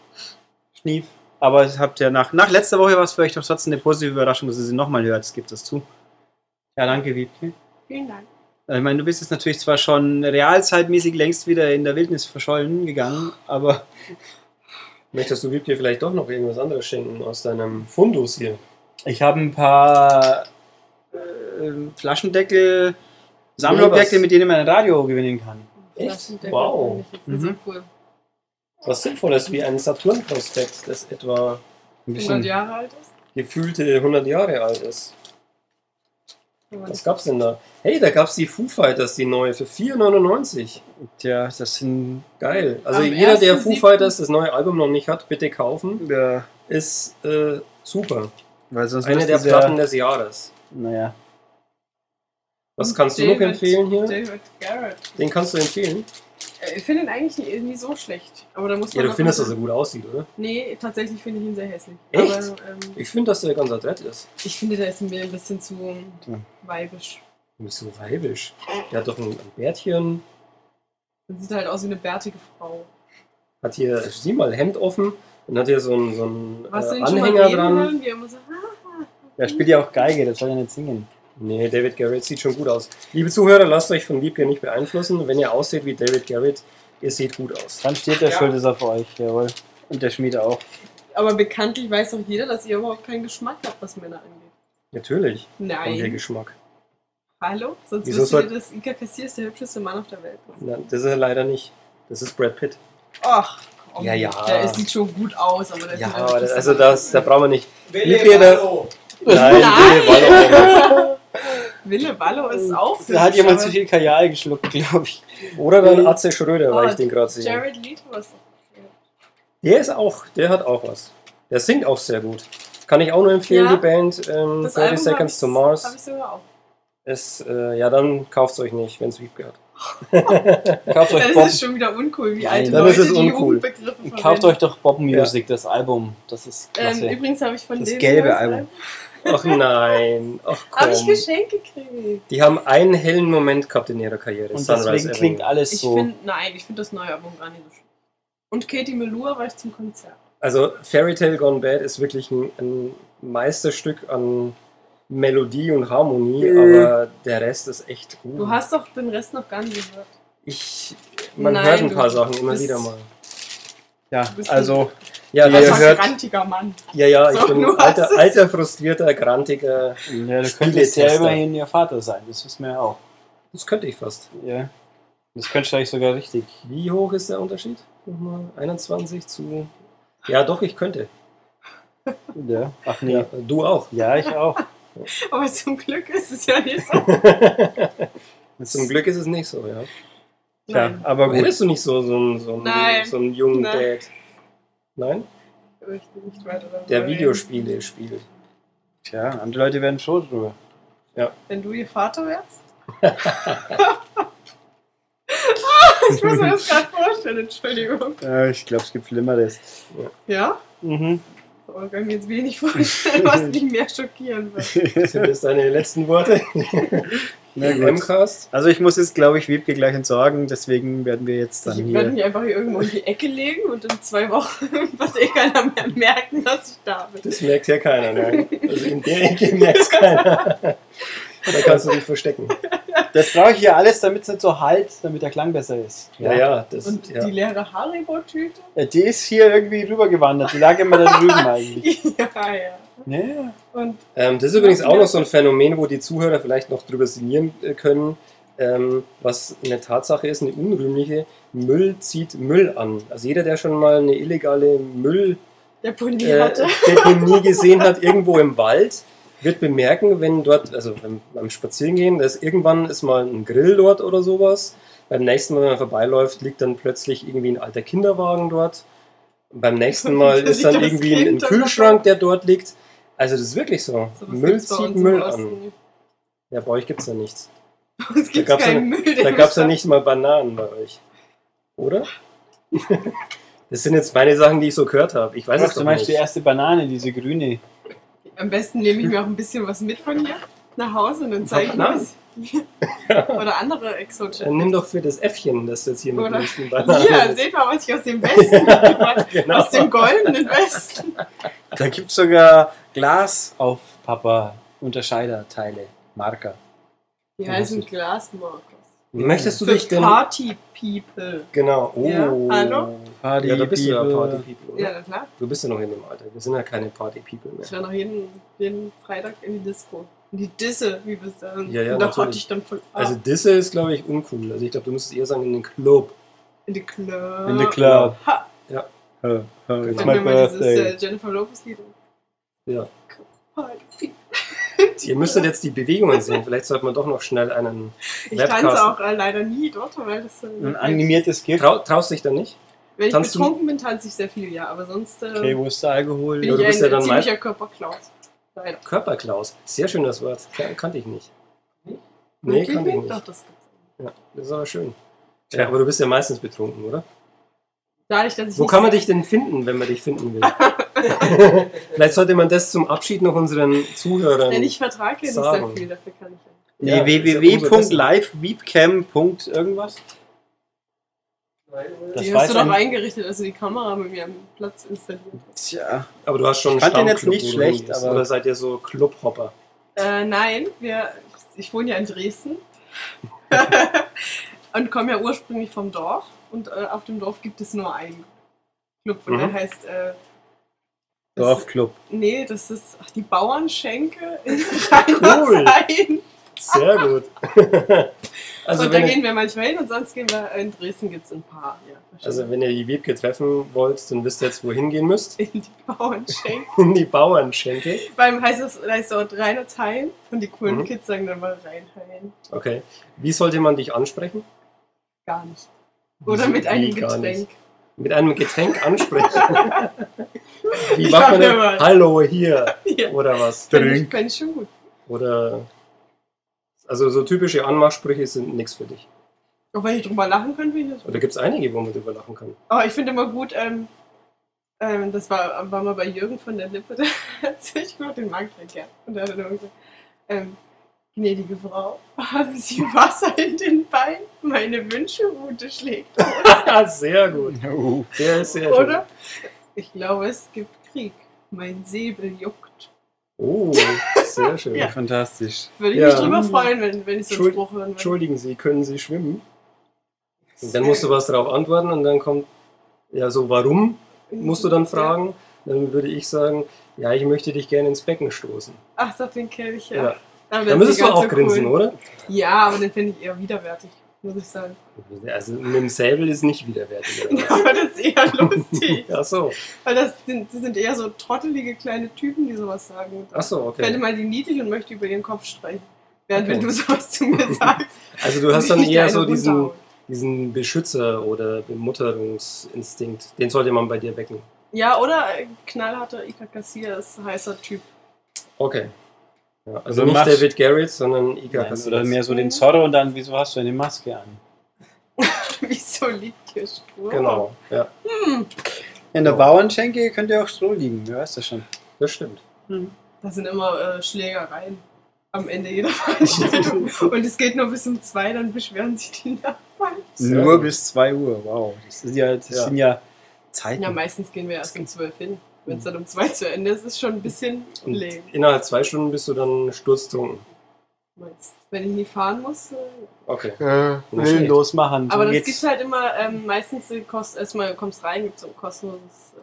Schnief. Aber es habt ja nach, nach letzter Woche war es für euch doch trotzdem eine positive Überraschung, dass ihr sie nochmal hört. Es gibt es zu. Ja, danke, Wiebke. Vielen Dank. Ich meine, du bist jetzt natürlich zwar schon realzeitmäßig längst wieder in der Wildnis verschollen gegangen, aber Möchtest du Wiebke vielleicht doch noch irgendwas anderes schenken aus deinem Fundus hier? ich habe ein paar äh, Flaschendeckel, Sammelobjekte, mit denen man ein Radio gewinnen kann. Echt? Flaschendeckel Wow. Mhm. so cool. Was Sinnvolles wie ein Saturn-Prospekt, das etwa Ein 100 Jahre alt ist? gefühlte 100 Jahre alt ist. Was gab's denn da? Hey, da gab's die Foo Fighters, die neue, für 4,99. Tja, das sind. Geil. Also Am jeder, der 1.7. Foo Fighters das neue Album noch nicht hat, bitte kaufen. Ja, Ist äh, super. weil sonst Eine der es ja- Platten des Jahres. Naja. Was kannst du noch David- empfehlen hier? David Garrett. Den kannst du empfehlen? Äh, Ich finde ihn eigentlich nie, so schlecht. Aber da muss Ja, du findest, dass er gut aussieht, oder? Nee, tatsächlich finde ich ihn sehr hässlich. Echt? Aber ähm, Ich finde, dass der ganz adrett ist. ich finde, der ist mir ein bisschen zu Ja. weibisch. Nicht so weibisch. Der hat doch ein, ein Bärtchen, Er sieht halt aus wie eine bärtige Frau. hat hier, sieh mal, Hemd offen und hat hier so einen, so einen Was äh, Anhänger dran. hören, er immer so, ah, Der spielt ja auch Geige, das soll ja nicht singen. Nee, David Garrett sieht schon gut aus. Liebe Zuhörer, lasst euch von Liebke nicht beeinflussen. Wenn ihr aussieht wie David Garrett, ihr seht gut aus. Dann steht der Ja. Schuld ist auf euch, jawohl. Und der Schmied auch. Aber bekanntlich weiß doch jeder, dass ihr überhaupt keinen Geschmack habt, was Männer angeht. Natürlich. Und der Nein. Geschmack. Hallo? Sonst Wieso wisst ihr, dass Iker Kassier der hübscheste Mann auf der Welt ist. Nein, das ist er leider nicht. Das ist Brad Pitt. Ach, komm. Ja, ja. Der ist, sieht schon gut aus, aber der ist Ja, das, hübscheste also das, da brauchen wir nicht. Liebke, da- Wallo. Nein, Nein. Wille Wallo. Ist auch Da hat jemand zu viel Kajal geschluckt, glaube ich. Oder dann Atze Schröder, weil Oh, ich den gerade sehe. Jared Leto ist Der ist auch, der hat auch was. Der singt auch sehr gut. Kann ich auch nur empfehlen, Ja. die Band ähm, Das 30 Album Seconds to Mars. Hab ich sogar auch. Ist, äh, ja, dann kauft es euch nicht, wenn es Wiebke hat. Kauft euch Das Bob, ist schon wieder uncool, wie Nein, alte dann Leute ist es die uncool. Jugendbegriffe kauft euch doch Bob Music, das Album. Das ist klasse. Ähm, übrigens habe ich von Das gelbe Album. Ach nein, ach Habe ich komm. Geschenke gekriegt. Die haben einen hellen Moment gehabt in ihrer Karriere. Und Sunrise deswegen klingt Avenue. alles Ich so. finde, nein, ich finde das neue Album gar nicht so schön. Und Katie Melua war ich zum Konzert. Also Fairy Tale Gone Bad ist wirklich ein, ein Meisterstück an Melodie und Harmonie, Mhm. aber der Rest ist echt gut. Du hast doch den Rest noch gar nicht gehört. ich, man Nein, hört ein paar Sachen immer wieder mal. Ja, bist also Ja, das ist, ein grantiger Mann. ja, ja, ich So, bin ein alter, alter, frustrierter, grantiger. ja, du könntest ja immerhin ihr Vater sein, das wissen wir ja auch. Das könnte ich fast. Ja. Das du eigentlich sogar richtig. Wie hoch ist der Unterschied? Nochmal 21 zu. Ja, doch, ich könnte. Ja. Ach nee. Ja, du auch. Ja, ich auch. Aber zum Glück ist es ja nicht so. Zum Glück ist es nicht so, ja. Ja, aber gut. Hättest du nicht so, so, einen- so, Nein. so einen jungen Nein. Dad? Nein? Ich möchte nicht weiter Der reden. Videospiele spielt. Tja, andere Leute werden schon drüber. Wenn du ihr Vater wärst? ich muss mir das gerade vorstellen, Entschuldigung. Ja, ich glaube, es gibt Schlimmeres. Ja? Mhm. Aber ich kann mir jetzt wenig vorstellen, was mich mehr schockieren wird. Sind das deine letzten Worte? Na Im gut. M-Cast? Also ich muss jetzt, glaube ich, Wiebke gleich entsorgen, deswegen werden wir jetzt dann Ich werde hier... mich einfach hier irgendwo in die Ecke legen und in zwei Wochen wird eh keiner mehr merken, dass ich da bin. Das merkt ja keiner, nein. Also in der Ecke merkt es keiner. Da kannst du dich verstecken. Das brauche ich hier alles, damit es nicht so halt, damit der Klang besser ist. Ja, ja. Das, Und ja. die leere Haribo-Tüte? Ja, die ist hier irgendwie rübergewandert, die lag immer da drüben eigentlich. ja, ja. Ja, Und Ähm, das ist übrigens auch noch so ein Phänomen, wo die Zuhörer vielleicht noch drüber sinnieren äh, können, ähm, was eine Tatsache ist, eine unrühmliche. Müll zieht Müll an. Also jeder, der schon mal eine illegale Mülldeponie äh. Deponie gesehen hat, irgendwo im Wald, wird bemerken, wenn dort, also beim, beim Spazierengehen, da ist irgendwann ist mal ein Grill dort oder sowas. Beim nächsten Mal, wenn man vorbeiläuft, liegt dann plötzlich irgendwie ein alter Kinderwagen dort. Beim nächsten Mal ist dann irgendwie ein, Kühlschrank, der dort liegt. Also das ist wirklich so. So Müll zieht Müll an. Ja, bei euch gibt es ja nichts. Uns gibt gab's es ja- keinen Müll. Da gab es ja nicht mal Bananen bei euch. Oder? Das sind jetzt meine Sachen, die ich so gehört habe. Ich weiß es doch meinst die nicht. erste Banane, diese grüne. Am besten nehme ich mir auch ein bisschen was mit von hier nach Hause und dann zeige ich mir was. Oder andere exotische. Dann nimm doch für das Äffchen, das du jetzt hier mit Oder- nächsten Bananen. Hier, seht mal, was ich aus dem Westen gemacht genau. Aus dem goldenen Westen. Da gibt es sogar Glas auf Papa Unterscheiderteile, Marker. Die heißen Glasmarkers. Möchtest du Für dich denn. Party People. Genau. Oh. Ja, hallo? Party Ja, da bist du ja People. Party People. Oder? Ja, na klar. Du bist ja noch in dem Alter. Wir sind ja keine Party People Ich mehr. war noch jeden, jeden Freitag in die Disco. In die Disse, wie wir es sagen. Ja, ja, und da natürlich. hatte ich dann voll ab. Also Disse ist, glaube ich, uncool. Also ich glaube, du müsstest eher sagen in den Club. in die Club. In the club. Ha, Oh, oh, it's wenn my mal dieses birthday. äh, Jennifer Lopez Lied. Ja. Ihr müsstet jetzt die Bewegungen sehen. Vielleicht sollte man doch noch schnell einen Ich tanze auch äh, leider nie dort, weil das. Äh, Ein animiertes GIF. Trau, traust dich da nicht? Wenn ich tanzt du- betrunken bin, tanze ich sehr viel, ja. Aber sonst äh, Okay, wo ist der Alkohol? bin Ja, ich du bist ein ja dann ziemlicher Körperklaus. Leider. Körperklaus. Sehr schönes Wort. Kan kannte ich nicht. Nee, kannte ich nicht? nicht. Doch, das gibt's. Ja, das ist aber schön. Ja, aber du bist ja meistens betrunken, oder? Dadurch, dass ich Wo kann man dich denn finden, wenn man dich finden will? Vielleicht sollte man das zum Abschied noch unseren Zuhörern. Denn ich vertrage ja nicht sehr viel, dafür kann ich ja. Nee, Ja, ist ja umso www.liveweebcam. irgendwas. Das die hast du doch ein- eingerichtet, also die Kamera mit mir am Platz installiert. Tja. Aber du hast schon Ich fand den jetzt nicht schlecht, aber- Oder seid ihr so Clubhopper? Äh, nein, wir, ich wohne ja in Dresden und komme ja ursprünglich vom Dorf und äh, auf dem Dorf gibt es nur einen Club und Mhm. der heißt äh, Dorfclub. Nee, das ist ach, die Bauernschenke in Cool. Rheinland-Pfalz. Sehr gut. also, und da gehen wir manchmal hin und sonst gehen wir in Dresden gibt es ein paar. Ja, also wenn ihr die Wiebke treffen wollt, dann wisst ihr jetzt, wohin gehen müsst. in die Bauernschenke. In die Bauernschenke. Beim heißt es heißt dort Reinhardshain und die coolen Mhm. Kids sagen dann mal Rheinhain. Okay. Wie sollte man dich ansprechen? Gar nicht. Oder mit einem Wie Getränk. nicht? Mit einem Getränk ansprechen. Wie Ich macht man denn? Hallo hier. Ja, Oder was? ich schon gut. Oder. Also so typische Anmachsprüche sind nichts für dich. Auch wenn ich drüber lachen könnte, finde ich das. Oder gibt es einige, wo man drüber lachen kann? Aber ich finde immer gut, ähm, ähm, das war, war mal bei Jürgen von der Lippe, der hat sich gut, den gern. Und da hat er immer gesagt, ähm, gnädige Frau, haben Sie Wasser in den Beinen? Meine Wünschelrute schlägt aus. sehr gut. Oh. Der ist sehr schön. Oder? Ich glaube, es gibt Krieg. Mein Säbel juckt. Oh, sehr schön. Ja. Fantastisch. Würde ich Ja. mich drüber freuen, wenn, wenn ich so einen Spruch hören würde. Entschuldigen Sie, können Sie schwimmen? Und dann musst du was darauf antworten und dann kommt, ja, so warum, musst du dann fragen. Dann würde ich sagen, ja, ich möchte dich gerne ins Becken stoßen. Ach, sag den Kelch, ja. Ja. Da müsstest du auch so grinsen, cool. oder? Ja, aber den finde ich eher widerwärtig, muss ich sagen. Also mit dem Säbel ist nicht widerwärtig. Aber das ist eher lustig. Ach so, Weil das sind, das sind eher so trottelige kleine Typen, die sowas sagen. Ach so, Ich fände okay. mal die niedlich und möchte über ihren Kopf streichen. Während Okay. wenn du sowas zu mir sagst. Also du hast dann eher so diesen, diesen Beschützer- oder Bemutterungsinstinkt. Den sollte man bei dir wecken. Ja, oder äh, knallharter Ika Kassier ist heißer Typ. Okay. Ja, also nicht machst- David Garrett, sondern Ika Nein, oder mehr so den Zorro und dann, wieso hast du eine Maske an? Wieso liegt hier Stroh? Genau, ja, In der Bauernschenke könnte ja auch Stroh liegen, wer weiß das schon. das stimmt. Das sind immer äh, Schlägereien am Ende jeder Veranstaltung. und es geht nur bis um zwei, dann beschweren sich die Nachbarn. Nur bis 2 Uhr, wow. Das, ist ja, das Ja. sind ja Zeiten. Ja, meistens gehen wir erst um zwölf hin. Wenn es dann um zwei zu Ende ist, ist schon ein bisschen Und lame. innerhalb zwei Stunden bist du dann sturztrunken. Meistens. Wenn ich nie fahren muss. Äh, Okay. äh, schlecht. losmachen. Aber das gibt halt immer, ähm, meistens kost, erstmal kommst rein, gibt es ein kostenloses äh,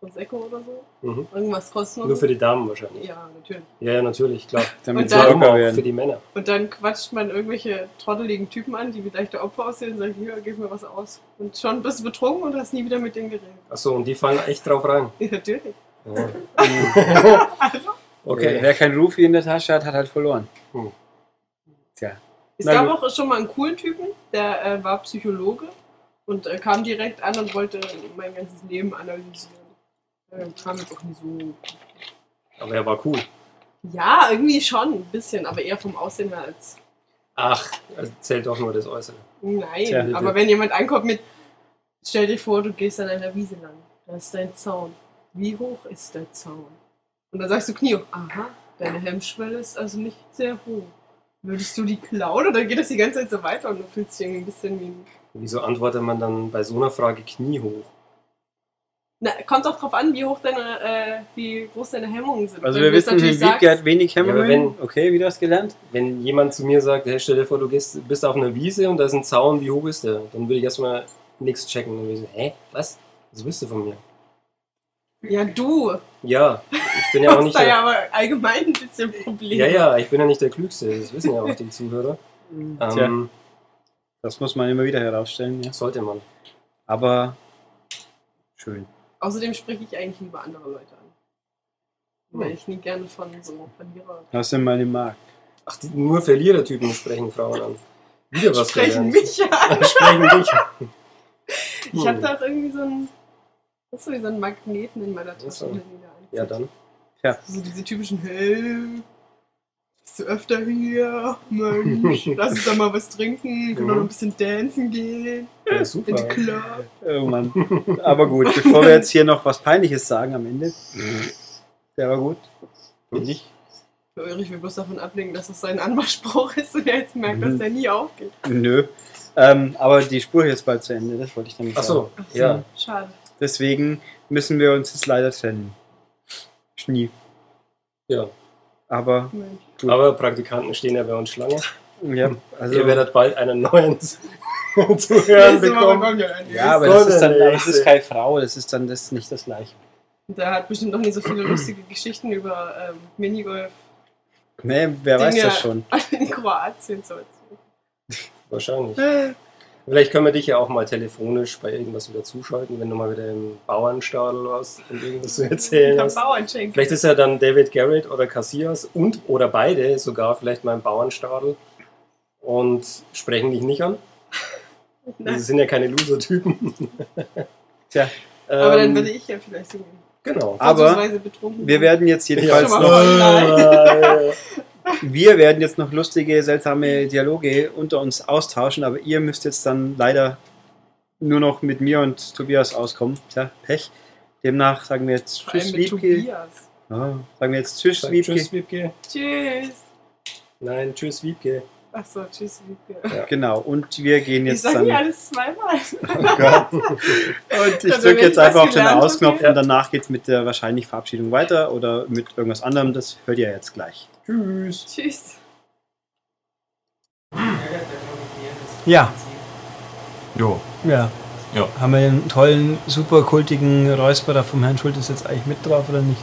Prosecco oder so. Mhm. Irgendwas kostenloses. Nur für die Damen wahrscheinlich. Ja, natürlich. Ja, ja, natürlich, klar. damit Und sie locker auch für werden. die Männer. Und dann quatscht man irgendwelche trotteligen Typen an, die wie leichte Opfer aussehen und sagt, hier, gib mir was aus. Und schon bist du betrunken und hast nie wieder mit denen geredet. Achso, und die fallen echt drauf rein. Ja, natürlich. Ja. okay. Wer kein Rufi in der Tasche hat, hat halt verloren. Hm. Tja. Es Na gab gut. auch schon mal einen coolen Typen, der äh, war Psychologe und äh, kam direkt an und wollte mein ganzes Leben analysieren. Äh, kam jetzt auch nie so. Aber er war cool. Ja, irgendwie schon, ein bisschen, aber eher vom Aussehen her als. Ach, also zählt doch nur das Äußere. Nein, Tja, aber wenn jemand ankommt mit, stell dir vor, du gehst an einer Wiese lang, da ist dein Zaun. Wie hoch ist der Zaun? Und dann sagst du Knie, aha, deine Hemmschwelle ist also nicht sehr hoch. Würdest du die klauen oder geht das die ganze Zeit so weiter und du fühlst dich irgendwie ein bisschen wie ein Wieso antwortet man dann bei so einer Frage kniehoch? Na, kommt auch drauf an, wie hoch deine, äh, wie groß deine Hemmungen sind. Also Wenn wir wissen, natürlich Wiebke hat wenig Ja, aber Hemmungen. wenn- okay, wie du hast gelernt? Wenn jemand zu mir sagt, hey, stell dir vor, du gehst, bist auf einer Wiese und da ist ein Zaun, wie hoch ist der? Dann würde ich erstmal nichts checken. Dann würde ich sagen, hä, was? Was willst du von mir? ja, du Ja, ich bin ja auch nicht der, ja aber allgemein ein bisschen Probleme. Ja, ja, ich bin ja nicht der Klügste. Das wissen ja auch die Zuhörer. Tja, Ähm, das muss man immer wieder herausstellen. Ja. sollte man. Aber schön. Außerdem spreche ich eigentlich lieber andere Leute an. Weil ich nie gerne von so Verlierer Hast du mal im Markt? Ach, die, nur Verlierertypen sprechen Frauen an. Wieder was sprechen gelernt. mich an. Sprechen dich. Ich habe da auch irgendwie so einen, das ist so wie so einen Magneten in meiner Tasche. Ja, dann. So diese typischen, hey, bist du öfter hier? Mensch, lass uns doch mal was trinken, können wir noch ein bisschen dancen gehen, Ja, in den super. Club. Oh Mann. Aber gut, bevor wir jetzt hier noch was Peinliches sagen am Ende. Der war gut. Finde ich. Für Ulrich will bloß davon ablenken, dass es sein Anmachspruch ist und er jetzt merkt, dass Mhm. der nie aufgeht. Nö. Ähm, aber die Spur hier ist bald zu Ende, das wollte ich damit Ach sagen. so, ja. Schade. Deswegen müssen wir uns jetzt leider trennen. Schnief. ja. Aber. Gut. Aber Praktikanten stehen ja bei uns Schlange. ja, also. Ihr werdet bald einen neuen zu hören bekommen. ja aber das ist dann, das ist keine Frau, das ist dann das nicht das gleiche. Und Der hat bestimmt noch nie so viele lustige Geschichten über ähm, Minigolf Nee, wer weiß Dinge. das schon. in Kroatien zu Wahrscheinlich. Vielleicht können wir dich ja auch mal telefonisch bei irgendwas wieder zuschalten, wenn du mal wieder im Bauernstadel warst und irgendwas zu erzählen hast. Vielleicht ist ja dann David Garrett oder Casillas und oder beide sogar vielleicht mal im Bauernstadel und sprechen dich nicht an. Das Nein. sind ja keine Loser-Typen. Tja, Aber dann Ähm, würde ich ja vielleicht hingehen. Genau. Aber betrunken. wir werden jetzt jedenfalls noch. wir werden jetzt noch lustige, seltsame Dialoge unter uns austauschen, aber ihr müsst jetzt dann leider nur noch mit mir und Tobias auskommen. Tja, Pech. Demnach sagen wir jetzt Tschüss, Wiebke. Tobias. Ja, sagen wir jetzt Tschüss, Sag Wiebke. Tschüss, Wiebke. Tschüss. Nein, tschüss, Wiebke. Achso, tschüss, Wiebke. Genau, und wir gehen Ich jetzt dann. nie alles zweimal. Oh Gott. Und ich drücke jetzt ich einfach auf den Ausknopf und danach geht es mit der wahrscheinlich Verabschiedung weiter oder mit irgendwas anderem. Das hört ihr jetzt gleich. Tschüss. Tschüss. Ja, Jo. ja. Ja. Haben wir den tollen, super kultigen Räusperer vom Herrn Schultes jetzt eigentlich mit drauf oder nicht?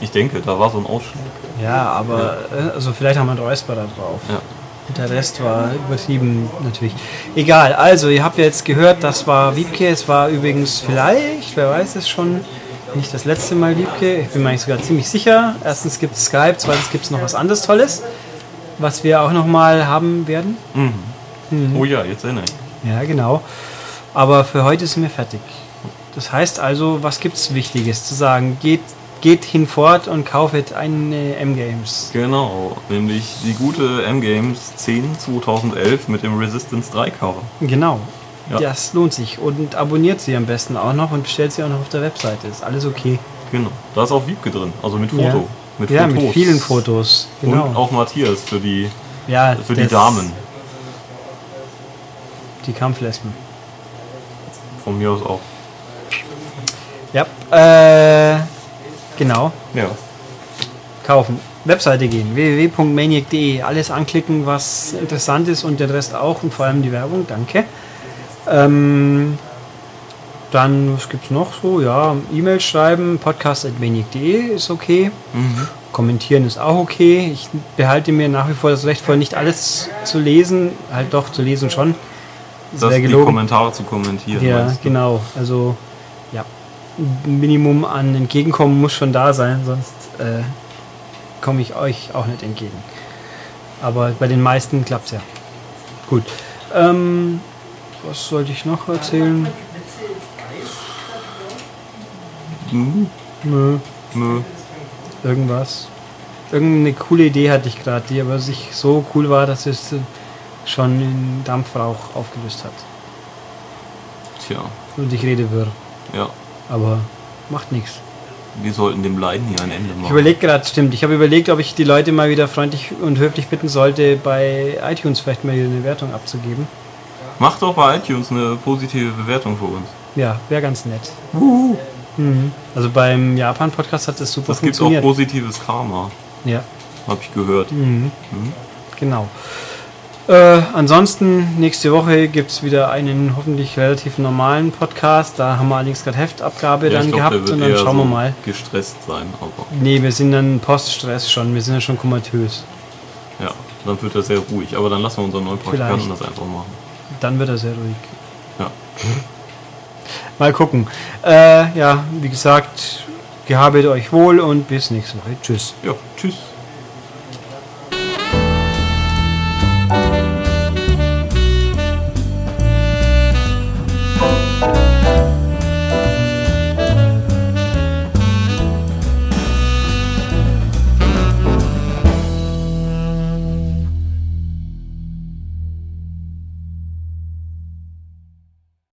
Ich denke, da war so ein Ausschnitt. Ja, aber äh, also vielleicht haben wir einen Räusperer drauf. Ja. Der Rest war übertrieben natürlich. Egal, also ihr habt ja jetzt gehört, das war Wiebke. Es war übrigens vielleicht, wer weiß es schon, nicht das letzte Mal Wiebke. Ich bin mir eigentlich sogar ziemlich sicher. Erstens gibt es Skype, zweitens gibt es noch was anderes Tolles, was wir auch nochmal haben werden. Mhm. Oh ja, jetzt erinnere ich. Ja, genau. Aber für heute sind wir fertig. Das heißt also, was gibt es Wichtiges zu sagen? Geht, geht hinfort und kauft eine M-Games. Genau, nämlich die gute M-Games 10 2011 mit dem Resistance 3 Cover. Genau. Ja. Das lohnt sich. Und abonniert sie am besten auch noch und bestellt sie auch noch auf der Webseite. Ist alles okay. Genau. Da ist auch Wiebke drin, also mit Foto. Ja. Mit ja, Fotos. mit vielen Fotos. Genau. Und auch Matthias für die, ja, für die Damen. Die Kampflesben. Von mir aus auch. Ja, äh, genau. Ja. Kaufen. Webseite gehen. www.maniac.de. Alles anklicken, was interessant ist und den Rest auch und vor allem die Werbung. Danke. Ähm, dann, was gibt's noch so? Ja, E-Mail schreiben. Podcast.maniac.de ist okay. Mhm. Kommentieren ist auch okay. Ich behalte mir nach wie vor das Recht vor, nicht alles zu lesen. Halt doch, zu lesen schon. Das Das wäre die gelogen. Kommentare zu kommentieren. Ja, genau. Also, ja. Ein Minimum an Entgegenkommen muss schon da sein, sonst äh, komme ich euch auch nicht entgegen. Aber bei den meisten klappt es ja. Gut. Ähm, was sollte ich noch erzählen? Mhm. Nö, Nö. irgendwas. Irgendeine coole Idee hatte ich gerade, die aber sich so cool war, dass es äh, schon in Dampfrauch aufgelöst hat. Tja, Und ich rede wirr. ja. Aber macht nichts. Wir sollten dem Leiden hier ein Ende machen. Ich überlege gerade, stimmt. Ich habe überlegt, ob ich die Leute mal wieder freundlich und höflich bitten sollte, bei iTunes vielleicht mal eine Wertung abzugeben. Mach doch bei iTunes eine positive Bewertung für uns. Ja, wäre ganz nett. Mhm. Also beim Japan-Podcast hat das super Das gibt auch funktioniert. positives Karma, Ja, habe ich gehört. mhm. Mhm. genau. Äh, ansonsten, nächste Woche gibt es wieder einen hoffentlich relativ normalen Podcast. Da haben wir allerdings gerade Heftabgabe Ja, dann glaub, gehabt und dann schauen wir so mal. gestresst sein, aber Nee, wir sind dann Poststress schon. Wir sind ja schon komatös. ja, dann wird er sehr ruhig. Aber dann lassen wir unseren neuen Vielleicht. das einfach machen. Dann wird er sehr ruhig. Ja. Mal gucken. Äh, ja, wie gesagt, gehabet euch wohl und bis nächste Woche. Tschüss. Ja, tschüss.